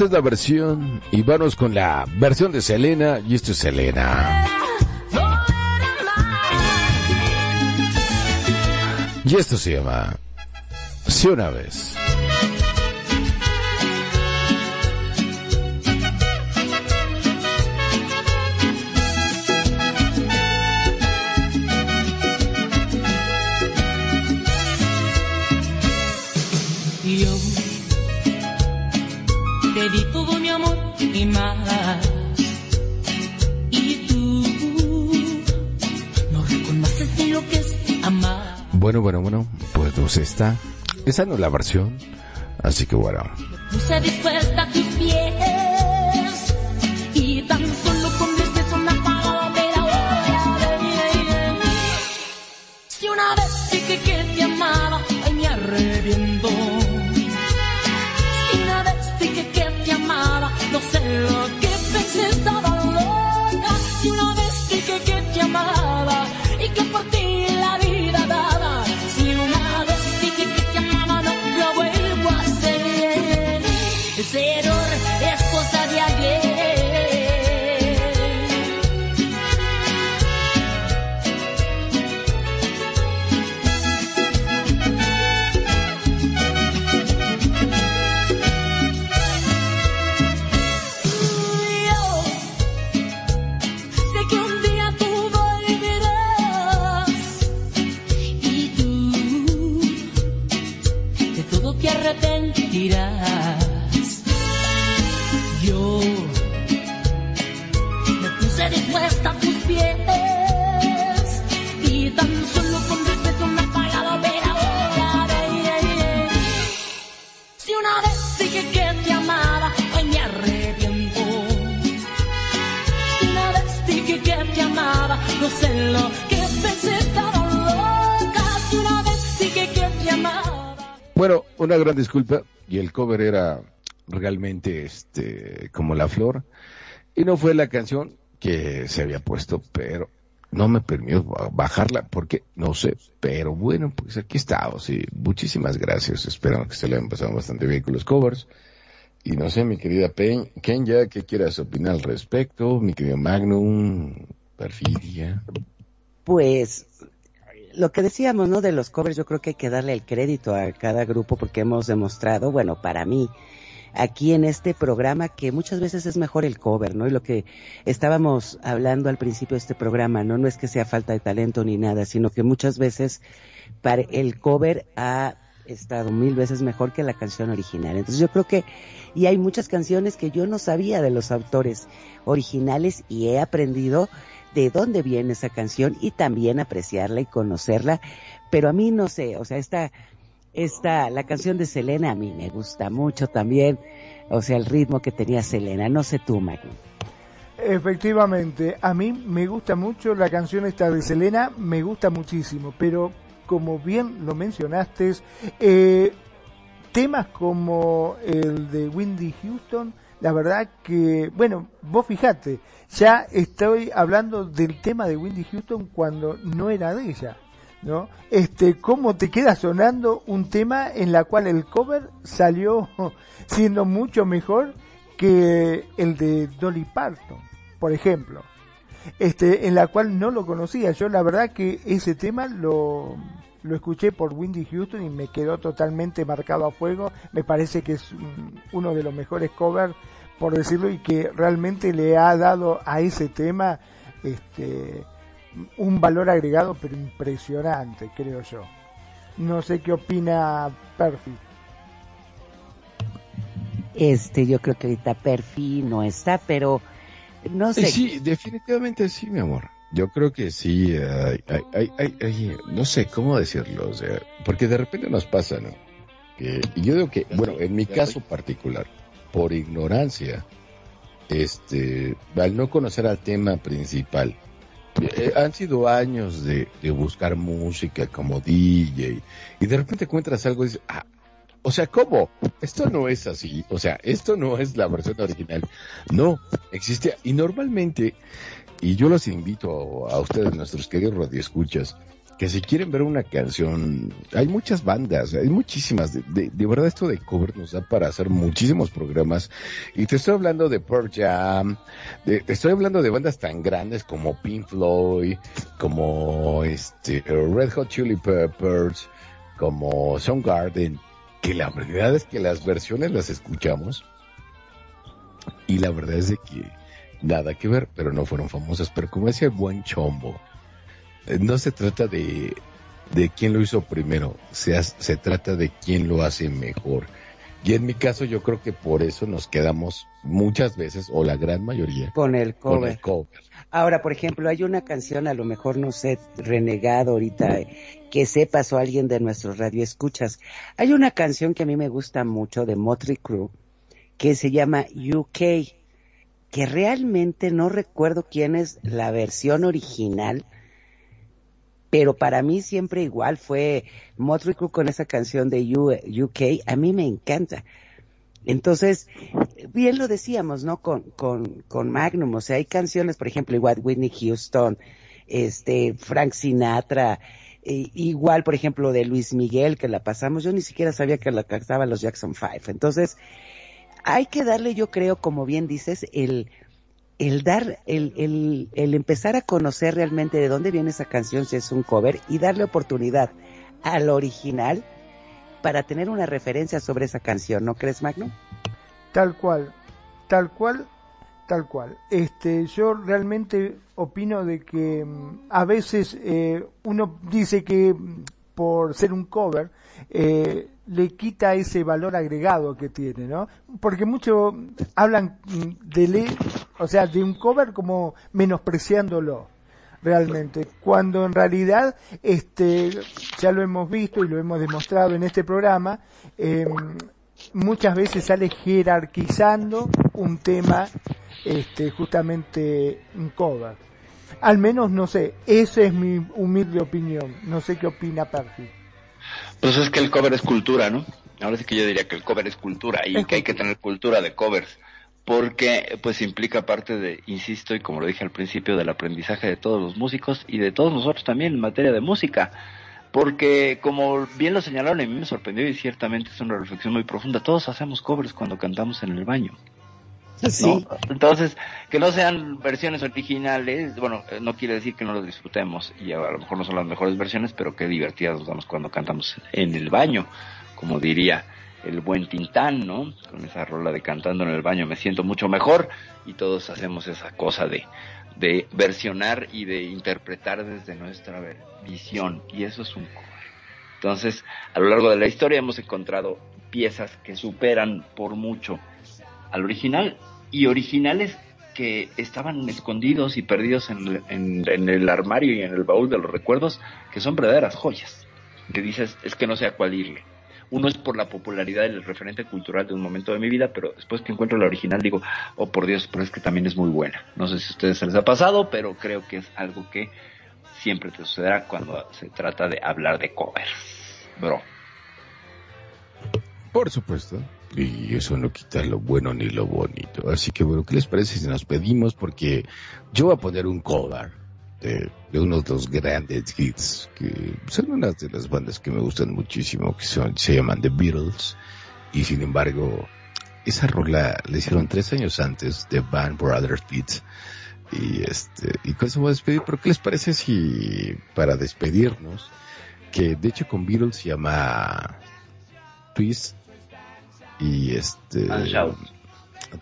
E: esta es la versión y vamos con la versión de Selena y esto es Selena. Y esto se llama Si una vez. Esa no es la versión, así que bueno.
J: Puse dispuesta a tus pies y tan solo con ver ahora ven. Si una vez dije que que pensé, estaba loca. Si una vez dije que te amaba.
E: Bueno, una gran disculpa y el cover era realmente este como la flor y no fue la canción que se había puesto, pero no me permitió bajarla porque no sé, pero bueno, pues aquí estamos y muchísimas gracias, espero que se le hayan pasado bastante bien con los covers. Y no sé, mi querida Pen, Kenya, ¿qué quieras opinar al respecto? Mi querido Magnum, Perfidia.
D: Pues lo que decíamos, ¿no? De los covers, yo creo que hay que darle el crédito a cada grupo porque hemos demostrado, bueno, para mí, aquí en este programa que muchas veces es mejor el cover, ¿no? Y lo que estábamos hablando al principio de este programa, ¿no? No es que sea falta de talento ni nada, sino que muchas veces para el cover ha estado mil veces mejor que la canción original. Entonces yo creo que, y hay muchas canciones que yo no sabía de los autores originales y he aprendido de dónde viene esa canción y también apreciarla y conocerla, pero a mí no sé, o sea, esta, esta, la canción de Selena a mí me gusta mucho también, o sea, el ritmo que tenía Selena, no sé tú, Magno.
G: Efectivamente, a mí me gusta mucho la canción esta de Selena, me gusta muchísimo, pero como bien lo mencionaste, eh, temas como el de Windy Houston, la verdad que, bueno, vos fijate, ya estoy hablando del tema de Windy Houston cuando no era de ella, ¿no? Este, cómo te queda sonando un tema en la cual el cover salió [LAUGHS] siendo mucho mejor que el de Dolly Parton, por ejemplo. Este, en la cual no lo conocía. Yo la verdad que ese tema lo, lo escuché por Windy Houston y me quedó totalmente marcado a fuego. Me parece que es un- uno de los mejores covers, por decirlo, y que realmente le ha dado a ese tema este, un valor agregado, pero impresionante, creo yo. No sé qué opina Perfi.
D: Este, yo creo que ahorita Perfi no está, pero no sé.
F: Eh, Sí, definitivamente sí, mi amor. Yo creo que sí, hay, hay, hay, hay- hay- no sé cómo decirlo, o sea, porque de repente nos pasa, ¿no? Que, y yo digo que, bueno, en mi caso particular, por ignorancia, este, al no conocer al tema principal, eh, han sido años de, buscar música como DJ, y de repente encuentras algo y dices, ah, o sea, ¿cómo? Esto no es así, o sea, esto no es la versión original. No, existe, y normalmente, y yo los invito a ustedes, nuestros queridos radioescuchas,
E: que si quieren ver una canción, hay muchas bandas, hay muchísimas, de, de- verdad esto de cover nos da para hacer muchísimos programas, y te estoy hablando de Pearl Jam, de- te estoy hablando de bandas tan grandes como Pink Floyd, como este Red Hot Chili Peppers, como Soundgarden, que la verdad es que las versiones las escuchamos, y la verdad es de que nada que ver, pero no fueron famosas, pero como decía el buen Chombo, eh, no se trata de, de quién lo hizo primero, se, se trata de quién lo hace mejor. Y en mi caso yo creo que por eso nos quedamos muchas veces, o la gran mayoría,
D: Con el
E: con
D: cover.
E: el cover.
D: Ahora, por ejemplo, hay una canción, a lo mejor no sé, renegado ahorita, eh, que sepas o alguien de nuestros radioescuchas. Hay una canción que a mí me gusta mucho de Motley Crue, que se llama UK, que realmente no recuerdo quién es la versión original, pero para mí siempre igual fue Motley con esa canción de UK, a mí me encanta. Entonces, bien lo decíamos, ¿no? Con, con, con Magnum, o sea, hay canciones, por ejemplo, igual Whitney Houston, este, Frank Sinatra, eh, igual, por ejemplo, de Luis Miguel, que la pasamos, yo ni siquiera sabía que la cantaban los Jackson Five. Entonces, hay que darle, yo creo, como bien dices, el, el dar, el, el, el empezar a conocer realmente de dónde viene esa canción, si es un cover, y darle oportunidad al original para tener una referencia sobre esa canción, ¿no crees, Magno?
G: Tal cual, tal cual, tal cual. Este, yo realmente opino de que mm, a veces eh, uno dice que mm, por ser un cover eh, le quita ese valor agregado que tiene, ¿no? Porque muchos hablan de le, o sea, de un cover como menospreciándolo realmente, cuando en realidad este ya lo hemos visto y lo hemos demostrado en este programa, eh, muchas veces sale jerarquizando un tema este justamente un cover. Al menos no sé, esa es mi humilde opinión. No sé qué opina Percy.
F: Pues es que el cover es cultura, ¿no? Ahora sí que yo diría que el cover es cultura y que hay que tener cultura de covers. Porque pues implica parte de, insisto, y como lo dije al principio, del aprendizaje de todos los músicos y de todos nosotros también en materia de música. Porque como bien lo señalaron, a mí me sorprendió y ciertamente es una reflexión muy profunda. Todos hacemos covers cuando cantamos en el baño. [LAUGHS]
D: Sí.
F: Entonces, que no sean versiones originales, bueno, eh, no quiere decir que no los disfrutemos y a lo mejor no son las mejores versiones, pero qué divertidas nos damos cuando cantamos en el baño, como diría el buen Tintán, ¿no? Con esa rola de cantando en el baño me siento mucho mejor y todos hacemos esa cosa de, versionar y de interpretar desde nuestra visión y eso es un. Entonces, a lo largo de la historia hemos encontrado piezas que superan por mucho al original y originales que estaban escondidos y perdidos en, el- armario y en el baúl de los recuerdos, que son verdaderas joyas. Que dices, es que no sé a cuál irle. Uno es por la popularidad del referente cultural de un momento de mi vida, pero después que encuentro la original digo, oh por Dios, pero es que también es muy buena. No sé si a ustedes se les ha pasado, pero creo que es algo que siempre te sucederá cuando se trata de hablar de covers. Bro.
E: Por supuesto. Y eso no quita lo bueno ni lo bonito. Así que bueno, ¿qué les parece si nos pedimos? Porque yo voy a poner un cover de, uno de los grandes hits que son unas de las bandas que me gustan muchísimo, que son, se llaman The Beatles. Y sin embargo, esa rola la hicieron tres años antes de Band Brothers Beats. Y este, y con eso voy a despedir, pero ¿qué les parece si para despedirnos, que de hecho con Beatles se llama Twist y este
F: And Shout.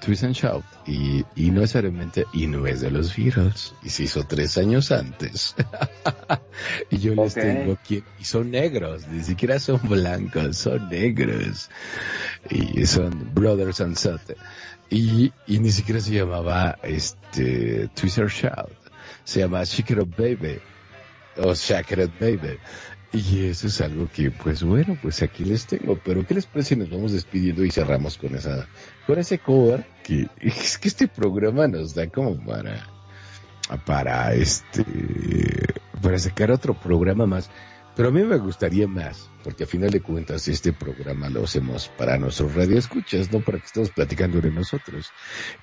E: Twist and Shout. Y, y no necesariamente y no es de los Beatles. Y se hizo tres años antes. [LAUGHS] Y yo les
F: Ok.
E: tengo aquí y son negros ni siquiera son blancos son negros. Y son Brothers and Sut y, y ni siquiera se llamaba este Twist and Shout. Se llama Shake It Up Baby o Shake It Up Baby y eso es algo que, pues bueno, pues aquí les tengo. Pero ¿qué les parece si nos vamos despidiendo y cerramos con esa, con ese cover? Que [LAUGHS] es que este programa nos da como para, para este, para sacar otro programa más. Pero a mí me gustaría más, porque a final de cuentas este programa lo hacemos para nuestros radioescuchas, no para que estemos platicando de nosotros.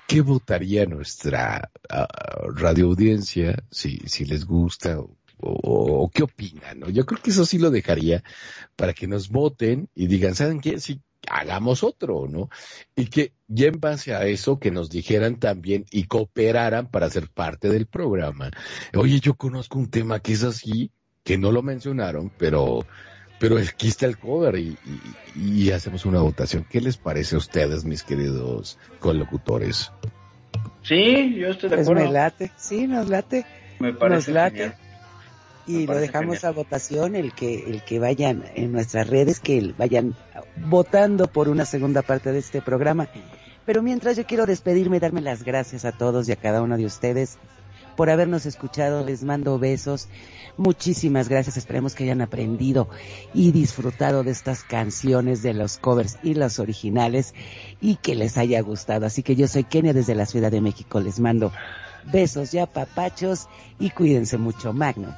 E: ¿Qué votaría nuestra ah, radioaudiencia si, si les gusta o o, o qué opinan, ¿no? Yo creo que eso sí lo dejaría para que nos voten y digan, ¿saben qué? Sí, hagamos otro, ¿no? Y que ya en base a eso que nos dijeran también y cooperaran para ser parte del programa. Oye, yo conozco un tema que es así, que no lo mencionaron, pero pero aquí está el cover y, y- y hacemos una votación. ¿Qué les parece a ustedes, mis queridos colocutores?
F: Sí, yo estoy de
D: Pues
F: acuerdo.
D: me late, sí, nos late.
F: Me parece
D: nos late.
F: genial.
D: Y lo dejamos
F: genial.
D: a votación, el que, el que vayan en nuestras redes, que vayan votando por una segunda parte de este programa. Pero mientras yo quiero despedirme, darme las gracias a todos y a cada uno de ustedes por habernos escuchado. Les mando besos. Muchísimas gracias. Esperemos que hayan aprendido y disfrutado de estas canciones, de los covers y los originales y que les haya gustado. Así que yo soy Kenia desde la Ciudad de México. Les mando besos ya papachos y cuídense mucho, Magno.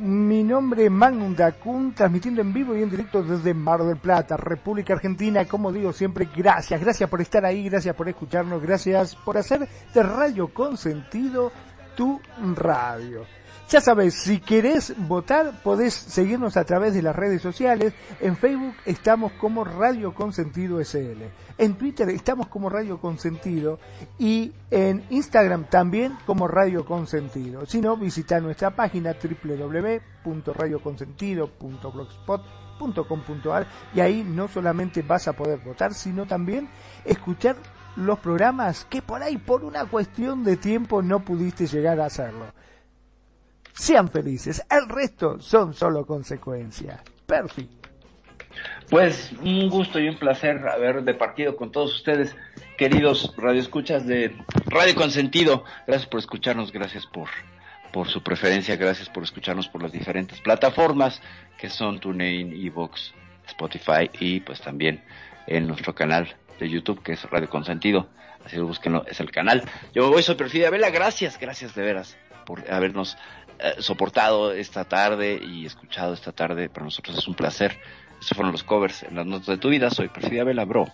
G: Mi nombre es Magnum Dacun, transmitiendo en vivo y en directo desde Mar del Plata, República Argentina. Como digo siempre, gracias, gracias por estar ahí, gracias por escucharnos, gracias por hacer de Radio Consentido tu radio. Ya sabes, si querés votar, podés seguirnos a través de las redes sociales. En Facebook estamos como Radio Consentido SL. En Twitter estamos como Radio Consentido. Y en Instagram también como Radio Consentido. Si no, visita nuestra página www.radioconsentido.blogspot.com.ar y ahí no solamente vas a poder votar, sino también escuchar los programas que por ahí, por una cuestión de tiempo, no pudiste llegar a hacerlo. Sean felices, el resto son solo consecuencias. Perfecto.
F: Pues un gusto y un placer haber departido con todos ustedes, queridos radioescuchas de Radio Consentido. Gracias por escucharnos, gracias por, por su preferencia, gracias por escucharnos por las diferentes plataformas que son TuneIn, Evox, Spotify y pues también en nuestro canal de YouTube que es Radio Consentido. Así lo búsquenlo, es el canal. Yo me voy, soy Perfidia Vela, gracias, gracias de veras por habernos soportado esta tarde y escuchado esta tarde. Para nosotros es un placer. Estos fueron los covers en las notas de tu vida. Soy Perfidia Vela, bro.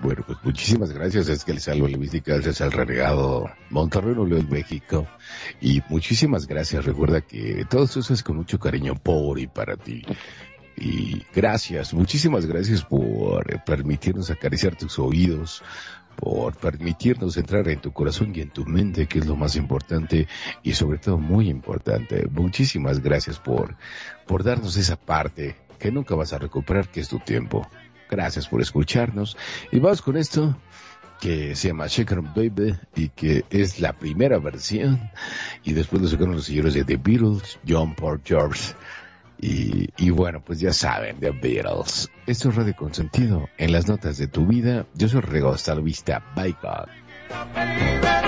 E: Bueno, pues muchísimas gracias. Es que les salvo gracias al renegado Monterrey, Nuevo León, México. Y muchísimas gracias. Recuerda que todo eso es con mucho cariño por y para ti. Y gracias, muchísimas gracias por eh, permitirnos acariciar tus oídos, por permitirnos entrar en tu corazón y en tu mente, que es lo más importante y sobre todo muy importante. Muchísimas gracias por, por darnos esa parte que nunca vas a recuperar, que es tu tiempo. Gracias por escucharnos. Y vamos con esto que se llama Shake It Up Baby y que es la primera versión. Y después lo sacaron los señores de The Beatles, John Paul George. Y, y bueno, pues ya saben, The Beatles. Esto es Radio Consentido. En las notas de tu vida, yo soy Rego. Hasta la vista. Bye, God.